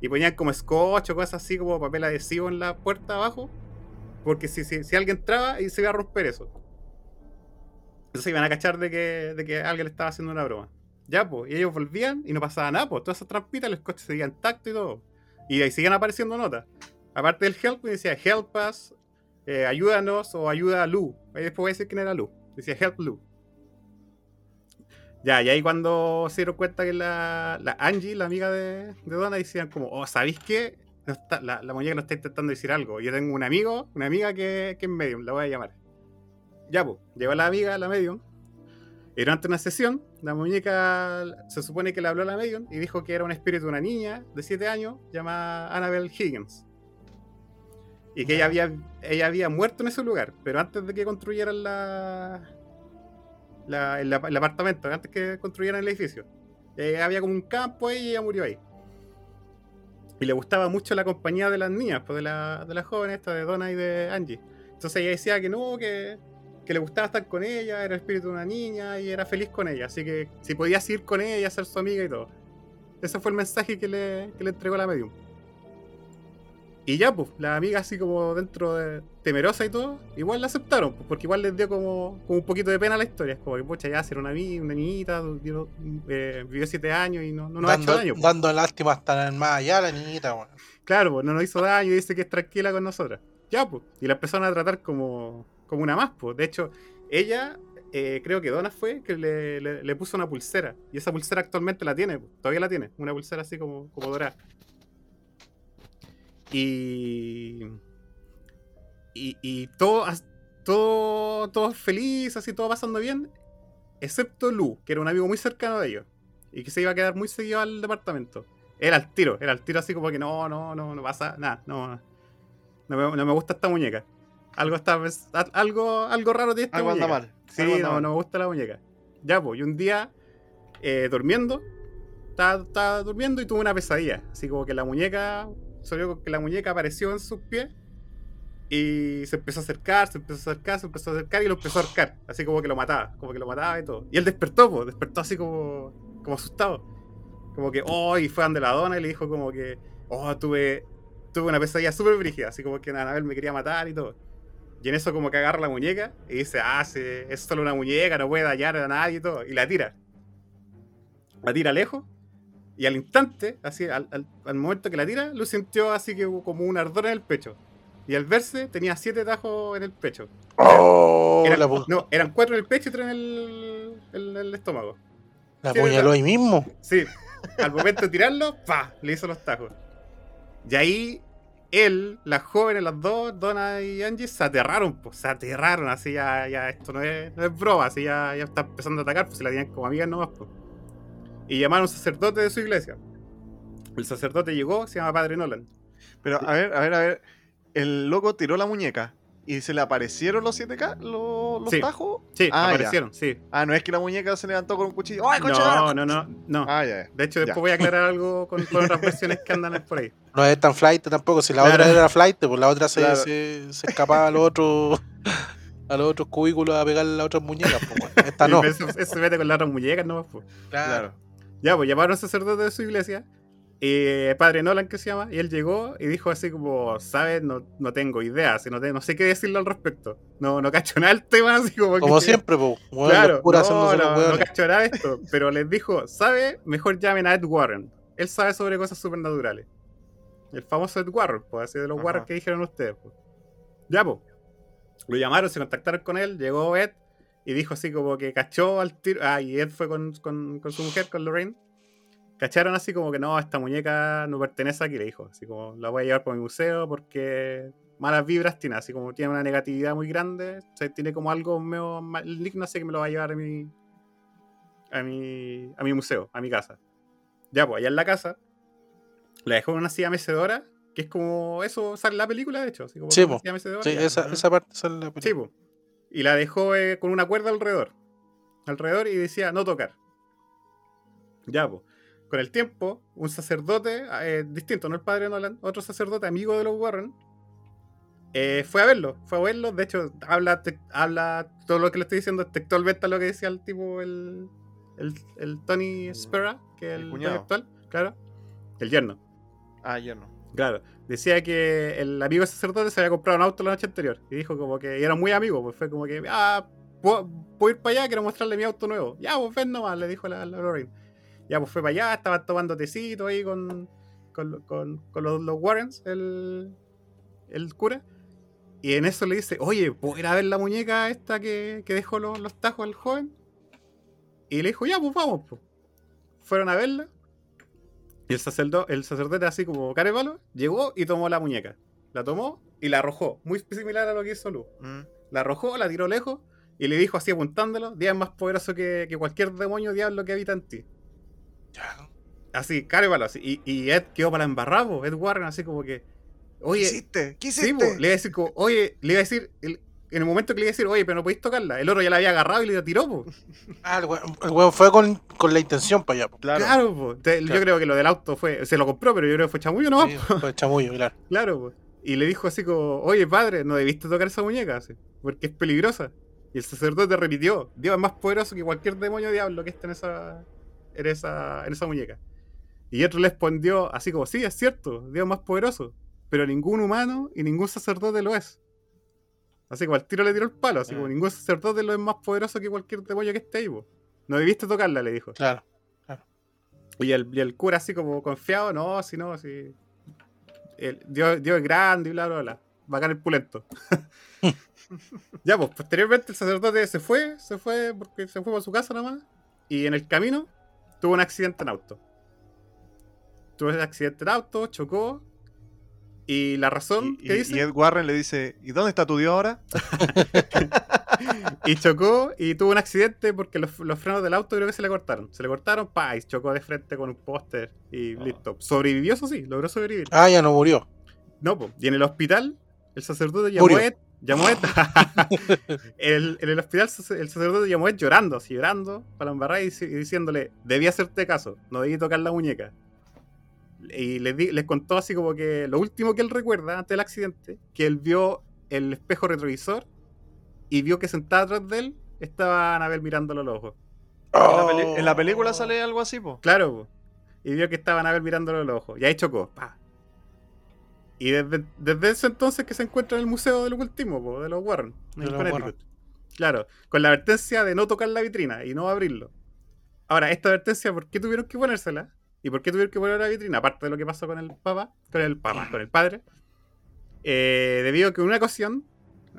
Y ponían como scotch o cosas así, como papel adhesivo en la puerta abajo. Porque si, si, si alguien entraba y se iba a romper eso. Entonces iban a cachar de que, de que alguien le estaba haciendo una broma. Ya, pues. Y ellos volvían y no pasaba nada, pues. Todas esas trampitas, el scotch seguía intacto y todo. Y ahí siguen apareciendo notas. Aparte del help, decía help us, eh, ayúdanos o ayuda a Lu. Ahí después voy a decir quién era Lu. Decía help Lu. Ya, y ahí cuando se dieron cuenta que la, la Angie, la amiga de, de Donna, decían como, oh, ¿sabéis qué? No la, la muñeca nos está intentando decir algo. Yo tengo un amigo, una amiga que, que es medium, la voy a llamar. Ya, pues, llegó la amiga, la medium. Y durante una sesión, la muñeca se supone que le habló a la medium y dijo que era un espíritu de una niña de 7 años llamada Annabelle Higgins. Y que ella había, ella había muerto en ese lugar, pero antes de que construyeran la, la- el, el apartamento, antes que construyeran el edificio. Eh, había como un campo ahí y ella murió ahí. Y le gustaba mucho la compañía de las niñas, pues de, la, de las jóvenes, esta de Donna y de Angie. Entonces ella decía que no, que, que le gustaba estar con ella, era el espíritu de una niña y era feliz con ella. Así que si podías ir con ella, ser su amiga y todo. Ese fue el mensaje que le, que le entregó la medium. Y ya, pues, la amiga así como dentro de temerosa y todo, igual la aceptaron, pues, porque igual les dio como, como un poquito de pena la historia. Es como que, pucha, ya ser una, una niñita, eh, vivió siete años y no, no nos ha dando, hecho daño. pues. dando lástima hasta el más allá la niñita, weón. Claro, pues no nos hizo daño y dice que es tranquila con nosotras. Ya, pues. Y la empezaron a tratar como, como una más, pues. De hecho, ella, eh, creo que Donna fue que le, le- le puso una pulsera. Y esa pulsera actualmente la tiene, pues. Todavía la tiene. Una pulsera así como, como dorada. Y. Y, y todo, todo, todo feliz, así, todo pasando bien. Excepto Lu, que era un amigo muy cercano de ellos. Y que se iba a quedar muy seguido al departamento. Era al tiro, era al tiro así como que no, no, no, no pasa nada, no, no me, no me gusta esta muñeca. Algo está, algo, algo raro tiene esta Algo anda muñeca. mal. Sí, algo anda no, mal. no me gusta la muñeca. Ya, pues, y un día, eh, durmiendo, estaba, estaba durmiendo y tuve una pesadilla. Así como que la muñeca, solo que la muñeca apareció en sus pies y se empezó a acercar, se empezó a acercar, se empezó a acercar y lo empezó a ahorcar. Así como que lo mataba, como que lo mataba y todo. Y él despertó, pues, despertó así como, como asustado. Como que, oh, y fue ante la dona y le dijo como que, oh, tuve, tuve una pesadilla súper brígida, así como que Anabel me quería matar y todo. Y en eso como que agarra la muñeca y dice, ah, sí, es solo una muñeca, no puede dañar a nadie y todo. Y la tira. La tira lejos. Y al instante, así, al, al- al momento que la tira, lo sintió así que como un ardor en el pecho. y al verse tenía siete tajos en el pecho. Oh, Eran- la, no, eran cuatro en el pecho y tres en el, en el estómago. la sí, apuñaló ahí mismo. Sí, al momento de tirarlo, ¡pa! Le hizo los tajos. Y ahí, él, las jóvenes, las dos, Donna y Angie, se aterraron, pues, se aterraron, así ya, ya, esto no es, no es broma, así ya, ya está empezando a atacar, pues se la tenían como amigas nomás, pues. Y llamaron a un sacerdote de su iglesia. El sacerdote llegó, se llama Padre Nolan. Pero a ver, a ver, a ver. El loco tiró la muñeca y se le aparecieron los 7K, los, los Sí. tajos. Sí, Ah, ya. aparecieron, sí. Ah, no es que la muñeca se levantó con un cuchillo. ¡Ay! No, no, no, no. Ah, ya, ya. De hecho, Ya. después voy a aclarar algo con, con otras versiones que andan por ahí. No es tan flight tampoco. Si la Claro. otra era flight, pues la otra se, Claro. se, se escapaba a los otros a los otros cubículos a pegar las otras muñecas. Pues, bueno. Esta no. Eso, eso se mete con las otras muñecas, ¿no? Pues. Claro. Ya, pues llamaron al sacerdote de su iglesia, eh, padre Nolan que se llama, y él llegó y dijo así como, ¿sabes? No, no tengo idea, si no, te- no sé qué decirle al respecto. No, no cacho nada el tema, así como Como que- siempre, pues. Claro, no, no, no cacho nada esto, pero les dijo, ¿sabe? Mejor llamen a Ed Warren. Él sabe sobre cosas supernaturales. El famoso Ed Warren, pues así de los Ajá. Warren que dijeron ustedes. Pues. Ya, pues. Lo llamaron, se contactaron con él, llegó Ed y dijo así como que cachó al tiro. Ah, y Ed fue con, con- con su mujer, con Lorraine. Cacharon así como que no, esta muñeca no pertenece aquí, le dijo. Así como la voy a llevar por mi museo porque malas vibras tiene, así como tiene una negatividad muy grande, o sea, tiene como algo medio maligno, así que me lo va a llevar a mi, a mi, a mi museo, a mi casa. Ya, pues allá en la casa, la dejó en una silla mecedora, que es como eso, sale en la película, de hecho, así como Sí, una po. silla mecedora. Sí, ya. esa, esa parte sale en la Sí, película. Y la dejó eh, con una cuerda alrededor. Alrededor y decía no tocar. Ya, pues. Con el tiempo, un sacerdote eh, distinto, no el padre Nolan, otro sacerdote amigo de los Warren, eh, fue a verlo. Fue a verlo. De hecho, habla, te- habla todo lo que le estoy diciendo, es textualmente lo que decía el tipo, el, el, el Tony Spera, que es El el, actual, claro. El yerno. Ah, ya no. Claro, decía que el amigo sacerdote se había comprado un auto la noche anterior. Y dijo como que y eran muy amigos, pues fue como que, ah, puedo, ir para allá, quiero mostrarle mi auto nuevo. Ya, pues ven nomás, le dijo la, la Lorraine. Ya, pues fue para allá, estaban tomando tecito ahí con, con, con- con los, los Warrens, el, el cura. Y en eso le dice, oye, ¿puedo ir a ver la muñeca esta que, que dejó los, los tajos al joven? Y le dijo, ya, pues vamos. Pues. Fueron a verla. Y el sacerdote, el sacerdote así como carevalo, llegó y tomó la muñeca. La tomó y la arrojó. Muy similar a lo que hizo Lu. Mm. La arrojó, la tiró lejos y le dijo así apuntándolo, Dios es más poderoso que, que cualquier demonio diablo que habita en ti. Ya. Así, carevalo así. Y, y Ed quedó para embarrado, Ed Warren así como que... ¿Qué Oye, hiciste? ¿Qué Sí, hiciste? po, le iba a decir como, oye, le iba a decir, el- en el momento que le iba a decir, oye, pero no podéis tocarla, el oro ya la había agarrado y le tiró, po. Ah, el weón, el weón fue con, con la intención para allá. po. Claro. Claro, po. Te- Yo creo que lo del auto fue, se lo compró, pero yo creo que fue chamullo nomás, Sí, fue chamullo, claro. claro, po. Y le dijo así como, oye, padre, no debiste tocar esa muñeca, así, porque es peligrosa. Y el sacerdote repitió, Dios es más poderoso que cualquier demonio diablo que esté en esa, en esa, en esa muñeca. Y otro le respondió así como, sí, es cierto, Dios es más poderoso, pero ningún humano y ningún sacerdote lo es. Así como al tiro le tiró el palo, así Ah. como ningún sacerdote lo es más poderoso que cualquier demonio que esté ahí, po. No debiste tocarla, le dijo. Claro. Y el, y el cura así como confiado, no, si no, si. El, Dios, Dios es grande y bla, bla, bla. Bacán el pulento. ya, pues, posteriormente el sacerdote se fue, se fue porque se fue para su casa nomás. Y en el camino tuvo un accidente en auto. Tuvo un accidente en auto, chocó. Y la razón Y, que y- dice. y Ed Warren le dice, ¿y dónde está tu Dios ahora? y chocó y tuvo un accidente porque los, los frenos del auto creo que se le cortaron. Se le cortaron, pa, y chocó de frente con un póster y Oh. listo. Sobrevivió, eso sí, logró sobrevivir. Ah, ya no murió. No, po. y en el hospital, el sacerdote llamó Murió. a Ed. Llamó a Ed. El- en el hospital, el sacerdote llamó a Ed llorando, así llorando, para embarrar y, y diciéndole: Debí hacerte caso, no debí tocar la muñeca. Y les, di- les contó así como que lo último que él recuerda antes del accidente: que él vio el espejo retrovisor y vio que sentada atrás de él estaba Anabel mirándolo a los ojos. En, la peli- Oh. en la película sale algo así, po. Claro, po. y vio que estaba Anabel mirándolo a los ojos. Y ahí chocó. pa. Y desde, desde ese entonces que se encuentra en el Museo del Ocultismo, po, de los Warren, en los Connecticut. Claro, con la advertencia de no tocar la vitrina y no abrirlo. Ahora, esta advertencia, ¿por qué tuvieron que ponérsela? ¿Y por qué tuvieron que poner la vitrina? Aparte de lo que pasó con el papá, con el papá, con el padre. eh, debido a que en una ocasión,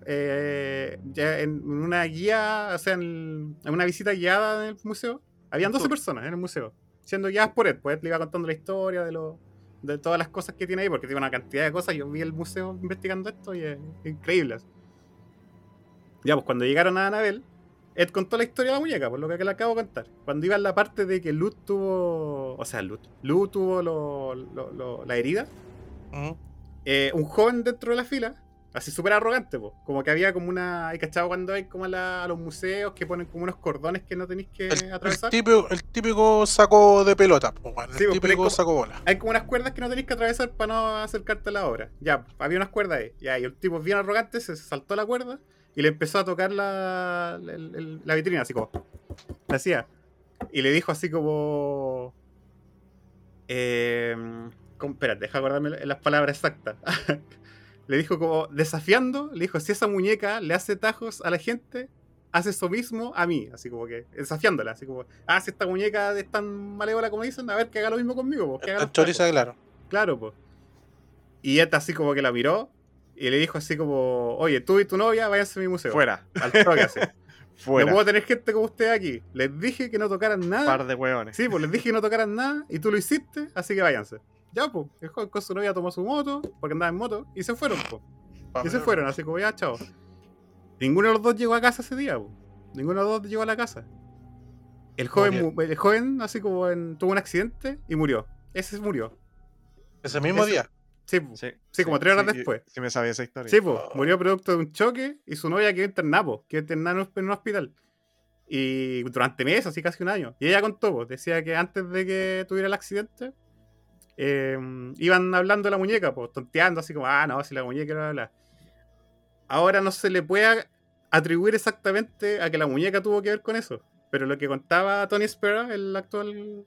eh, ya en una guía, o sea, en, en una visita guiada en el museo, habían 12 tour. personas en el museo, siendo guiadas por Ed. Pues Ed le iba contando la historia de, lo, de todas las cosas que tiene ahí, porque tiene una cantidad de cosas. Yo vi el museo investigando esto y es increíble. así. Ya, pues cuando llegaron a Anabel, Ed contó la historia de la muñeca, por lo que le acabo de contar. Cuando iba en la parte de que Luz tuvo. O sea, Luz. Luz tuvo lo- lo- lo- la herida. Eh, un joven dentro de la fila, así súper arrogante, po. como que había como una. ¿Hay cachado cuando hay como a, la- a los museos que ponen como unos cordones que no tenéis que El, el atravesar? típico, el típico saco de pelota, po, Sí, el típico como- saco bola. Hay como unas cuerdas que no tenéis que atravesar para no acercarte a la obra. Ya, había unas cuerdas ahí. Ya, y el tipo bien arrogante se saltó la cuerda y le empezó a tocar la, la, la vitrina, así como. Le hacía. Y le dijo así como. Eh, como- espérate, deja acordarme la- las palabras exactas. le dijo como desafiando, le dijo, si esa muñeca le hace tajos a la gente, hace eso mismo a mí. Así como que desafiándola, así como, ah, si esta muñeca es tan malévola como dicen, a ver que haga lo mismo conmigo. pues, que haga El los tajos". chorizo, claro. Claro, pues. Y esta así como que la miró y le dijo así como, oye, tú y tu novia váyanse a mi museo. Fuera, Al toque así. fuera. No puedo tener gente como usted aquí. Les dije que no tocaran nada. Par de hueones. Sí, pues les dije que no tocaran nada y tú lo hiciste, así que váyanse. Ya, pues. El joven con su novia tomó su moto, porque andaba en moto, y se fueron, pues. Y se fueron, así como ya, chao. Ninguno de los dos llegó a casa ese día, pues. Ninguno de los dos llegó a la casa. El joven, el joven así como en- tuvo un accidente y murió. Ese murió. Ese mismo Ese- día. Sí, pues. Sí, Sí, como tres horas sí, después. Sí, me sabía esa historia. Sí, pues, murió producto de un choque y su novia quedó internada, po, quedó internada en un- hospital. Y durante meses, así casi un año. Y ella contó, pues, decía que antes de que tuviera el accidente, eh, iban hablando de la muñeca, pues, tonteando, así como, ah, no, si la muñeca, bla, bla. Ahora no se le puede atribuir exactamente a que la muñeca tuvo que ver con eso. Pero lo que contaba Tony Spera, el actual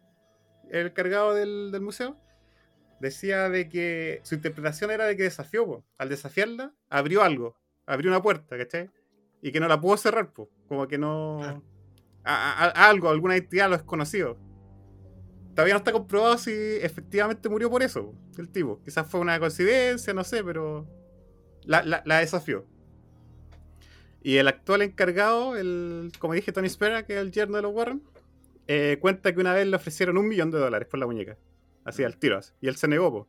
el cargado del, del museo, decía de que su interpretación era de que desafió, po. al desafiarla, abrió algo, abrió una puerta, ¿cachai? Y que no la pudo cerrar, po. como que no... Claro. a- a- a algo, alguna entidad, lo desconocido. Todavía no está comprobado si efectivamente murió por eso, po, el tipo. Quizás fue una coincidencia, no sé, pero la, la- la desafió. Y el actual encargado, el, como dije, Tony Spera, que es el yerno de los Warren, eh, cuenta que una vez le ofrecieron un millón de dólares por la muñeca. Así al tiro. así. Y él se negó, po.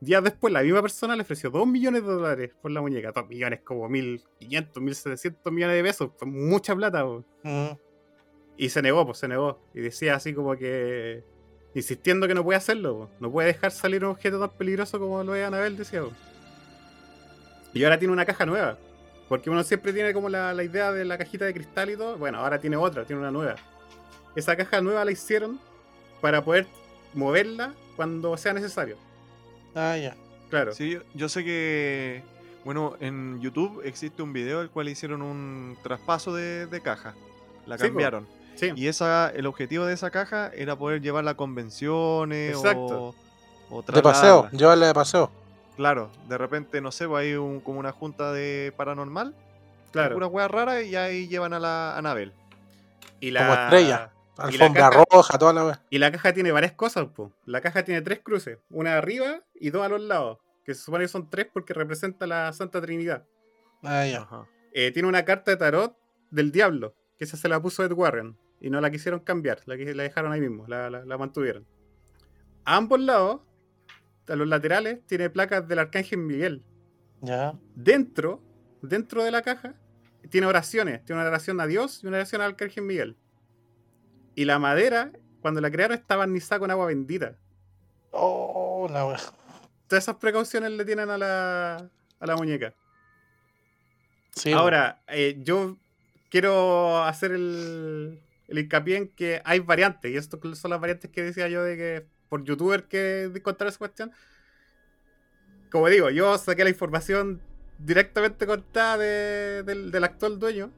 Días después, la misma persona le ofreció 2 millones de dólares por la muñeca. 2 millones, como 1.500, 1.700 millones de pesos. Fue mucha plata, po. Mm. Y se negó, pues se negó. Y decía así como que. Insistiendo que no puede hacerlo, po. no puede dejar salir un objeto tan peligroso como lo es Anabel, decía. po. Y ahora tiene una caja nueva. Porque uno siempre tiene como la, la idea de la cajita de cristal y todo. Bueno, ahora tiene otra, tiene una nueva. Esa caja nueva la hicieron para poder moverla cuando sea necesario. Ah, ya. Claro. Sí, yo, yo sé que, bueno, en YouTube existe un video el cual hicieron un traspaso de, de caja. La cambiaron. Sí. Y esa, el objetivo de esa caja era poder llevarla a convenciones Exacto. o, o De paseo, llevarla de paseo. Claro, de repente, no sé, pues hay un, como una junta de paranormal, claro. pura hueá rara, y ahí llevan a la Anabel. Y Como estrella. Y la Alfombra caja- roja, toda la. Y la caja tiene varias cosas, po. La caja tiene tres cruces, una arriba y dos a los lados, que se supone que son tres porque representa la Santa Trinidad. Ah, ya. Ajá. Eh, tiene una carta de tarot del diablo, que esa se la puso Ed Warren, y no la quisieron cambiar, la, dejaron ahí mismo, la, la- la mantuvieron. A ambos lados, a los laterales, tiene placas del Arcángel Miguel. Ya. Dentro, dentro de la caja, tiene oraciones, tiene una oración a Dios y una oración al Arcángel Miguel. Y la madera, cuando la crearon, estaba barnizada con agua bendita. Oh, la wea. Todas esas precauciones le tienen a la, a la muñeca. Sí, Ahora, eh, yo quiero hacer el, el hincapié en que hay variantes, y esto son las variantes que decía yo de que por youtuber que encontrar esa cuestión. Como digo, yo saqué la información directamente contada de- del, del actual dueño.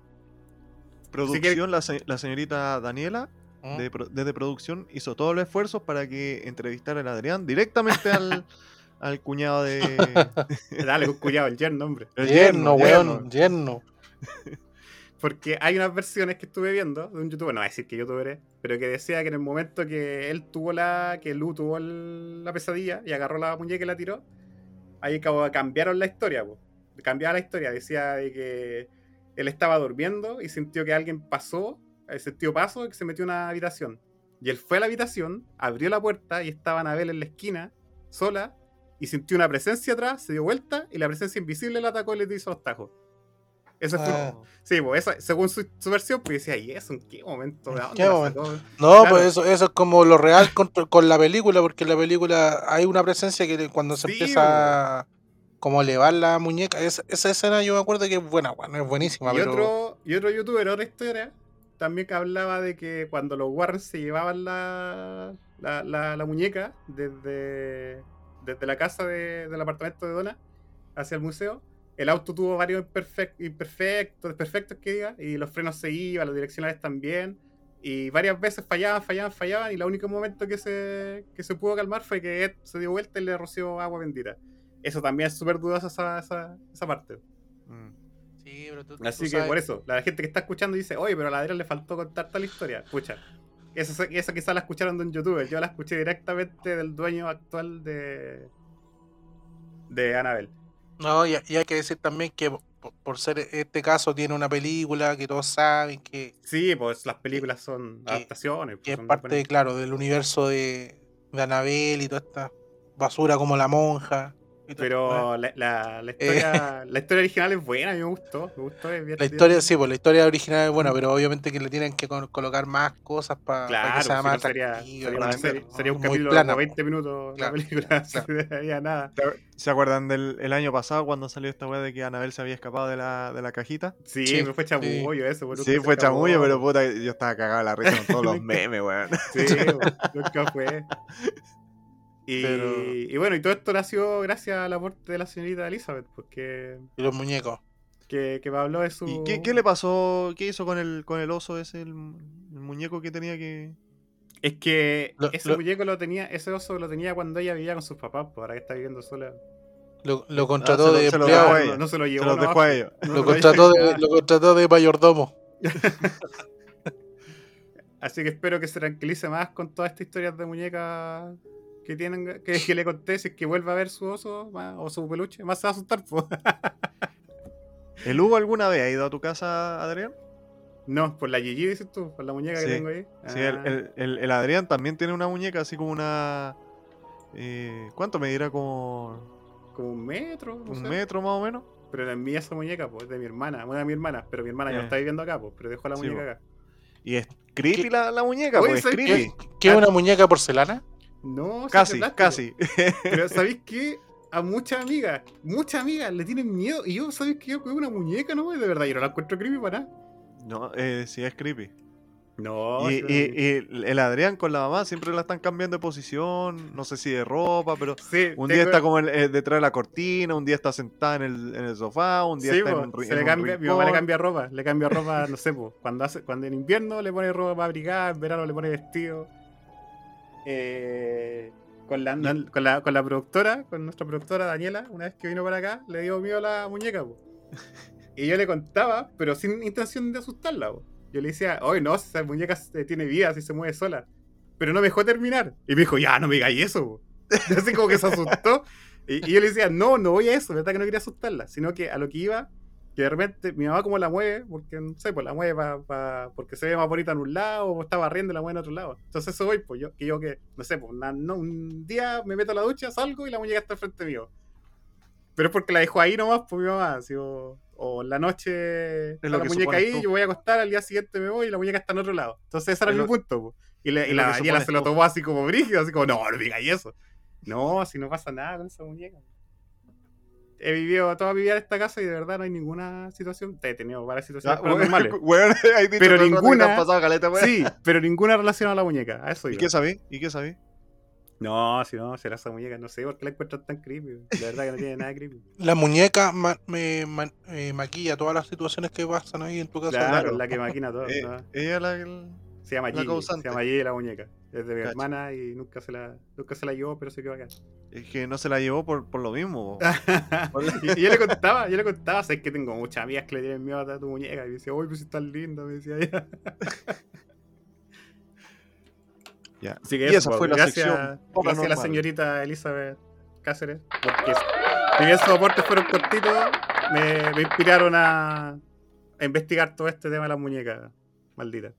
Producción, la, se- la señorita Daniela, De desde producción, hizo todos los esfuerzos para que entrevistara al Adrián directamente al, al cuñado de... Dale, un cuidado, el yerno, hombre. el Yerno, yerno. weón, yerno. Porque hay unas versiones que estuve viendo de un youtuber, no voy a decir que youtuber es, pero que decía que en el momento que él tuvo la, que Lu tuvo el- la pesadilla y agarró la muñeca y la tiró, ahí como cambiaron la historia, po. cambiaba la historia, decía de que él estaba durmiendo y sintió que alguien pasó, eh, sintió paso y que se metió en una habitación. Y él fue a la habitación, abrió la puerta y estaba Anabel en la esquina, sola, y sintió una presencia atrás, se dio vuelta y la presencia invisible la atacó y le hizo los tajos. Eso fue. Ah. Sí, pues esa- según su, su versión, pues decía, ¿y eso en qué momento? ¿De dónde qué momento? sacó?" No, Claro. pues eso, eso es como lo real con, con la película, porque en la película hay una presencia que cuando se Sí, empieza a como elevar la muñeca, esa, esa escena yo me acuerdo que es buena, bueno, es buenísima, Y pero otro, y otro youtuber, otra historia, también que hablaba de que cuando los Warren se llevaban la, la, la- muñeca desde, desde la casa de- del apartamento de Donna hacia el museo, el auto tuvo varios imperfec- imperfectos, desperfectos que diga, y los frenos se iban, los direccionales también, y varias veces fallaban, fallaban, fallaban, y el único momento que se, que se pudo calmar fue que Ed se dio vuelta y le roció agua bendita. Eso también es súper dudosa esa, esa, esa parte. Sí, pero tú- Así tú que sabes- por eso, la gente que está escuchando dice, oye, pero a la Adrián le faltó contar tal historia. Escucha, esa, esa quizás la escucharon de un youtuber, yo la escuché directamente del dueño actual de de Annabelle. No, y, y hay que decir también que por, ser este caso tiene una película que todos saben que, Sí, pues las películas son que- adaptaciones. pues, que es parte, claro, del universo de, de Anabel y toda esta basura como la monja. Pero la, la, la historia, la historia original es buena, a mí me gustó. Me gustó es bien- La historia, sí, pues la historia original es buena, pero obviamente que le tienen que co- colocar más cosas para Claro, que sea si más no sería, sería, sería un muy capítulo plana, de po. 20 minutos Claro, la película, claro. no había nada. ¿Se acuerdan del el año pasado cuando salió esta weá de que Anabel se había escapado de la, de la cajita? Sí, Sí, fue chamullo eso. pues, Sí, fue chamullo, pero puta, yo estaba cagado la risa con todos los memes, weón. Sí, nunca fue. Y, Pero- y bueno, y todo esto nació gracias al aporte de la señorita Elizabeth, porque Y los muñecos. que, que de su. ¿Y qué, qué le pasó? ¿Qué hizo con el, con el oso ese, el, el muñeco que tenía que...? Es que Lo- ese lo- muñeco lo tenía, ese oso lo tenía cuando ella vivía con sus papás, pues ahora que está viviendo sola. Lo, lo contrató se lo- de se lo empleado. no, no se lo Se llevó. los nomás, dejó a ellos. No Lo se contrató, de, lo contrató de mayordomo. Así que espero que se tranquilice más con todas estas historias de muñecas que tienen que, que le es que vuelve a ver su oso más- o su peluche, más se va a asustar. pues. ¿El Hugo alguna vez ha ido a tu casa, Adrián? No, por la Gigi, dices tú, por la muñeca Sí. que tengo ahí. Sí, el, Ah. el- el- el Adrián también tiene una muñeca así como una... eh, ¿Cuánto medirá? Como como un metro, no un sé. metro más o menos. Pero no es mía esa muñeca, pues, es de mi hermana, una de mi hermana, pero mi hermana ya Eh. no está viviendo acá, pues, pero dejó la Sí, muñeca po. acá. Y es creepy la, la muñeca, pues, es ¿sabes creepy. ¿Qué, es una muñeca porcelana? No, Casi, casi. Pero ¿sabéis qué? A muchas amigas, muchas amigas le tienen miedo. Y yo, ¿sabéis qué? Yo con una muñeca, no, de verdad, yo no la encuentro creepy para nada. No, eh, sí es creepy. No, y, sí, y- y el Adrián con la mamá siempre la están cambiando de posición, no sé si de ropa, pero sí, un tengo- día está como en- eh, detrás de la cortina, un día está sentada en el, en el sofá, un día Sí, está po, en un, se en le un cambia, mi mamá le cambia ropa, le cambia ropa, no sé, po, cuando hace, cuando en invierno le pone ropa abrigada, en verano le pone vestido. Eh, con, la, con, la, con la productora, con nuestra productora Daniela, una vez que vino para acá, le dio miedo a la muñeca, po. Y yo le contaba, pero sin intención de asustarla, po. Yo le decía, oye, no, esa muñeca tiene vida, si se mueve sola. Pero no me dejó terminar. Y me dijo, ya, no me digáis eso, así como que se asustó. Y, y yo le decía, no, no voy a eso, verdad que no quería asustarla, sino que a lo que iba, que de repente mi mamá como la mueve, porque no sé, pues la mueve pa- pa- porque se ve más bonita en un lado, o está barriendo y la mueve en otro lado. Entonces eso voy, pues yo, que yo que, no sé, pues na- no, un día me meto a la ducha, salgo y la muñeca está frente mío. Pero es porque la dejo ahí nomás, pues mi mamá, así, o, o la noche está la muñeca ahí, tú. yo voy a acostar, al día siguiente me voy y la muñeca está en otro lado. Entonces ese era Es mi lo- punto, pues. Y, le- y la Daniela se lo tomó así como brígido, así como, no, no digas eso. No, si no pasa nada con esa muñeca. He vivido toda mi vida en esta casa y de verdad no hay ninguna situación. He tenido varias situaciones Ah, ahí dicho Pero que te ninguna- han pasado caleta, weón. Sí, pero ninguna relacionada a la muñeca. A eso ¿Y iba. qué sabí? ¿Y qué sabí? No, si no, será esa muñeca. No sé por qué la encuentro tan creepy. De verdad que no tiene nada creepy. La muñeca ma- me ma- eh, maquilla todas las situaciones que pasan ahí en tu casa. Claro, claro. la que maquina todo. Eh, ¿no? ella la el- Se llama la Gigi. Se llama Gigi la muñeca. Es de mi hermana y nunca se la, nunca se la llevó, pero se quedó acá. es que no se la llevó por, por lo mismo. y, y yo le contaba, yo le contaba, sabes que tengo muchas amigas que le tienen miedo a tu muñeca. Y me decía, uy, pues si tan linda, me decía ella. Ya. Así que y eso, esa pues, fue la gracias, sección gracias a la señorita Elizabeth Cáceres, porque si bien sus aportes fueron cortitos, me, me inspiraron a, a investigar todo este tema de las muñecas. Maldita.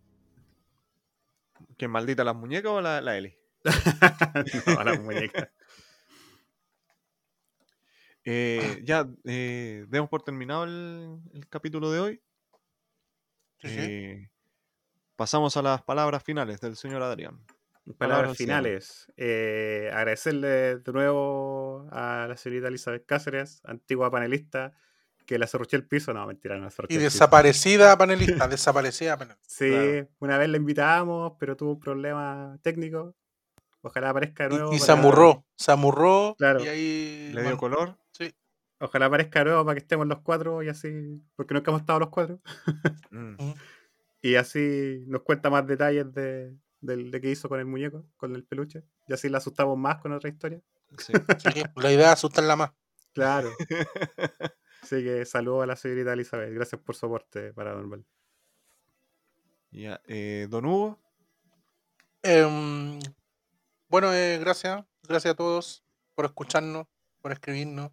¿Quién maldita las muñecas o la, la Eli? no, las muñecas. Eh, ya, eh, demos por terminado el, el capítulo de hoy. Sí, sí. Eh, pasamos a las palabras finales del señor Adrián. Palabras finales. Eh, agradecerle de nuevo a la señorita Elizabeth Cáceres, antigua panelista, que le cerruché el piso. No, mentira, no cerruché Y el piso. desaparecida panelista, desaparecida panelista. Sí, Claro. una vez la invitamos, pero tuvo un problema técnico. Ojalá aparezca de nuevo. Y, y se para- amurró, se amurró Claro. y ahí... ¿Le dio man- color? Sí. Ojalá aparezca de nuevo para que estemos los cuatro y así. Porque nunca hemos estado los cuatro. Mm. Y así nos cuenta más detalles de, del- de qué hizo con el muñeco, con el peluche. Y así la asustamos más con otra historia. Sí, la idea es asustarla más. Claro. Así que saludo a la señorita Elizabeth. Gracias por su aporte paranormal. Ya, eh, Don Hugo, Em, bueno, eh, gracias. Gracias a todos por escucharnos, por escribirnos,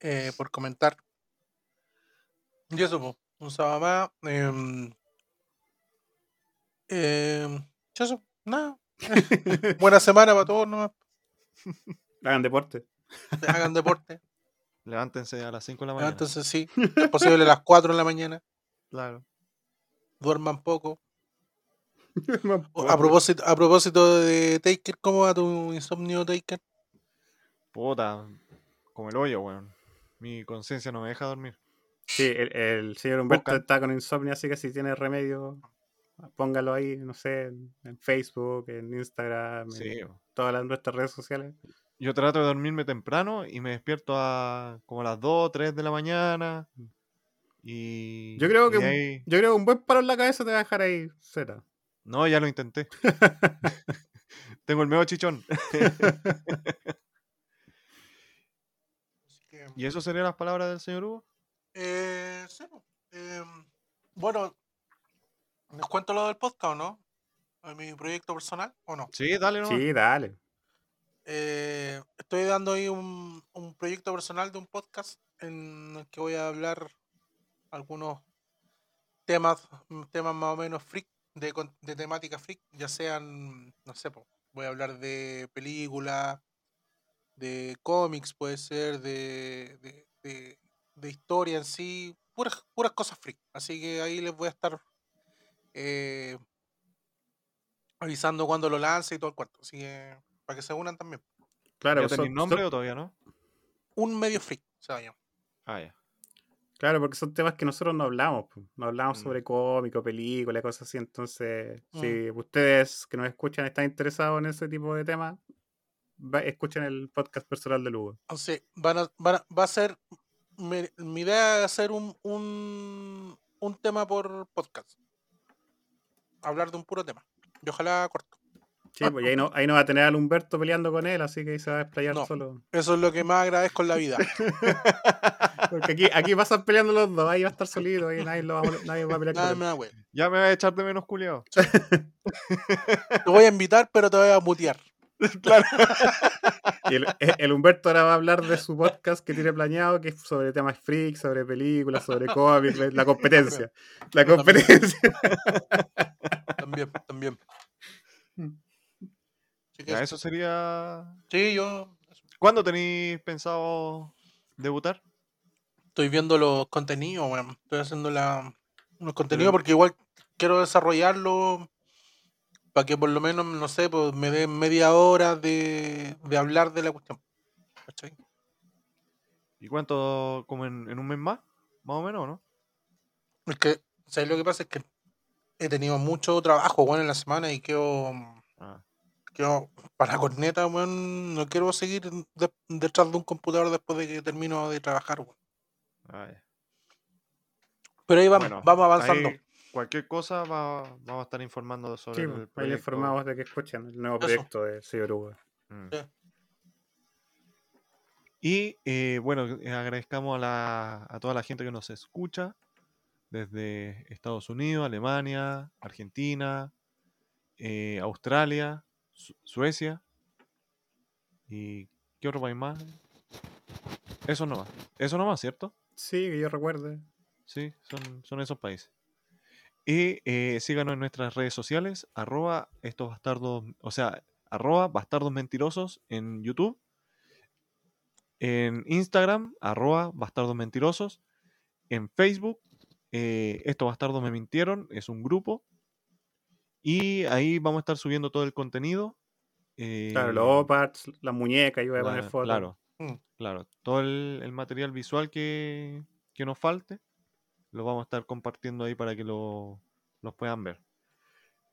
eh, por comentar. Y eso, po, un sábado más. em, em, y eso, nada. Buena semana para todos, ¿no? Hagan deporte. Hagan deporte. Levántense a las 5 de la mañana. Entonces sí, es posible a las 4 de la mañana. Claro. Duerman poco. A propósito, a propósito de Taker, ¿cómo va tu insomnio, Taker? Puta, como el hoyo, weón. Mi conciencia no me deja dormir. Sí, el, el señor Humberto Buscan. está con insomnio, así que si tiene remedio, póngalo ahí, no sé, en, en Facebook, en Instagram, Sí. en todas las, nuestras redes sociales. Yo trato de dormirme temprano y me despierto a como a las 2, 3 de la mañana. Y. Yo creo y que ahí- Yo creo que un buen palo en la cabeza te va a dejar ahí, Z. No, ya lo intenté. Tengo el medio chichón. ¿Y eso serían las palabras del señor Hugo? eh, sí. Em, bueno, ¿les cuento lo del podcast o no? ¿A mi proyecto personal o no? Sí, dale, no. Sí, dale. Eh, estoy dando ahí un, un proyecto personal de un podcast en el que voy a hablar algunos temas, mm, temas más o menos freak, de, de temática freak, ya sean, no sé, voy a hablar de películas, de cómics, puede ser, de, de, de- de historia en sí, puras, puras cosas freak. Así que ahí les voy a estar eh, avisando cuando lo lance y todo el cuarto. Así que para que se unan también. Claro, ¿Ya son- tenéis nombre son- o todavía no? Un medio freak, se. Ah, ya. claro, porque son temas que nosotros no hablamos. No hablamos Mm. sobre cómico, película, cosas así. Entonces, Mm. si ustedes que nos escuchan están interesados en ese tipo de temas, escuchen el podcast personal de Lugo. Entonces, van a, van a- va a ser. Mi, mi idea es hacer un, un, un tema por podcast. Hablar de un puro tema. Y ojalá corto. Sí, pues ahí no, ahí no va a tener al Humberto peleando con él, así que ahí se va a explayar No. solo. Eso es lo que más agradezco en la vida. Porque aquí, aquí pasan peleando los dos, ahí va a estar solito, ahí nadie, lo va, a nadie va a pelear Nada con él. Ya me vas a echar de menos, culiao. Te voy a invitar, pero te voy a mutear. Y el, e- el Humberto ahora va a hablar de su podcast que tiene planeado, que es sobre temas freak, sobre películas, sobre cómics, la- competencia. La competencia. También, también. Ya, eso. sería. Sí, yo ¿Cuándo tenéis pensado debutar? estoy viendo los contenidos, weón. Estoy haciendo la, los contenidos porque igual quiero desarrollarlo para que por lo menos, no sé, pues me den media hora de, de hablar de la cuestión. ¿Cachai? ¿Y cuánto? ¿Como en, en un mes más? Más o menos, ¿no? Es que, ¿sabes lo que pasa? Es que he tenido mucho trabajo, weón, en la semana y quiero, Ah, quiero para corneta, weón, no quiero seguir de- detrás de un computador después de que termino de trabajar, weón. ah. Pero ahí vamos, Bueno, vamos avanzando. ahí cualquier cosa va- vamos a estar informando sobre Sí, el pues, ahí informamos de que escuchan el nuevo Eso. proyecto de señor Hugo. Mm. Sí. Y eh, bueno, agradezcamos a, la- a toda la gente que nos escucha desde Estados Unidos, Alemania, Argentina, eh, Australia, Su- Suecia y ¿qué otro país más? Eso nomás. Eso nomás, ¿cierto? Sí, que yo recuerde. Sí, son, son esos países. Y eh, síganos en nuestras redes sociales, arroba estos bastardos, o sea, arroba bastardos mentirosos en YouTube, en Instagram, arroba bastardos mentirosos, en Facebook, eh, estos bastardos me mintieron, es un grupo, y ahí vamos a estar subiendo todo el contenido. Claro, eh, los OPARTs, las muñecas, yo voy a poner fotos. Claro, Mm. claro. Todo el, el material visual que, que nos falte, lo vamos a estar compartiendo ahí para que lo, los puedan ver.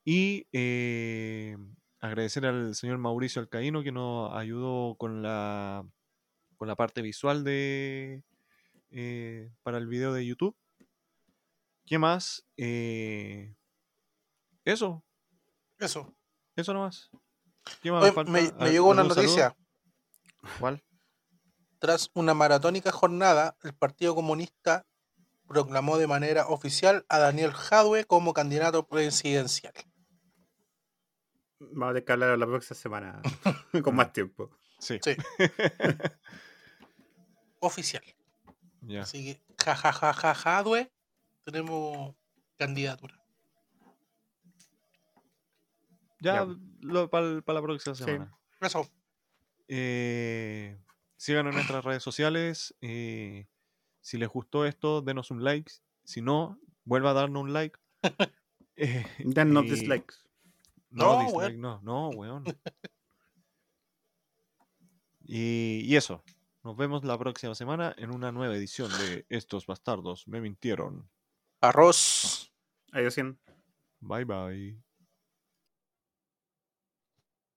Y eh, agradecer al señor Mauricio Alcaíno que nos ayudó con la, con la parte visual de, eh, para el video de YouTube. ¿Qué más? Eh, eso, Eso. eso nomás. ¿Qué más Oye, falta? me, ¿Al- me llegó una saludo? noticia. ¿Cuál? Tras una maratónica jornada, el Partido Comunista proclamó de manera oficial a Daniel Jadwe como candidato presidencial. Vamos a tener que hablar la próxima semana con más tiempo. Sí. Sí. Oficial. Ya. Así que, jajajaja, Jadwe, tenemos candidatura. Ya, Ya. para la próxima Sí. semana. Eso. Eh, síganos en nuestras redes sociales. eh, si les gustó esto, denos un like. Si no, vuelva a darnos un like. Eh, Danos y- dislikes. No, No, dislike, weón. no, no, weón. y, y eso. Nos vemos la próxima semana en una nueva edición de Estos Bastardos Me Mintieron. Arroz. Adiós, 100. Bye bye.